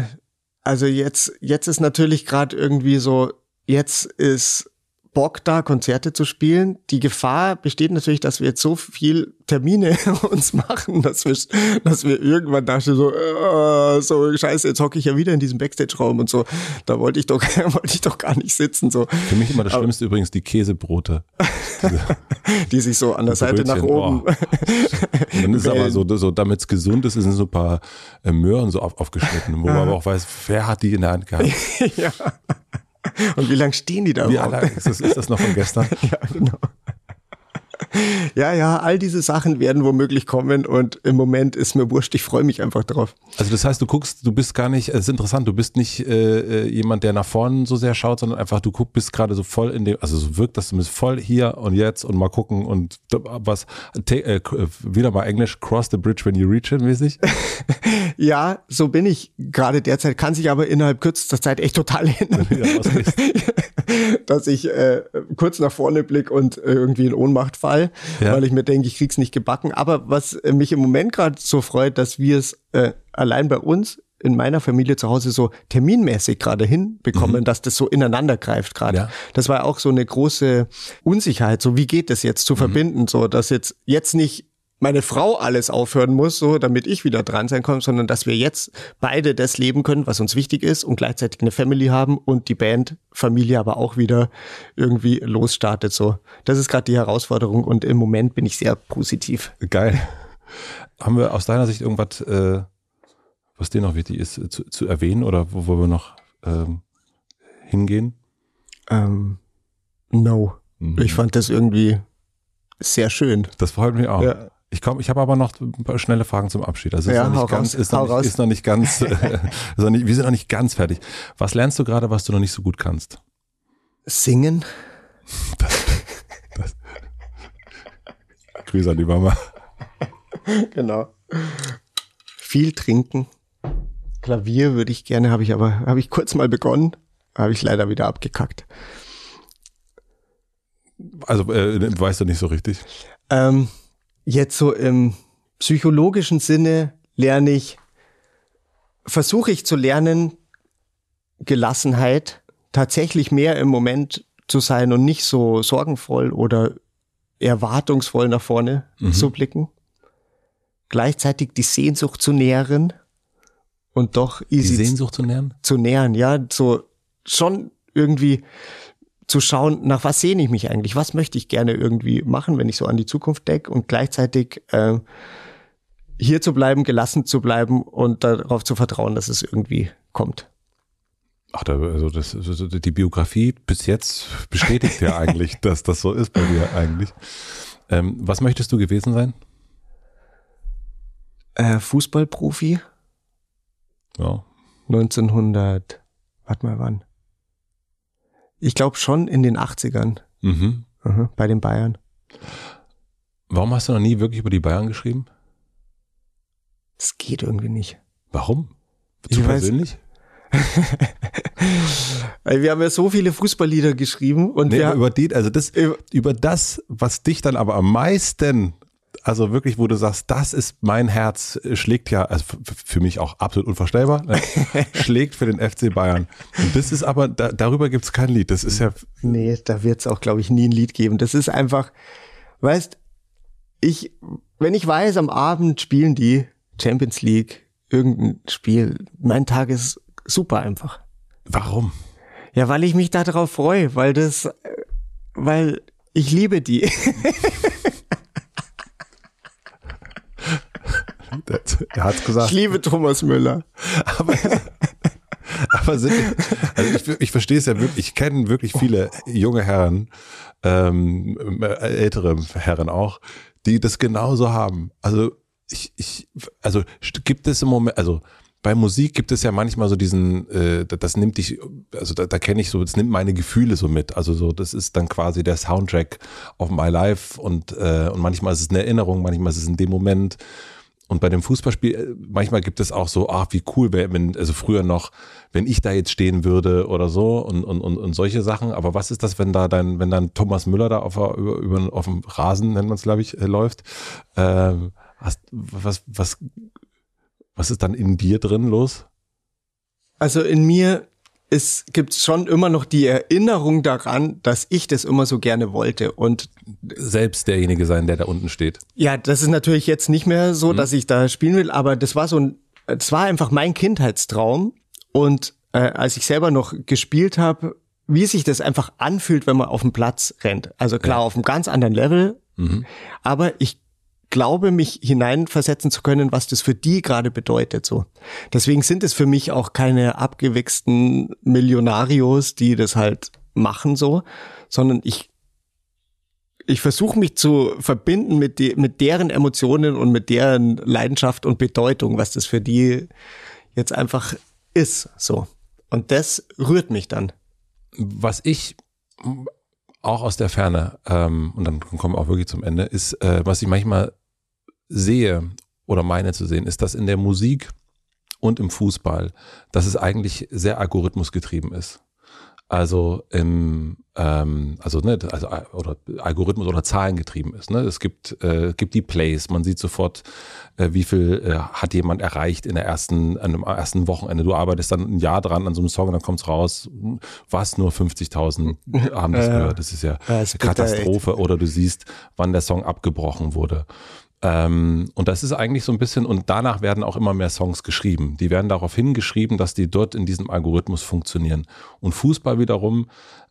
also jetzt jetzt ist natürlich gerade irgendwie so, jetzt ist Bock da, Konzerte zu spielen. Die Gefahr besteht natürlich, dass wir jetzt so viel Termine [LAUGHS] uns machen, dass wir, dass wir irgendwann dachten so, äh, so scheiße, jetzt hocke ich ja wieder in diesem Backstage-Raum und so. Da wollte ich doch, [LAUGHS] wollte ich doch gar nicht sitzen. So. Für mich immer das Schlimmste Aber, übrigens die Käsebrote. [LAUGHS] die sich so an der Seite nach oben. Oh. Und dann ist es aber so, so damit es gesund ist, sind so ein paar äh, Möhren so auf, aufgeschnitten, wo man aber auch weiß, wer hat die in der Hand gehabt. ja. Und wie lange stehen die da? Wie lange ist das, ist das noch von gestern? [LAUGHS] ja, genau. Ja, ja, all diese Sachen werden womöglich kommen und im Moment ist mir wurscht, ich freue mich einfach drauf. Also das heißt, du guckst, du bist gar nicht, es ist interessant, du bist nicht äh, äh jemand, der nach vorne so sehr schaut, sondern einfach du guckst, bist gerade so voll in dem, also so wirkt das zumindest voll hier und jetzt und mal gucken und was, äh, wieder mal Englisch, cross the bridge when you reach it mäßig? [LAUGHS] ja, so bin ich gerade derzeit, kann sich aber innerhalb kürzester Zeit echt total [LAUGHS] ändern. [LAUGHS] dass ich äh, kurz nach vorne blick und irgendwie in Ohnmacht fall, ja. weil ich mir denke, ich krieg's nicht gebacken. Aber was mich im Moment gerade so freut, dass wir es äh, allein bei uns in meiner Familie zu Hause so terminmäßig gerade hinbekommen, mhm. dass das so ineinander greift gerade. Ja. Das war auch so eine große Unsicherheit. So, wie geht das jetzt zu mhm. verbinden? So, dass jetzt, jetzt nicht meine Frau alles aufhören muss, so damit ich wieder dran sein kann, sondern dass wir jetzt beide das leben können, was uns wichtig ist und gleichzeitig eine Family haben und die Band Familie aber auch wieder irgendwie losstartet. So, das ist gerade die Herausforderung und im Moment bin ich sehr positiv. Geil. Haben wir aus deiner Sicht irgendwas, äh, was dir noch wichtig ist, zu, zu erwähnen oder wo, wo wir noch ähm, hingehen? Ähm, no. Mhm. Ich fand das irgendwie sehr schön. Das freut mich auch. Ja. Ich komme, ich habe aber noch ein paar schnelle Fragen zum Abschied. Also ja, ist noch nicht ganz, ist noch nicht, ist noch nicht ganz, ist noch nicht, wir sind noch nicht ganz fertig. Was lernst du gerade, was du noch nicht so gut kannst? Singen. Das, das. Grüße an die Mama. [LAUGHS] Genau. Viel trinken. Klavier würde ich gerne, habe ich aber, habe ich kurz mal begonnen, habe ich leider wieder abgekackt. Also äh, weißt du nicht so richtig? Ähm, jetzt so im psychologischen Sinne lerne ich, versuche ich zu lernen, Gelassenheit, tatsächlich mehr im Moment zu sein und nicht so sorgenvoll oder erwartungsvoll nach vorne mhm. zu blicken. Gleichzeitig die Sehnsucht zu nähren und doch easy. Die Sehnsucht zu nähren? Zu nähren, ja, so schon irgendwie zu schauen, nach was sehne ich mich eigentlich, was möchte ich gerne irgendwie machen, wenn ich so an die Zukunft denke und gleichzeitig äh, hier zu bleiben, gelassen zu bleiben und darauf zu vertrauen, dass es irgendwie kommt. Ach, da, also das, die Biografie bis jetzt bestätigt ja [LAUGHS] eigentlich, dass das so ist bei dir eigentlich. Ähm, was möchtest du gewesen sein? Äh, Fußballprofi. Ja. 1900, warte mal wann? Ich glaube schon in den 80ern. Mhm. Mhm, bei den Bayern. Warum hast du noch nie wirklich über die Bayern geschrieben? Es geht irgendwie nicht. Warum? Zu ich persönlich? [LAUGHS] wir haben ja so viele Fußballlieder geschrieben und nee, wir über die, also das, über das, was dich dann aber am meisten also wirklich, wo du sagst, das ist mein Herz, schlägt ja, also für mich auch absolut unvorstellbar, ne? [LAUGHS] schlägt für den FC Bayern. Und das ist aber, da, darüber gibt es kein Lied. Das ist ja. Nee, da wird es auch, glaube ich, nie ein Lied geben. Das ist einfach, weißt, ich, wenn ich weiß, am Abend spielen die Champions League irgendein Spiel, mein Tag ist super einfach. Warum? Ja, weil ich mich darauf freue, weil das, weil ich liebe die. [LAUGHS] er hat's gesagt. Ich liebe Thomas Müller. Aber, aber sind, also ich, ich verstehe es ja wirklich, ich kenne wirklich viele junge Herren, ähm, ältere Herren auch, die das genauso haben. Also ich, ich, also gibt es im Moment, also bei Musik gibt es ja manchmal so diesen, äh, das nimmt dich, also da, da kenne ich so, das nimmt meine Gefühle so mit. Also so, das ist dann quasi der Soundtrack of my life und, äh, und manchmal ist es eine Erinnerung, manchmal ist es in dem Moment. Und bei dem Fußballspiel, äh, manchmal gibt es auch so, ach, wie cool wäre, wenn, also früher noch, wenn ich da jetzt stehen würde oder so und, und, und, und solche Sachen. Aber was ist das, wenn da dein, wenn dann Thomas Müller da auf, über, über, auf dem Rasen, nennt man es, glaube ich, äh, läuft? Ähm, hast, was, was, was ist dann in dir drin los? Also in mir es gibt schon immer noch die Erinnerung daran, dass ich das immer so gerne wollte und selbst derjenige sein, der da unten steht. Ja, das ist natürlich jetzt nicht mehr so, mhm. dass ich da spielen will, aber das war so ein, das war einfach mein Kindheitstraum und äh, als ich selber noch gespielt habe, wie sich das einfach anfühlt, wenn man auf dem Platz rennt. Also klar, ja. auf einem ganz anderen Level, mhm. aber ich glaube, mich hineinversetzen zu können, was das für die gerade bedeutet, so. Deswegen sind es für mich auch keine abgewichsten Millionarios, die das halt machen, so, sondern ich, ich versuche mich zu verbinden mit, die, mit deren Emotionen und mit deren Leidenschaft und Bedeutung, was das für die jetzt einfach ist, so. Und das rührt mich dann. Was ich auch aus der Ferne, ähm, und dann kommen wir auch wirklich zum Ende, ist, äh, was ich manchmal sehe oder meine zu sehen, ist, dass in der Musik und im Fußball, dass es eigentlich sehr algorithmusgetrieben ist. Also im ähm, also ne, also oder Algorithmus oder Zahlen getrieben ist. Ne? Es gibt äh, gibt die Plays, man sieht sofort, äh, wie viel äh, hat jemand erreicht in der ersten an dem ersten Wochenende. Du arbeitest dann ein Jahr dran an so einem Song und dann kommt's raus, was nur 50.000 [LAUGHS] haben das gehört. Das ist ja, ja eine Katastrophe. Oder du siehst, wann der Song abgebrochen wurde. Ähm, und das ist eigentlich so ein bisschen, und danach werden auch immer mehr Songs geschrieben. Die werden darauf hingeschrieben, dass die dort in diesem Algorithmus funktionieren. Und Fußball wiederum,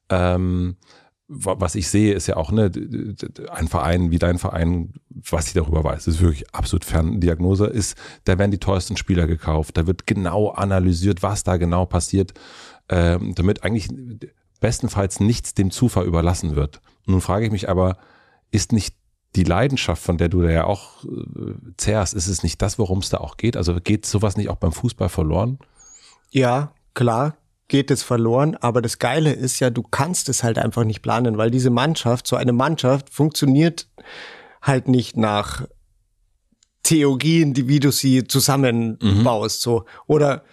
ähm, was ich sehe, ist ja auch ne, ein Verein wie dein Verein, was ich darüber weiß, ist wirklich absolut Ferndiagnose, ist, da werden die teuersten Spieler gekauft, da wird genau analysiert, was da genau passiert, ähm, damit eigentlich bestenfalls nichts dem Zufall überlassen wird. nun frage ich mich aber, ist nicht die Leidenschaft, von der du da ja auch äh, zehrst, ist es nicht das, worum es da auch geht? Also geht sowas nicht auch beim Fußball verloren? Ja, klar geht es verloren, aber das Geile ist ja, du kannst es halt einfach nicht planen, weil diese Mannschaft, so eine Mannschaft funktioniert halt nicht nach Theorien, die, wie du sie zusammenbaust, mhm. so. Oder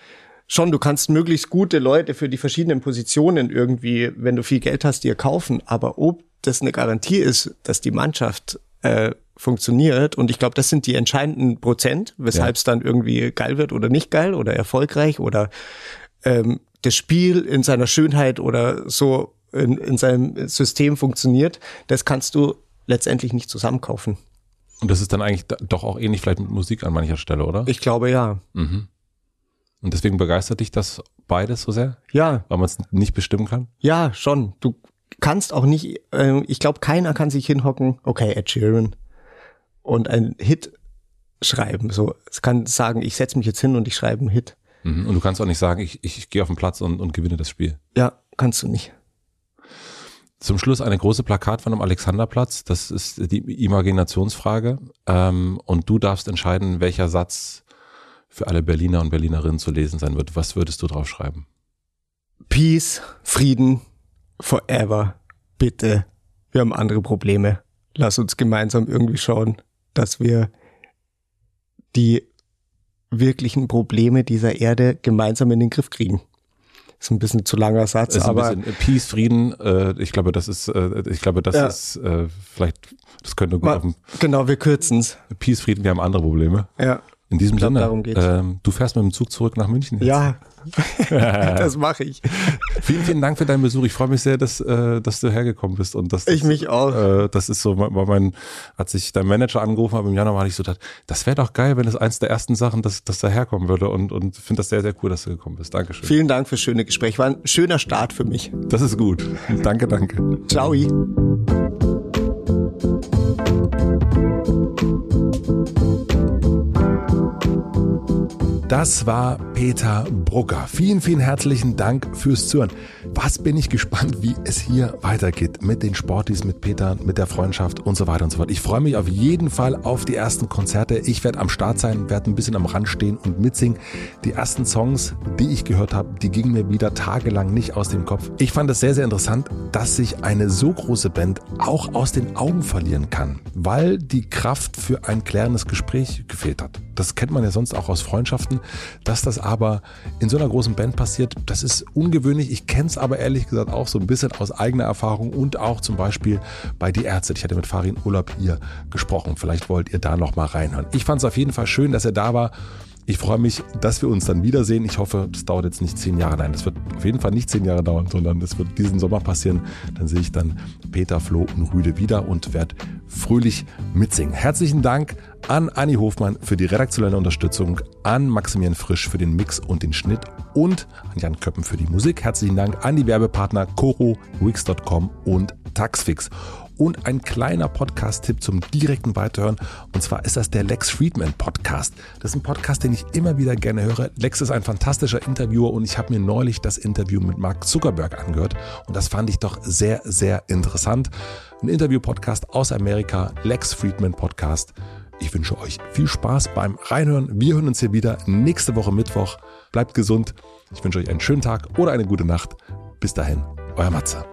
schon, du kannst möglichst gute Leute für die verschiedenen Positionen irgendwie, wenn du viel Geld hast, dir kaufen, aber ob das eine Garantie ist, dass die Mannschaft äh, funktioniert. Und ich glaube, das sind die entscheidenden Prozent, weshalb es dann irgendwie geil wird oder nicht geil oder erfolgreich oder ähm, das Spiel in seiner Schönheit oder so in, in seinem System funktioniert. Das kannst du letztendlich nicht zusammenkaufen. Und das ist dann eigentlich doch auch ähnlich vielleicht mit Musik an mancher Stelle, oder? Ich glaube ja. Mhm. Und deswegen begeistert dich das beides so sehr? Ja. Weil man es nicht bestimmen kann? Ja, schon. Du kannst auch nicht, äh, ich glaube, keiner kann sich hinhocken, okay, Ed Sheeran, und ein Hit schreiben. So, es kann sagen, ich setze mich jetzt hin und ich schreibe einen Hit. Mhm. Und du kannst auch nicht sagen, ich, ich, ich gehe auf den Platz und, und gewinne das Spiel. Ja, kannst du nicht. Zum Schluss eine große Plakatwand am Alexanderplatz. Das ist die Imaginationsfrage. Ähm, und du darfst entscheiden, welcher Satz für alle Berliner und Berlinerinnen zu lesen sein wird. Was würdest du drauf schreiben? Peace, Frieden, forever, bitte, wir haben andere Probleme. Lass uns gemeinsam irgendwie schauen, dass wir die wirklichen Probleme dieser Erde gemeinsam in den Griff kriegen. Das ist ein bisschen zu langer Satz, ist aber ein bisschen Peace, Frieden. Äh, ich glaube, das ist, äh, ich glaube, das ja. ist äh, vielleicht, das könnte gut Mal, auf dem Genau, wir kürzen's. Peace, Frieden, wir haben andere Probleme. Ja. In diesem glaub, Sinne, ähm, du fährst mit dem Zug zurück nach München. Jetzt. Ja, [LAUGHS] das mache ich. Vielen, vielen Dank für deinen Besuch. Ich freue mich sehr, dass, äh, dass du hergekommen bist. Und dass das, ich mich auch. Äh, das ist so, war mein, als ich dein Manager angerufen habe im Januar, hatte ich so gedacht, das wäre doch geil, wenn es eins der ersten Sachen, dass, dass da herkommen würde. Und, und finde das sehr, sehr cool, dass du gekommen bist. Dankeschön. Vielen Dank fürs schöne Gespräch. War ein schöner Start für mich. Das ist gut. Danke, danke. Ciao. Das war Peter Brucker. Vielen, vielen herzlichen Dank fürs Zuhören. Was bin ich gespannt, wie es hier weitergeht mit den Sportis, mit Peter, mit der Freundschaft und so weiter und so fort. Ich freue mich auf jeden Fall auf die ersten Konzerte. Ich werde am Start sein, werde ein bisschen am Rand stehen und mitsingen. Die ersten Songs, die ich gehört habe, die gingen mir wieder tagelang nicht aus dem Kopf. Ich fand es sehr, sehr interessant, dass sich eine so große Band auch aus den Augen verlieren kann, weil die Kraft für ein klärendes Gespräch gefehlt hat. Das kennt man ja sonst auch aus Freundschaften. Dass das aber in so einer großen Band passiert, das ist ungewöhnlich. Ich kenne es aber ehrlich gesagt auch so ein bisschen aus eigener Erfahrung und auch zum Beispiel bei Die Ärzte. Ich hatte mit Farin Urlaub hier gesprochen. Vielleicht wollt ihr da noch mal reinhören. Ich fand es auf jeden Fall schön, dass er da war. Ich freue mich, dass wir uns dann wiedersehen. Ich hoffe, das dauert jetzt nicht zehn Jahre. Nein, das wird auf jeden Fall nicht zehn Jahre dauern, sondern das wird diesen Sommer passieren. Dann sehe ich dann Peter, Flo und Rüde wieder und werde fröhlich mitsingen. Herzlichen Dank an Anni Hofmann für die redaktionelle Unterstützung, an Maximilian Frisch für den Mix und den Schnitt und an Jan Köppen für die Musik. Herzlichen Dank an die Werbepartner Coro, Wix.com und Taxfix. Und ein kleiner Podcast-Tipp zum direkten Weiterhören. Und zwar ist das der Lex Friedman Podcast. Das ist ein Podcast, den ich immer wieder gerne höre. Lex ist ein fantastischer Interviewer und ich habe mir neulich das Interview mit Mark Zuckerberg angehört. Und das fand ich doch sehr, sehr interessant. Ein Interview-Podcast aus Amerika, Lex Friedman Podcast. Ich wünsche euch viel Spaß beim Reinhören. Wir hören uns hier wieder nächste Woche Mittwoch. Bleibt gesund. Ich wünsche euch einen schönen Tag oder eine gute Nacht. Bis dahin, euer Matze.